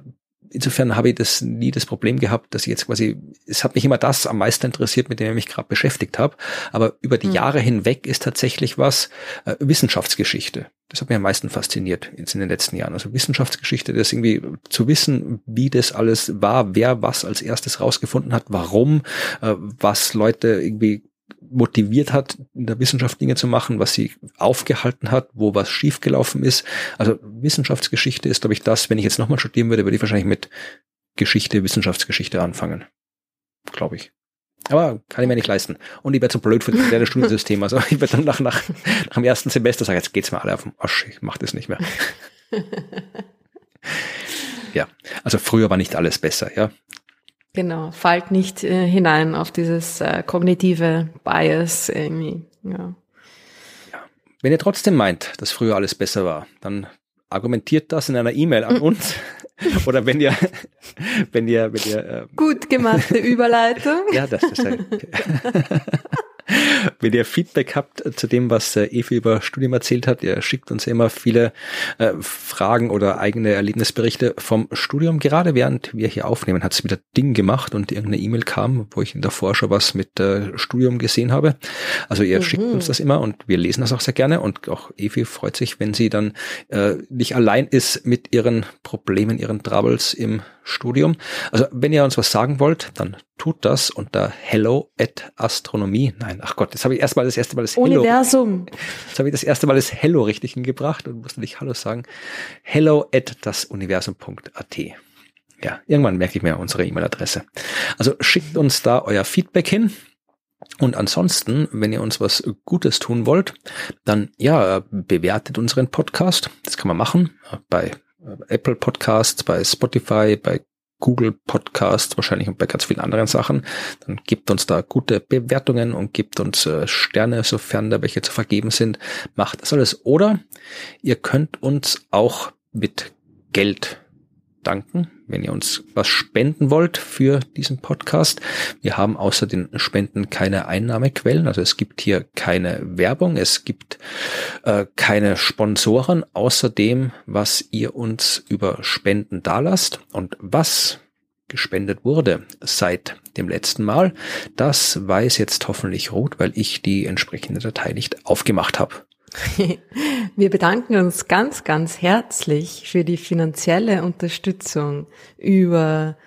insofern habe ich das nie das Problem gehabt, dass ich jetzt quasi, es hat mich immer das am meisten interessiert, mit dem ich mich gerade beschäftigt habe. Aber über die mhm. Jahre hinweg ist tatsächlich was äh, Wissenschaftsgeschichte. Das hat mich am meisten fasziniert jetzt in den letzten Jahren. Also Wissenschaftsgeschichte, das irgendwie zu wissen, wie das alles war, wer was als erstes rausgefunden hat, warum, äh, was Leute irgendwie motiviert hat, in der Wissenschaft Dinge zu machen, was sie aufgehalten hat, wo was schiefgelaufen ist. Also Wissenschaftsgeschichte ist, glaube ich, das, wenn ich jetzt nochmal studieren würde, würde ich wahrscheinlich mit Geschichte, Wissenschaftsgeschichte anfangen. Glaube ich. Aber kann ich mir nicht leisten. Und ich werde zu blöd für das moderne Studiensystem. Also ich werde dann nach, nach, nach dem ersten Semester sagen, jetzt geht's mir alle auf den Arsch, ich mache das nicht mehr. ja, also früher war nicht alles besser, ja. Genau, fallt nicht äh, hinein auf dieses äh, kognitive Bias irgendwie. Ja. ja. Wenn ihr trotzdem meint, dass früher alles besser war, dann argumentiert das in einer E-Mail an uns Oder wenn ihr, wenn ihr, wenn ihr äh, gut gemachte Überleitung. ja, das ist ein, Wenn ihr Feedback habt zu dem, was äh, Evi über Studium erzählt hat, ihr schickt uns immer viele äh, Fragen oder eigene Erlebnisberichte vom Studium. Gerade während wir hier aufnehmen, hat es wieder Ding gemacht und irgendeine E-Mail kam, wo ich in der Vorschau was mit äh, Studium gesehen habe. Also ihr mhm. schickt uns das immer und wir lesen das auch sehr gerne und auch Evi freut sich, wenn sie dann äh, nicht allein ist mit ihren Problemen, ihren Troubles im Studium. Also wenn ihr uns was sagen wollt, dann tut das unter hello at astronomie. Nein, ach Gott, jetzt habe ich erstmal das erste Mal das Hello. Universum. Jetzt habe ich das erste Mal das Hello richtig hingebracht und musste nicht Hallo sagen. Hello at dasuniversum.at. Ja, irgendwann merke ich mir unsere E-Mail-Adresse. Also schickt uns da euer Feedback hin. Und ansonsten, wenn ihr uns was Gutes tun wollt, dann ja, bewertet unseren Podcast. Das kann man machen bei Apple Podcasts, bei Spotify, bei Google Podcasts wahrscheinlich und bei ganz vielen anderen Sachen. Dann gibt uns da gute Bewertungen und gibt uns äh, Sterne, sofern da welche zu vergeben sind. Macht das alles. Oder ihr könnt uns auch mit Geld danken, wenn ihr uns was spenden wollt für diesen Podcast. Wir haben außer den Spenden keine Einnahmequellen, also es gibt hier keine Werbung, es gibt äh, keine Sponsoren, außer dem, was ihr uns über Spenden dalasst und was gespendet wurde seit dem letzten Mal. Das weiß jetzt hoffentlich Rot, weil ich die entsprechende Datei nicht aufgemacht habe. Wir bedanken uns ganz, ganz herzlich für die finanzielle Unterstützung über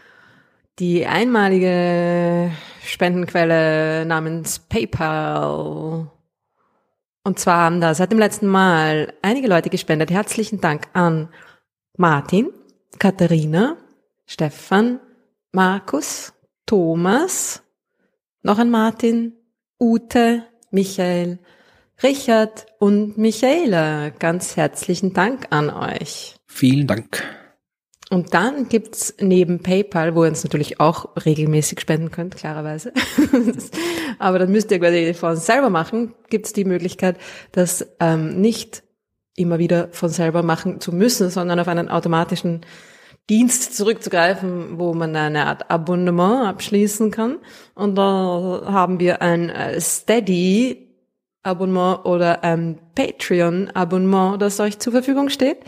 die einmalige Spendenquelle namens PayPal. Und zwar haben da seit dem letzten Mal einige Leute gespendet. Herzlichen Dank an Martin, Katharina, Stefan, Markus, Thomas, noch ein Martin, Ute, Michael, Richard und Michaela, ganz herzlichen Dank an euch. Vielen Dank. Und dann gibt's neben PayPal, wo ihr uns natürlich auch regelmäßig spenden könnt, klarerweise. Aber dann müsst ihr quasi von selber machen, gibt's die Möglichkeit, das ähm, nicht immer wieder von selber machen zu müssen, sondern auf einen automatischen Dienst zurückzugreifen, wo man eine Art Abonnement abschließen kann. Und da haben wir ein äh, Steady Abonnement oder ein Patreon-Abonnement, das euch zur Verfügung steht.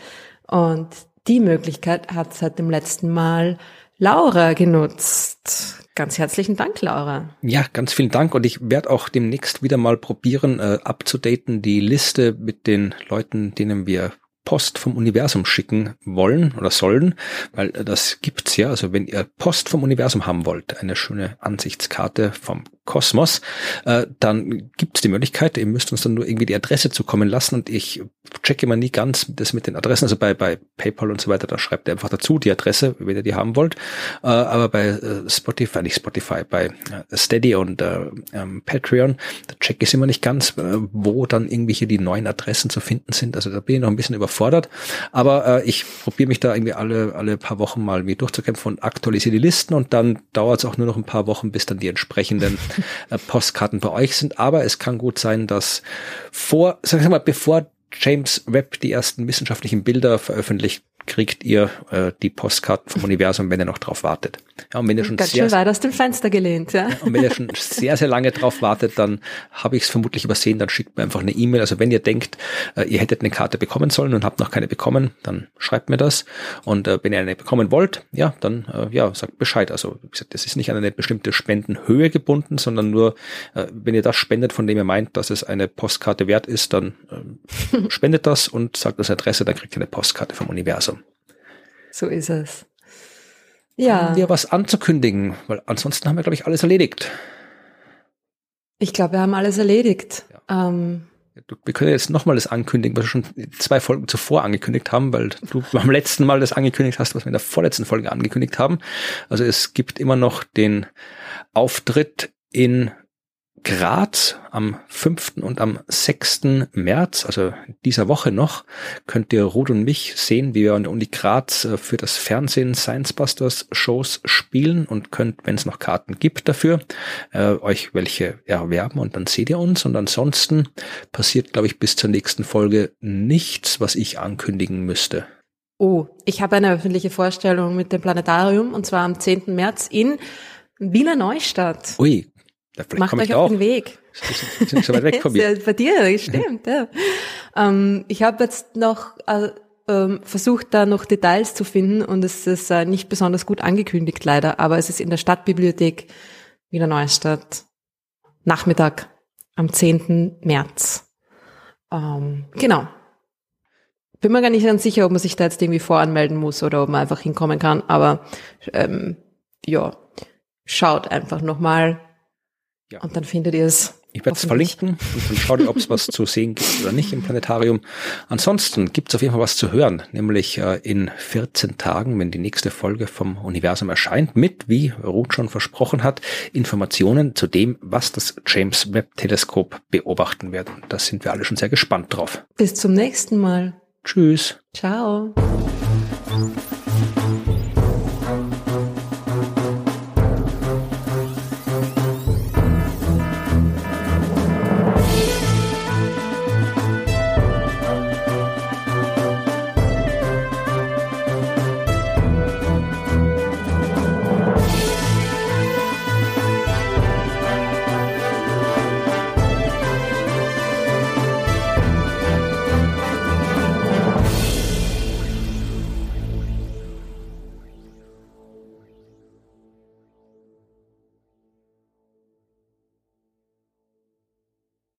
Und die Möglichkeit hat seit dem letzten Mal Laura genutzt. Ganz herzlichen Dank, Laura. Ja, ganz vielen Dank. Und ich werde auch demnächst wieder mal probieren, äh, abzudaten die Liste mit den Leuten, denen wir Post vom Universum schicken wollen oder sollen, weil das gibt's ja. Also wenn ihr Post vom Universum haben wollt, eine schöne Ansichtskarte vom Kosmos, äh, dann gibt's die Möglichkeit, ihr müsst uns dann nur irgendwie die Adresse zukommen lassen und ich checke immer nie ganz das mit den Adressen. Also bei, bei PayPal und so weiter, da schreibt ihr einfach dazu die Adresse, wenn ihr die haben wollt. Äh, aber bei äh, Spotify, nicht Spotify, bei äh, Steady und äh, ähm, Patreon, da checke ich immer nicht ganz, äh, wo dann irgendwelche die neuen Adressen zu finden sind. Also da bin ich noch ein bisschen über überfordert. Aber äh, ich probiere mich da irgendwie alle, alle paar Wochen mal wie durchzukämpfen und aktualisiere die Listen und dann dauert es auch nur noch ein paar Wochen, bis dann die entsprechenden Postkarten bei euch sind. Aber es kann gut sein, dass vor, sag ich mal, bevor James Webb die ersten wissenschaftlichen Bilder veröffentlicht, kriegt ihr äh, die Postkarten vom Universum, wenn ihr noch drauf wartet. Ja, und wenn ihr schon Ganz sehr, schön weit aus dem Fenster gelehnt, ja. ja. Und wenn ihr schon sehr, sehr lange drauf wartet, dann habe ich es vermutlich übersehen, dann schickt mir einfach eine E-Mail. Also wenn ihr denkt, äh, ihr hättet eine Karte bekommen sollen und habt noch keine bekommen, dann schreibt mir das. Und äh, wenn ihr eine bekommen wollt, ja, dann äh, ja, sagt Bescheid. Also wie gesagt, das ist nicht an eine bestimmte Spendenhöhe gebunden, sondern nur, wenn ihr das spendet, von dem ihr meint, dass es eine Postkarte wert ist, dann spendet das und sagt das Adresse, dann kriegt ihr eine Postkarte vom Universum. So ist es. Ja. Haben wir was anzukündigen? Weil ansonsten haben wir, glaube ich, alles erledigt. Ich glaube, wir haben alles erledigt. Ja. Ähm, wir können jetzt nochmal das ankündigen, was wir schon zwei Folgen zuvor angekündigt haben, weil du beim letzten Mal das angekündigt hast, was wir in der vorletzten Folge angekündigt haben. Also es gibt immer noch den Auftritt in Graz am 5. und am 6. März, also dieser Woche noch, könnt ihr Ruth und mich sehen, wie wir an der Uni Graz äh, für das Fernsehen Science Busters Shows spielen und könnt, wenn es noch Karten gibt dafür, äh, euch welche erwerben und dann seht ihr uns. Und ansonsten passiert, glaube ich, bis zur nächsten Folge nichts, was ich ankündigen müsste. Oh, ich habe eine öffentliche Vorstellung mit dem Planetarium und zwar am 10. März in Wiener Neustadt. Ui, da Macht euch auf den Weg. Sind nicht so weit weg von mir. Ja, Bei dir, stimmt, ja. Ähm, ich habe jetzt noch äh, ähm, versucht, da noch Details zu finden und es ist äh, nicht besonders gut angekündigt leider, aber es ist in der Stadtbibliothek Wiener Neustadt. Nachmittag am 10. März. Ähm, genau. Bin mir gar nicht ganz sicher, ob man sich da jetzt irgendwie voranmelden muss oder ob man einfach hinkommen kann, aber ähm, ja, schaut einfach nochmal Ja. und dann findet ihr es. Ich werde es verlinken und dann schaut ihr, ob es was zu sehen gibt oder nicht im Planetarium. Ansonsten gibt es auf jeden Fall was zu hören, nämlich äh, in 14 Tagen, wenn die nächste Folge vom Universum erscheint, mit, wie Ruth schon versprochen hat, Informationen zu dem, was das James Webb Teleskop beobachten wird. Und da sind wir alle schon sehr gespannt drauf. Bis zum nächsten Mal. Tschüss. Ciao.